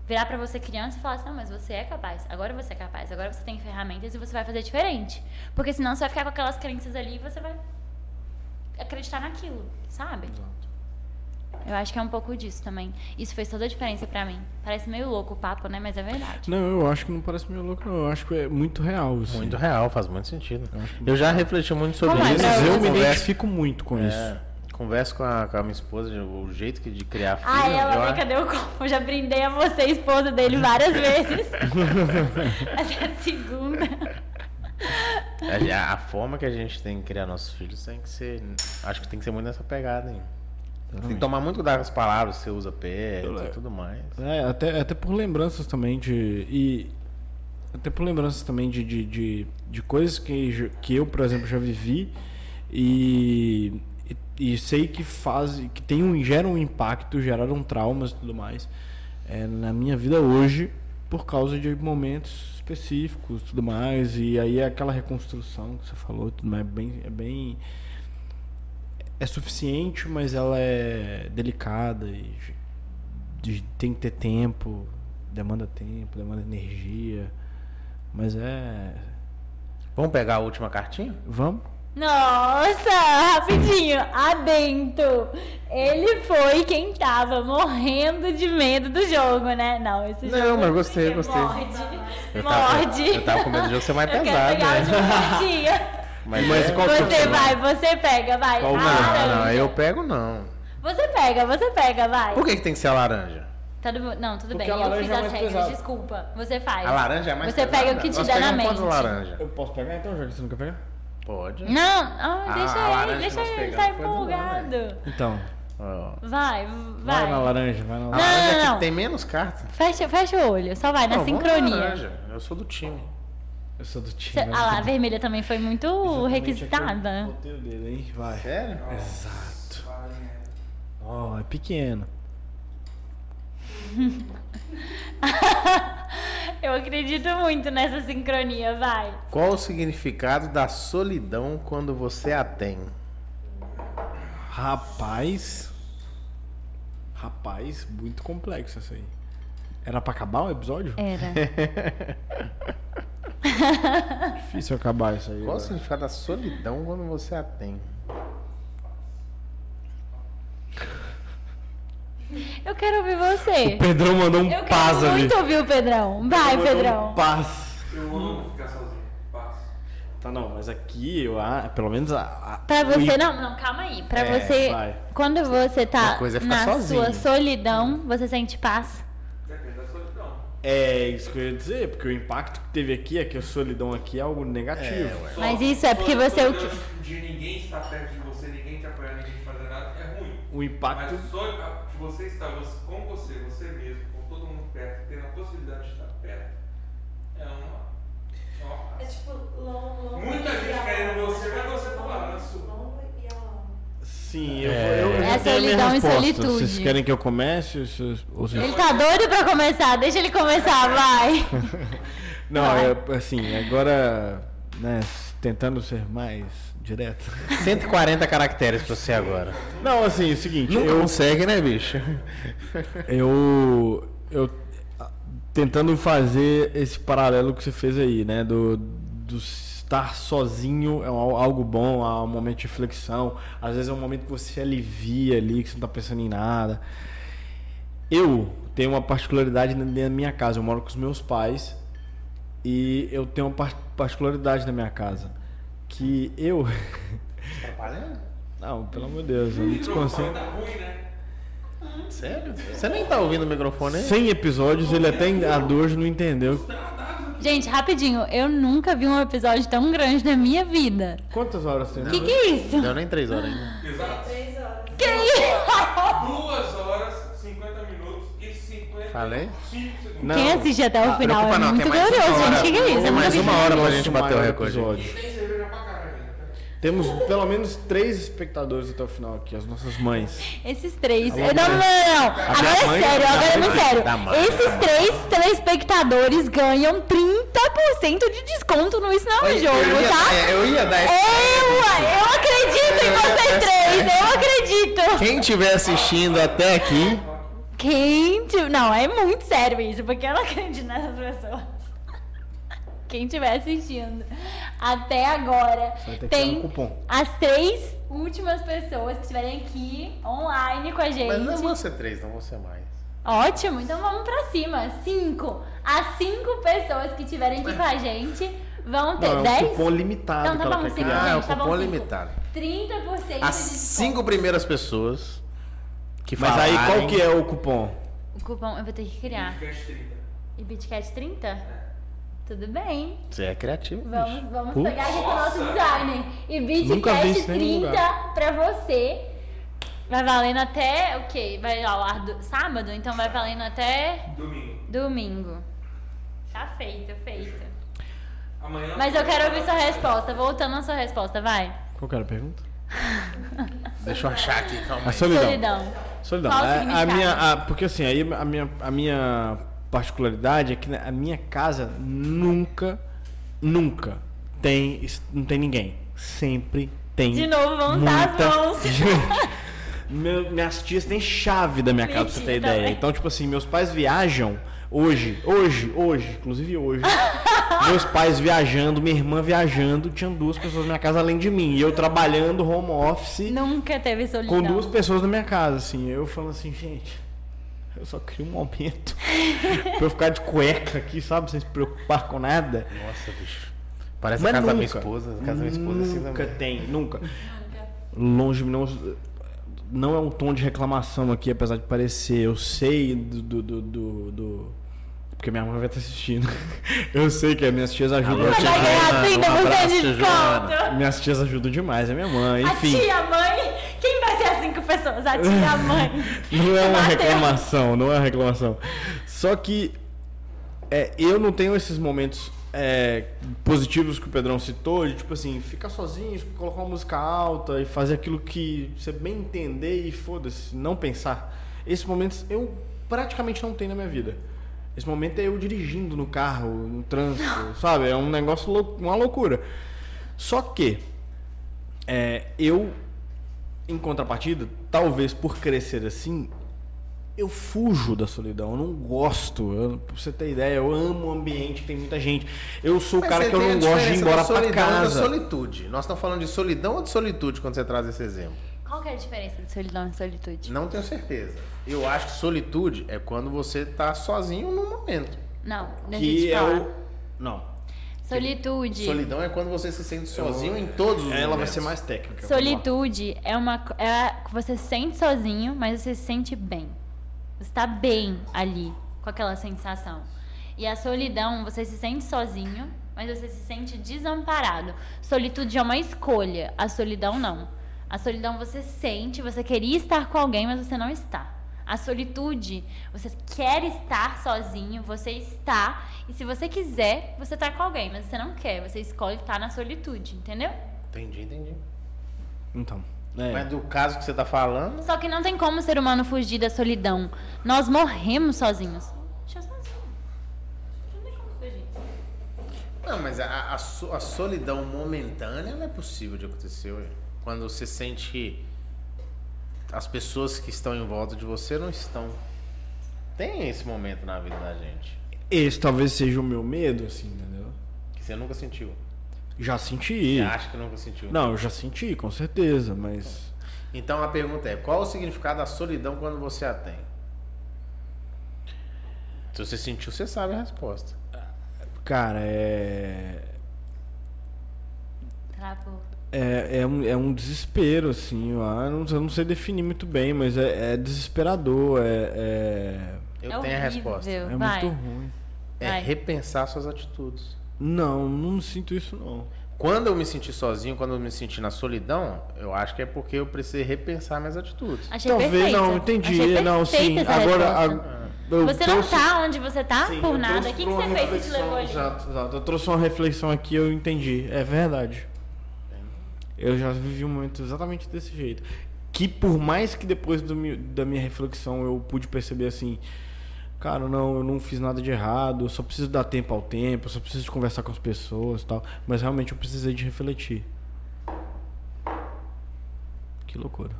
Virar pra você criança e falar assim: não, mas você é capaz. Agora você é capaz. Agora você tem ferramentas e você vai fazer diferente. Porque senão você vai ficar com aquelas crenças ali e você vai acreditar naquilo, sabe? Eu acho que é um pouco disso também. Isso fez toda a diferença pra mim. Parece meio louco o papo, né? Mas é verdade. Não, eu acho que não parece meio louco, não. Eu acho que é muito real. Assim. Muito real, faz muito sentido. Eu Eu já refleti muito sobre Como é isso. Mas eu você? me converso, identifico muito com isso. é, converso com a, com a minha esposa, o jeito que de criar filho. Ah, ela, eu acho- Cadê o copo? Eu já brindei a você, esposa dele, várias vezes. *laughs* Essa é a segunda. É, A, a forma que a gente tem que criar nossos filhos tem que ser. Acho que tem que ser muito nessa pegada, hein? Tem que tomar muito cuidado com as palavras que você usa perto e tudo mais. É, até, até por lembranças também de. E. Até por lembranças também de, de, de, de coisas que, que eu, por exemplo, já vivi e, e, e sei que faz, que tem um, geram um impacto, geraram traumas e tudo mais é, na minha vida hoje por causa de momentos específicos e tudo mais. E aí é aquela reconstrução que você falou, tudo mais, é bem. É bem é suficiente, mas ela é delicada e de- tem que ter tempo. demanda tempo, demanda energia. Mas é. Vamos pegar a última cartinha? Vamos? Nossa, rapidinho, adentro. Ele foi quem tava morrendo de medo do jogo, né? Não, esse Não, jogo. mas gostei, gostei. Morde. Eu tava, Morde. eu tava com medo do jogo ser mais Eu quero pesado, né? *laughs* Mas, Mas é- qual que é Você seu? vai, você pega, vai. Qual o A meu? Não, não, eu pego não. Você pega, você pega, vai. Por que, que tem que ser a laranja? Todo mu- Não, tudo Porque bem. Eu fiz é as regras, pesada. desculpa. Você faz. A laranja é mais Você pesada? pega o que te Nós dá na mente. laranja? Eu posso pegar então, já que você nunca pegar? Pode. Não, ah, Ah, deixa a ele, deixa que ele, tá foi do empolgado. Então. Vai, Vai, vai. na laranja, vai na A laranja. Não, laranja não, é não. que tem menos cartas. Fecha, fecha o olho, só vai na Não, vamos na sincronia. laranja. Eu sou do time. Eu sou do time. Cê- ah lá, a vermelha também foi muito Exatamente requisitada. aquele roteiro dele, hein? Vai. Sério? Exato. Né? Ó, é pequeno. *laughs* Eu acredito muito nessa sincronia, vai. Qual o significado da solidão quando você a tem? Rapaz. Rapaz, muito complexo essa aí. Era pra acabar o episódio? Era. *laughs* *laughs* Difícil acabar isso aí. Qual o significado da solidão quando você a tem? Eu quero ouvir você. O Pedrão mandou um Eu paz quero ali. muito ouvir o Pedrão. Vai, Mandou Pedrão. Um paz. Eu amo ficar sozinho. Paz. Tá, não, mas aqui, eu, ah, pelo menos a. a Pra o você, não, não, calma aí. Pra É, você, vai. quando você tá é na sozinho. sua solidão, você sente paz? É isso que eu ia dizer, porque o impacto que teve aqui é que a solidão aqui é algo negativo. Só- Mas isso é porque você o solidão De ninguém estar perto de você, ninguém te apoiar, ninguém te fazer nada, é ruim. o impacto. Mas só de você estar você- com você, você mesmo, com todo mundo perto, tendo a possibilidade de estar perto, é uma. é uma É tipo longo, longo. Muita gente querendo você, mas você tá lá na longo, sua. longo e a longo. Sim, eu, É. vou- eu, eu É já minha solidão e resposta. solitude. Vocês querem que eu comece? ou vocês- Ele tá doido pra começar, deixa ele começar, vai. *laughs* Não, Vai. é, assim, agora, né, tentando ser mais direto. *laughs* 140 caracteres pra você agora. Não, assim, é o seguinte, Não eu, consegue, né, bicho? *laughs* eu, eu tentando fazer esse paralelo que você fez aí, né, do, do estar sozinho é algo bom, é um momento de reflexão, às vezes é um momento que você alivia ali, que você não tá pensando em nada. Eu tenho uma particularidade na minha casa, eu moro com os meus pais e eu tenho uma par- particularidade na minha casa, que eu... *laughs* Não, pelo amor de Deus, eu O me microfone desconcentro. tá ruim, né? Sério? Você nem tá ouvindo o microfone aí? 100 episódios, ele até até hoje não entendeu. Gente, rapidinho, eu nunca vi um episódio tão grande na minha vida. Quantas horas tem? Que que é isso? Não deu nem 3 horas ainda. Exato. Três horas. Que isso? Duas horas, 50 minutos e 55 Falei? segundos. Não. Quem assiste até o Ah, final é não, muito glorioso, gente. Que que é isso? Tem Eu mais uma hora pra gente bater o recorde. episódio. Tem cerveja pra caralho ainda. Temos pelo menos três espectadores até o final aqui, as nossas mães. Esses três. Não, não, não, não. Agora é mãe- sério, agora é sério. mãe. Esses três telespectadores ganham 30% de desconto no Isso Não é um Eu Jogo, ia- tá? é, Eu ia dar esse... Eu, eu acredito em vocês três, eu acredito. Quem estiver assistindo até aqui, Quem. Não, é muito sério isso, porque eu não acredito nessas pessoas. Quem estiver assistindo até agora tem um as três últimas pessoas que estiverem aqui online com a gente. mas não vão ser 3, não vão ser mais. Ótimo, então vamos pra cima. Cinco. As cinco pessoas que estiverem aqui com a gente vão ter Não, é um dez. cupom limitado Então tá que ela bom, cinco, criar. Ah, é o gente, tá bom, cupom cinco. limitado. 30% As de cinco primeiras pessoas que Mas aí falarem... qual que é o cupom? O cupom eu vou ter que criar. Cash 30. E BitCat 30? Tudo bem. Você é criativo, bicho. Vamos, vamos pegar aqui com o nosso designer. E nenhum 30 pra você. Vai valendo até o quê? Vai ao ar do sábado? Então vai valendo até Domingo. domingo. Tá feito, feito. Amanhã. Mas eu quero ouvir sua resposta. Voltando à sua resposta, vai. Qual que era a pergunta? *laughs* Deixa eu achar aqui, calma A solidão. Solidão. Solidão. É, a minha, a- porque assim, aí a minha, a minha particularidade é que a minha casa nunca, nunca tem, não tem ninguém. Sempre tem. De novo, vamos dar as muita mãos. *laughs* Meu- minhas tias têm chave da minha casa, pra você ter Mentira ideia. também. Então, tipo assim, meus pais viajam Hoje, hoje, hoje, inclusive hoje, *laughs* meus pais viajando, minha irmã viajando, tinham duas pessoas na minha casa além de mim. E eu trabalhando home office Nunca teve solidão. com duas pessoas na minha casa, assim. Eu falando assim, gente, eu só queria um momento *laughs* pra eu ficar de cueca aqui, sabe? Sem se preocupar com nada. Nossa, bicho. Parece Mas a casa da minha nunca. esposa. A casa da minha esposa assim Nunca também. tem, nunca. Longe, não, não é um tom de reclamação aqui, apesar de parecer. Eu sei do. do, do, do- do- porque minha mãe vai estar assistindo. *laughs* Eu sei que as minhas tias ajudam. Alô, Vai tia ganhar Joana, 30% um abraço, de tia Joana. desconto. Minhas tias ajudam demais, é minha mãe. Enfim, A tia, mãe. Quem vai ser as cinco pessoas? A tia, a mãe. *laughs* não é uma reclamação, não é uma reclamação. Só que é, eu não tenho esses momentos é, positivos que o Pedrão citou, de tipo assim, ficar sozinho, colocar uma música alta e fazer aquilo que você bem entender e foda-se, não pensar. Esses momentos eu praticamente não tenho na minha vida. Esse momento é eu dirigindo no carro, no trânsito, *laughs* sabe? É um negócio, uma loucura. Só que é, eu, em contrapartida, talvez por crescer assim, eu fujo da solidão, eu não gosto. Eu, pra você ter ideia, eu amo o ambiente que tem muita gente. Eu sou o cara que eu não gosto de ir embora solidão e da casa. solitude. Nós estamos falando de solidão ou de solitude quando você traz esse exemplo? Qual que é a diferença de solidão e solitude? Não tenho certeza. Eu acho que solitude é quando você tá sozinho num momento. Não, deixa eu Que te é o. Não. Solitude. Solidão é quando você se sente sozinho em todos os Ela vai momentos. ser mais técnica. Solitude é uma é você se sente sozinho, mas você se sente bem. Você tá bem ali com aquela sensação. E a solidão, você se sente sozinho, mas você se sente desamparado. Solitude é uma escolha, a solidão não. A solidão você sente, você queria estar com alguém, mas você não está. A solitude, você quer estar sozinho, você está, e se você quiser, você tá com alguém, mas você não quer, você escolhe estar na solitude, entendeu? Entendi, entendi. Então. É. Mas do caso que você tá falando, Só que não tem como o ser humano fugir da solidão. Nós morremos sozinhos. Deixa eu sozinho. Não tem como fugir. Não, mas a, a, a solidão momentânea é possível de acontecer, ué. Quando você sente que as pessoas que estão em volta de você não estão. Tem esse momento na vida da gente. Esse talvez seja o meu medo, assim, entendeu? Que você nunca sentiu. Já senti. Você acha que nunca sentiu. Não, eu já senti, com certeza, mas. Então a pergunta é: qual o significado da solidão quando você a tem? Se você sentiu, você sabe a resposta. Cara, é. Travou. É, é, um, é um desespero, assim. Eu ah, não, eu não sei definir muito bem, mas é, é desesperador, é, é, Eu É tenho a resposta. é Vai. muito ruim. É Vai. repensar suas atitudes. Não, não sinto isso não. Quando eu me senti sozinho, quando eu me senti na solidão, eu acho que é porque eu precisei repensar minhas atitudes. Achei Talvez perfeita. não, entendi. Achei não, sim. Agora. a- eu Você não trouxe- tá onde você tá Sim, por nada. O que, que você fez que te levou ali? Exato, exato. Eu trouxe uma reflexão aqui eu entendi. É verdade. Eu já vivi um momento exatamente desse jeito. Que por mais que depois do da minha reflexão eu pude perceber assim, cara, não, eu não fiz nada de errado, eu só preciso dar tempo ao tempo, eu só preciso conversar com as pessoas tal. Mas realmente eu precisei de refletir. Que loucura.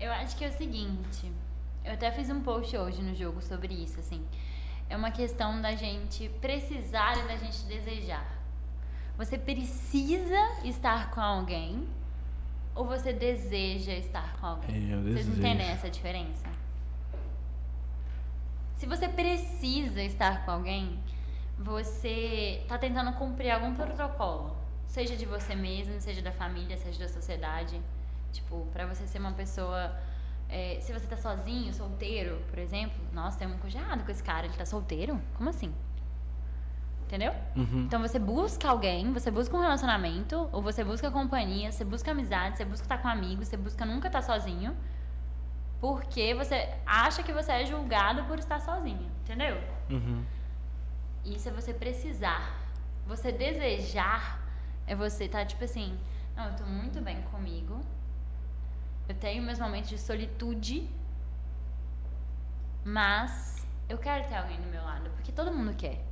Eu acho que é o seguinte. Eu até fiz um post hoje no jogo sobre isso, assim. É uma questão da gente precisar e da gente desejar. Você precisa estar com alguém ou você deseja estar com alguém? Eu Vocês desejo. entendem essa diferença? Se você precisa estar com alguém, você tá tentando cumprir algum protocolo, seja de você mesmo, seja da família, seja da sociedade. Tipo, pra você ser uma pessoa. é, se você tá sozinho, solteiro, por exemplo, nossa, tem um cojado com esse cara, ele tá solteiro? Como assim? Entendeu? Uhum. Então você busca alguém, você busca um relacionamento, ou você busca companhia, você busca amizade, você busca estar com amigos, você busca nunca estar sozinho. Porque você acha que você é julgado por estar sozinho, entendeu? Uhum. Isso é você precisar. Você desejar é você estar tipo assim, não, eu tô muito bem comigo. Eu tenho meus momentos de solitude, mas eu quero ter alguém do meu lado, porque todo mundo quer.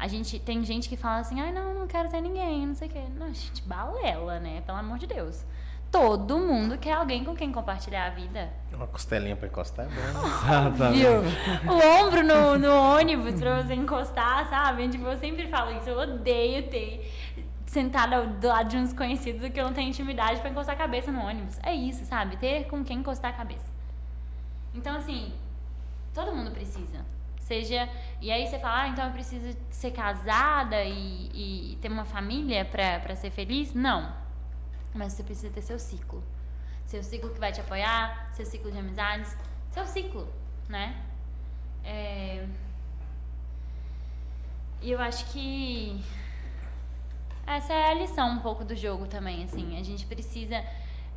A gente tem gente que fala assim: "Ai, não, não quero ter ninguém, não sei o quê". Não, gente, balela, né? Pelo amor de Deus. todo mundo quer alguém com quem compartilhar a vida. Uma costelinha pra encostar é bom. *laughs* Tá. Viu? O ombro no, no ônibus pra você encostar, sabe? Tipo, eu sempre falo isso. Eu odeio ter sentada do lado de uns conhecidos que eu não tenho intimidade pra encostar a cabeça no ônibus. É isso, sabe? Ter com quem encostar a cabeça. Então, assim, todo mundo precisa. Seja. E aí você fala, ah, então eu preciso ser casada e, e ter uma família pra ser feliz? Não. Mas você precisa ter seu ciclo. Seu ciclo que vai te apoiar, seu ciclo de amizades, seu ciclo, né? É... E eu acho que essa é a lição um pouco do jogo também, assim. A gente precisa.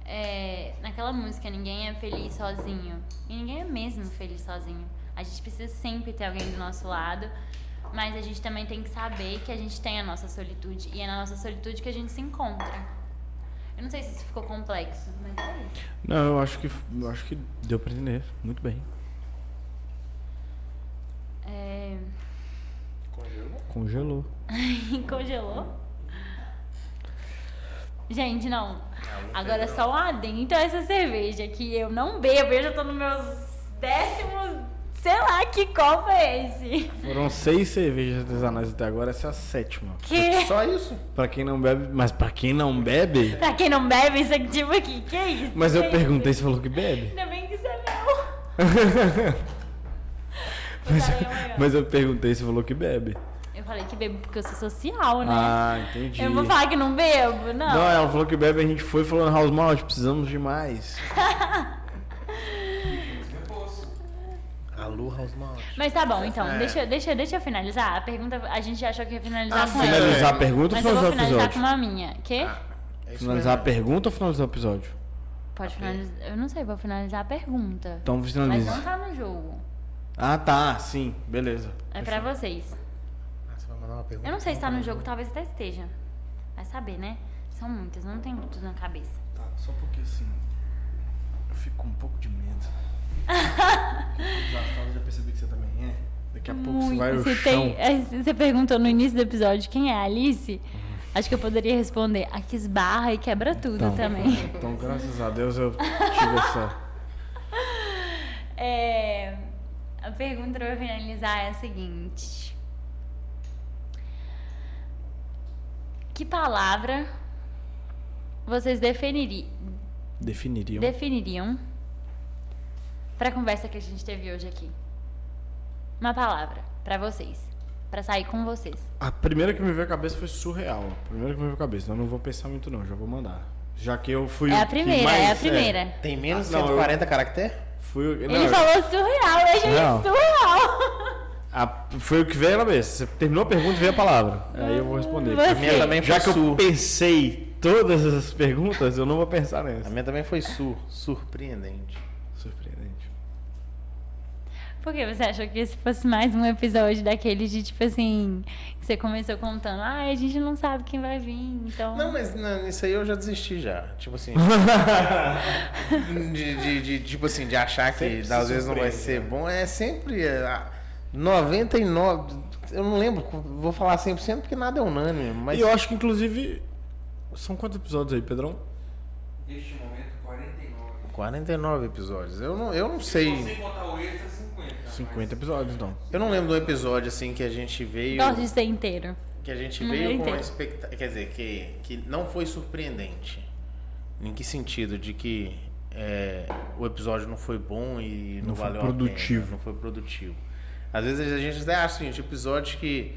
É... Naquela música, ninguém é feliz sozinho. E ninguém é mesmo feliz sozinho. A gente precisa sempre ter alguém do nosso lado. Mas a gente também tem que saber que a gente tem a nossa solitude. E é na nossa solitude que a gente se encontra. Eu não sei se isso ficou complexo, mas é isso. Não, eu acho que eu acho que deu pra entender. Muito bem. É... Congelou. Congelou? *laughs* Gente, não. Agora só um adendo a essa cerveja que eu não bebo. Eu já tô nos meus décimos. Sei lá que copo é esse. Foram seis cervejas artesanais até agora, essa é a sétima. Que? Só isso. Pra quem não bebe, mas pra quem não bebe. Pra quem não bebe, isso aqui, tipo aqui, que é isso? Mas eu gente? perguntei se falou que bebe. Ainda bem que você não. *laughs* Mas, Peraí, amanhã. mas eu perguntei se falou que bebe. Eu falei que bebo porque eu sou social, né? Ah, entendi. eu vou falar que não bebo? Não. Não, ela falou que bebe, a gente foi e falou no House Malt, precisamos de mais. *laughs* Mas tá bom, então, É. deixa, deixa, deixa eu finalizar. A pergunta, a gente achou que ia finalizar Ah, com ela. Finalizar a pergunta ou Mas eu vou finalizar o finalizar com episódio? uma minha. Quê? É isso Finalizar a mesmo. pergunta ou finalizar o episódio? Pode finalizar. Eu não sei, vou finalizar a pergunta. Então Mas finaliza. não tá no jogo. Ah, tá, sim, beleza. É pra vocês. Ah, você vai mandar uma pergunta? Eu não sei se tá no jogo, talvez até esteja. Vai saber, né? São muitas, não tem tudo na cabeça. Tá, só porque assim. Eu fico com um pouco de medo. Já percebi que você também é. Daqui a pouco você Muito. vai ao Você, chão. tem, é, você perguntou no início do episódio quem é a Alice. Acho que eu poderia responder a que esbarra e quebra tudo Então, também. Então, graças a Deus eu tive essa. *laughs* É, a pergunta pra finalizar é a seguinte: Que palavra vocês definiri, Definiriam. definiriam pra conversa que a gente teve hoje aqui? Uma palavra pra vocês, Pra sair com vocês. A primeira que me veio à cabeça foi surreal. A primeira que me veio à cabeça. Eu não vou pensar muito, não, já vou mandar. Já que eu fui. É o a que primeira, mais- é a primeira. Tem menos de Ah, não, 140 caracteres? Fui não, Ele eu- falou surreal, eu achei Surreal. surreal. a- foi o que veio na cabeça. Você terminou a pergunta e veio a palavra. Aí eu vou responder. Você. A minha também Já foi que eu sur. pensei todas as perguntas, eu não vou pensar A nessa. minha também foi sur. Surpreendente. Surpreendente. Por que você achou que esse fosse mais um episódio daquele de tipo assim, que você começou contando, ah, a gente não sabe quem vai vir, então. Não, mas não, isso aí eu já desisti já. Tipo assim. *laughs* de, de- de- tipo assim, de achar que Sempre se às vezes não vai ser bom. É sempre. é, a- 99. Eu não lembro, vou falar 100% porque nada é unânime. Mas E eu acho que, inclusive. São quantos episódios aí, Pedrão? Neste momento, 49. 49 episódios. Eu não, eu não Se sei. você contar o extra, 50. 50 episódios, então. Eu não lembro de um episódio assim que a gente veio. Gosto de ser inteiro. Que a gente Não, veio eu com uma expectativa. Quer dizer, que, que não foi surpreendente. Em que sentido? De que é, o episódio não foi bom e não, Não foi valeu produtivo. a pena. Não foi produtivo. Às vezes a gente até acha o seguinte, episódio que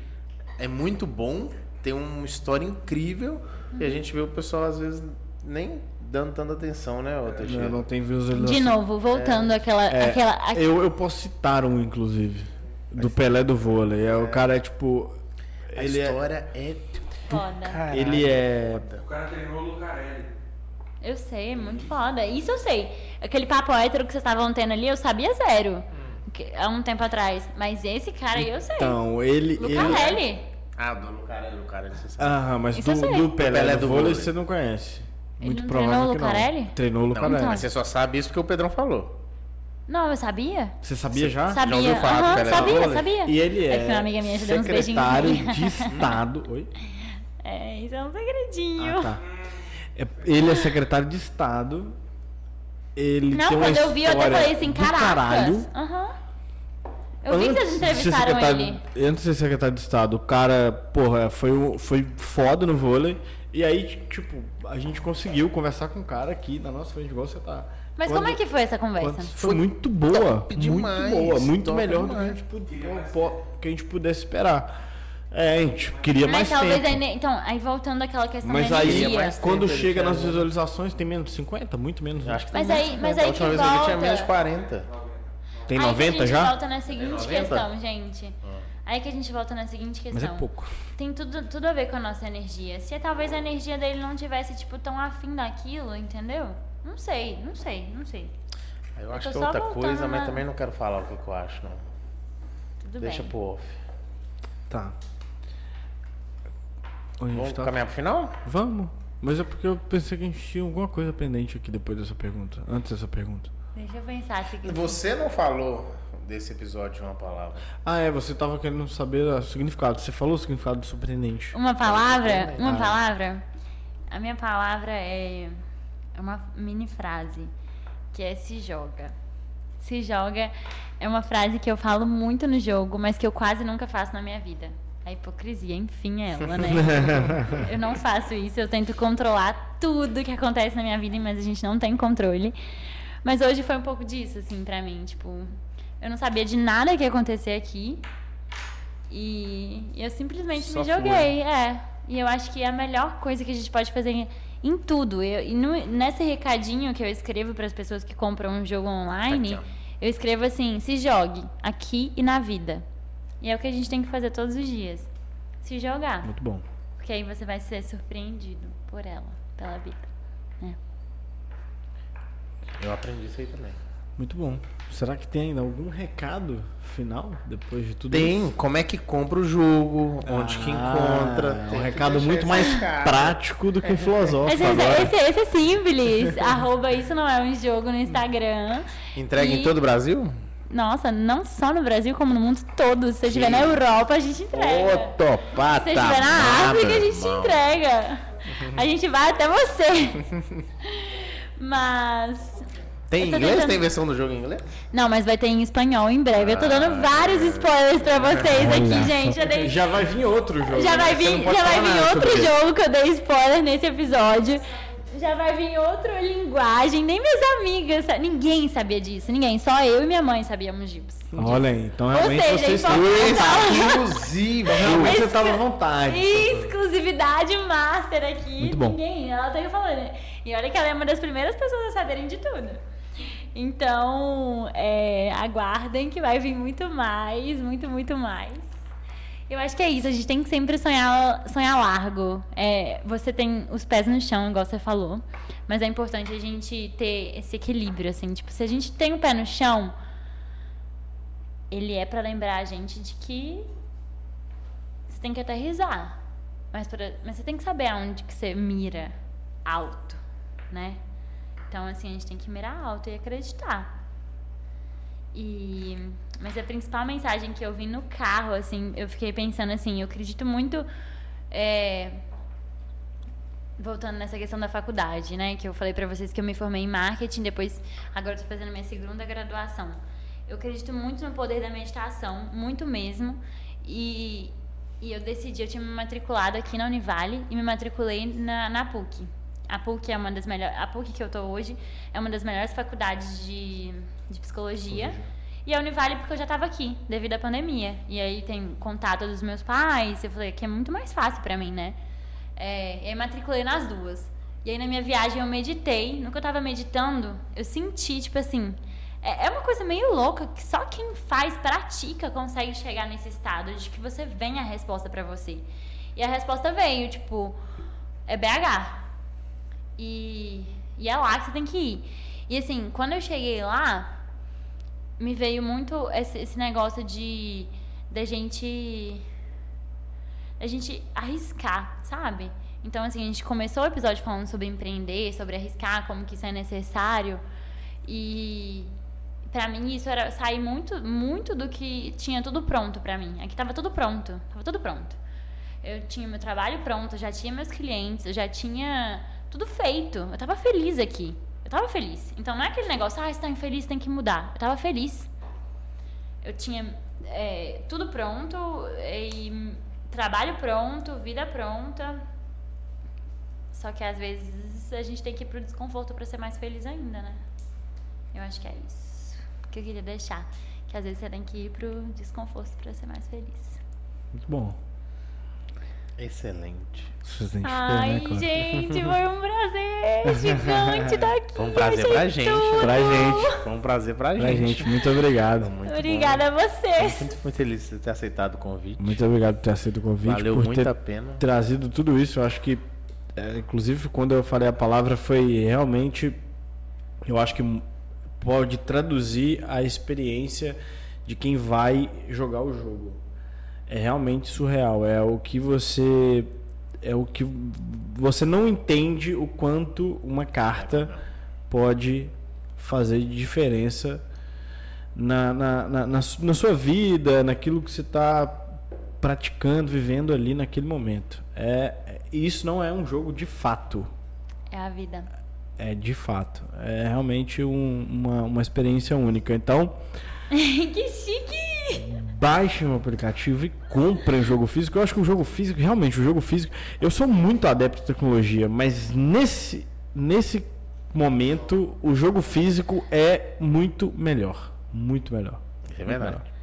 é muito bom, tem uma história incrível, e a gente vê o pessoal às vezes nem dando tanta atenção, né, ô Teixeira? Não, não tem visualização. De novo, voltando àquela. É, aquela a- eu, eu posso citar um, inclusive. Do Pelé do vôlei. É, O cara é tipo. A Ele é, história é... foda. Caralho, ele é. foda. O cara treinou o Lucarelli. Eu sei, é muito foda. Isso eu sei. Aquele papo hétero que vocês estavam tendo ali, eu sabia zero. Que- Há um tempo atrás. Mas esse cara aí eu sei. Então, ele. ele Lucarelli. Ah, do Lucarelli, Lucarelli, você sabe. Aham, mas do, do Pelé, Pelé do, do vôlei vôlei. você não conhece. Ele Muito não provável treinou o que não. Lucarelli? Treinou o Lucarelli. então. Mas você só sabe isso porque o Pedrão falou. Não, eu sabia. Você sabia já? Sabia. ouviu falar do sabia, vôlei? sabia. E ele É que é, uma amiga minha já deu uns beijinhos secretário *laughs* de Estado. Oi? É, isso é um segredinho. Ah, tá. É- ele é secretário de Estado. Ele Não, tem uma quando eu vi, eu até história falei assim, caralho. Aham. Eu vi que vocês Antes entrevistaram secretário- ele. Antes de ser secretário de Estado, o cara, porra, foi, foi foda no vôlei. E aí, tipo, a gente conseguiu conversar com o cara aqui na nossa frente, igual você tá. Mas Quando- como é que foi essa quando- conversa? Foi muito boa. top muito demais, boa. Muito melhor do que a, demais. gente, po- que a gente pudesse esperar. É, a gente queria mais Mas talvez tempo. aí, então, aí voltando àquela questão Mas da aí, energia. mais quando tempo, ele chega nas visualizações, tem menos de 50? Muito menos. né? Acho que Mas tem aí- menos mas 50. aí A última que vez eu vi tinha menos de 40. Tem aí que 90 a gente já? volta na seguinte 90? questão, gente. Aí que a gente volta na seguinte Mas questão. é pouco. Tem tudo, tudo a ver com a nossa energia. Se talvez a energia dele não tivesse, tipo, tão afim daquilo, entendeu? Não sei, não sei, não sei. Eu acho tô que é outra coisa, mas na- também não quero falar o que, que eu acho, não. Tudo Deixa bem. pro off. Tá. Vamos tá- caminhar pro final? Vamos. Mas é porque eu pensei que a gente tinha alguma coisa pendente aqui depois dessa pergunta. Antes dessa pergunta. Deixa eu pensar se Você não falou desse episódio uma palavra. Ah, é, você tava querendo saber o significado. Você falou o significado do surpreendente. Uma palavra? Uma Ah. palavra? A minha palavra é é uma mini frase, que é se joga. Se joga é uma frase que eu falo muito no jogo, mas que eu quase nunca faço na minha vida. A hipocrisia, enfim, é ela, né? *laughs* eu não faço isso, eu tento controlar tudo que acontece na minha vida, mas a gente não tem controle. Mas hoje foi um pouco disso, assim, pra mim. Tipo, eu não sabia de nada que ia acontecer aqui. E eu simplesmente Só me joguei, é. E eu acho que é a melhor coisa que a gente pode fazer em, em tudo. Eu, e no- nesse recadinho que eu escrevo para as pessoas que compram um jogo online, Aqui, eu escrevo assim: se jogue aqui e na vida. E é o que a gente tem que fazer todos os dias. Se jogar. Muito bom. Porque aí você vai ser surpreendido por ela, pela vida. Eu aprendi isso aí também. Muito bom. Será que tem ainda algum recado final depois de tudo Tem, isso? como é que compra o jogo, onde que Ah, encontra. É Tem um recado muito esse mais recado. prático do que filosófico Mas esse, agora. esse, esse é simples. *laughs* Arroba isso não é um jogo no Instagram. Entrega E- em todo o Brasil? Nossa, não só no Brasil, como no mundo todo. Se você estiver na Europa, a gente entrega. Ô, topata! Se você estiver na nada, África, a gente irmão. entrega. A gente vai até você. *laughs* Mas. Tem tô inglês? tentando- Tem versão do jogo em inglês? Não, mas vai ter em espanhol em breve. Eu tô dando Ah. vários spoilers pra vocês aqui, gente. dei- Já vai vir outro jogo. já né? vai vir, já vai vir outro jogo que eu dei spoiler nesse episódio. Já vai vir outra linguagem. Nem minhas amigas. Ninguém sabia disso. Ninguém. Só eu e minha mãe sabíamos disso. Olha aí, então realmente seja, você está... informação. Exclusivo! Realmente você estava à vontade. Exclusividade master aqui. Muito bom. Ninguém. Ela tá falando. E olha que ela é uma das primeiras pessoas a saberem de tudo. Então, é, aguardem que vai vir muito mais, muito, muito mais. Eu acho que é isso, a gente tem que sempre sonhar, sonhar largo. É, você tem os pés no chão, igual você falou, mas é importante a gente ter esse equilíbrio, assim. Tipo, se a gente tem o pé no chão, ele é pra lembrar a gente de que você tem que aterrizar. Mas, pra- mas você tem que saber aonde que você mira alto, né? Então, assim, a gente tem que mirar alto e acreditar. E, mas a principal mensagem que eu vi no carro, assim, eu fiquei pensando assim, eu acredito muito. é, voltando nessa questão da faculdade, né? Que eu falei pra vocês que eu me formei em marketing, depois agora tô fazendo minha segunda graduação. Eu acredito muito no poder da meditação, muito mesmo. E, e eu decidi, eu tinha me matriculado aqui na Univale e me matriculei na, na PUC. A PUC é uma das melhores. A PUC que eu tô hoje é uma das melhores faculdades de, de psicologia. E a Univale porque eu já estava aqui, devido à pandemia. E aí tem contato dos meus pais. Eu falei que é muito mais fácil para mim, né? É, e aí matriculei nas duas. E aí na minha viagem eu meditei. No que eu tava meditando, eu senti, tipo assim. É, é uma coisa meio louca que só quem faz, pratica, consegue chegar nesse estado de que você vem a resposta para você. E a resposta veio, tipo, é BH. E, e é lá que você tem que ir. E assim, quando eu cheguei lá, me veio muito esse, esse negócio de da gente da gente arriscar, sabe? Então assim, a gente começou o episódio falando sobre empreender, sobre arriscar, como que isso é necessário. E pra mim isso era sair muito muito do que tinha tudo pronto pra mim. Aqui tava tudo pronto, tava tudo pronto. Eu tinha meu trabalho pronto, já tinha meus clientes, eu já tinha tudo feito. Eu tava feliz aqui. Eu tava feliz. Então não é aquele negócio, ah, você tá infeliz, tem que mudar. Eu tava feliz. Eu tinha é, tudo pronto, e trabalho pronto, vida pronta. Só que às vezes a gente tem que ir pro desconforto para ser mais feliz ainda, né? Eu acho que é isso que eu queria deixar. Que às vezes você tem que ir pro desconforto para ser mais feliz. Muito bom. Excelente. Identificou, Ai, né, gente, foi um prazer *laughs* gigante estar aqui. Foi um prazer pra gente. tudo. Pra gente. Foi um prazer pra gente. Pra gente, muito obrigado. Muito Obrigada a bom. vocês. Muito, muito feliz de ter aceitado o convite. Muito obrigado por ter aceito o convite, Valeu por muito ter a pena. trazido tudo isso. Eu acho que, é, inclusive, quando eu falei a palavra, foi realmente. Eu acho que pode traduzir a experiência de quem vai jogar o jogo. É realmente surreal. É o que você. É o que você não entende o quanto uma carta pode fazer de diferença na, na, na, na na sua vida, naquilo que você está praticando, vivendo ali naquele momento. É, é- isso não é um jogo de fato. É a vida. É de fato. É realmente um- uma, uma experiência única. Então, *laughs* que chique! Baixem o aplicativo e comprem o jogo físico. Eu acho que o jogo físico, realmente, o jogo físico. Eu sou muito adepto de tecnologia, mas nesse, nesse momento, o jogo físico é muito melhor. Muito melhor. É verdade.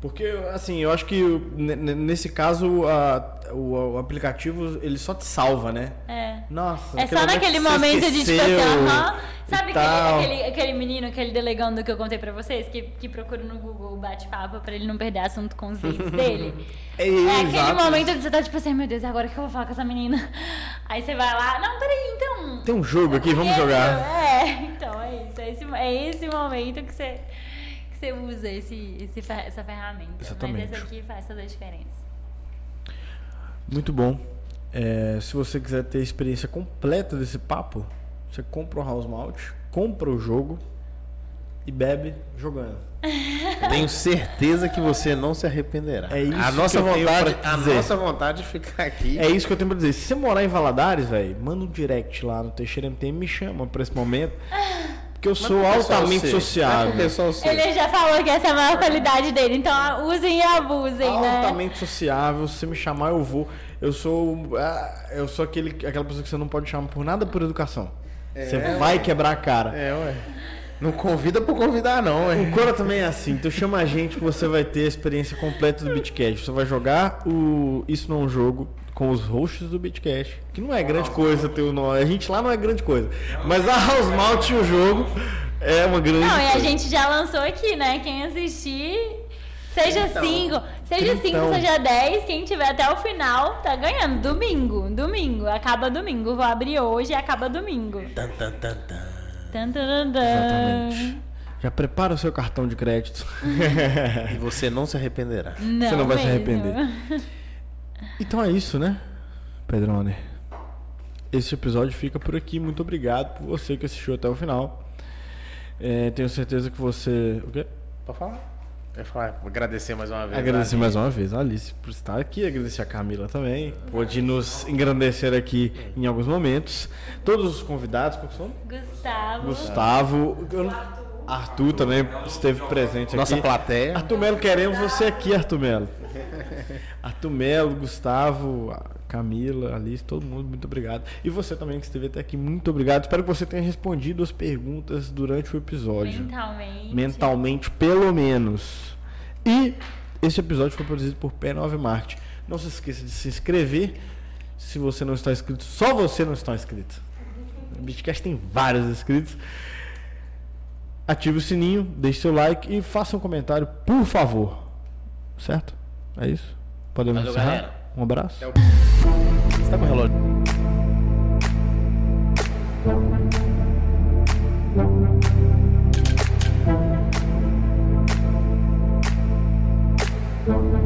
Porque, assim, eu acho que nesse caso a- o, o aplicativo ele só te salva, né? É. Nossa, É só naquele momento de tipo assim, aham. Sabe aquele, aquele, aquele menino, aquele delegando que eu contei pra vocês, que, que procura no Google bate-papo pra ele não perder assunto com os dates *laughs* dele? É, É aquele exato. momento que você tá tipo assim, meu Deus, agora o que eu vou falar com essa menina? Aí você vai lá, não, peraí, então. Tem um jogo aqui, vamos jogar. É, *laughs* então é isso. É esse, é esse momento que você, você usa esse, esse, essa ferramenta. Exatamente. Mas essa aqui faz toda a diferença. Muito bom. É, se você quiser ter a experiência completa desse papo, você compra o House Malt, compra o jogo e bebe jogando. *laughs* Tenho certeza que você não se arrependerá. É isso a nossa que eu tenho vontade, pra a dizer. nossa vontade de ficar aqui. É isso que eu tenho pra dizer. Se você morar em Valadares, velho, manda um direct lá no Teixeira MTM me chama pra esse momento. *laughs* Porque eu sou altamente ser. sociável. Ele já falou que essa é a maior qualidade dele, então usem e abusem, né? altamente sociável. Se você me chamar, eu vou. Eu sou. ah, Eu sou aquele, aquela pessoa que você não pode chamar por nada por educação. você vai quebrar a cara. É, ué. Não convida por convidar, não, ué. O Cora também é assim, então chama a gente que você vai ter a experiência completa do Bitcash. Você vai jogar o Isso Não é um Jogo com os hosts do Bitcash, que não é grande coisa ter o nome. A gente lá não é grande coisa. Mas a House Malt e o jogo é uma grande Não, e a coisa. gente já lançou aqui, né? Quem assistir, seja Então, 5, seja 5, então. seja 10, quem tiver até o final tá ganhando. Domingo, domingo, acaba domingo. Vou abrir hoje e acaba domingo. Tan, tan, tan, tan. Tan, tan, tan, tan. Exatamente. Já prepara o seu cartão de crédito. *laughs* E você não se arrependerá. Não, Você não vai se mesmo. arrepender. Então é isso, né, Pedrone? Esse episódio fica por aqui. Muito obrigado por você que assistiu até o final. É, tenho certeza que você. O quê? Pode falar. Eu falar, agradecer mais uma vez. Agradecer mais uma vez a Alice por estar aqui, agradecer a Camila também, pode nos engrandecer aqui em alguns momentos. Todos os convidados, qual que são? Gustavo. Gustavo, Arthur também esteve presente Nossa aqui. plateia. Arthur Melo, queremos você aqui, Arthur Melo. Arthur Melo, Gustavo, a Camila, Alice, todo mundo, muito obrigado. E você também que esteve até aqui, muito obrigado. Espero que você tenha respondido as perguntas durante o episódio Mentalmente. mentalmente, pelo menos. E esse episódio foi produzido por P9 Marketing. Não se esqueça de se inscrever. Se você não está inscrito, só você não está inscrito. O Bitcast tem vários inscritos. Ative o sininho, deixe seu like e faça um comentário, por favor. Certo? É isso? Podemos Valeu, encerrar? Galera. Um abraço. Você está com o relógio? Thank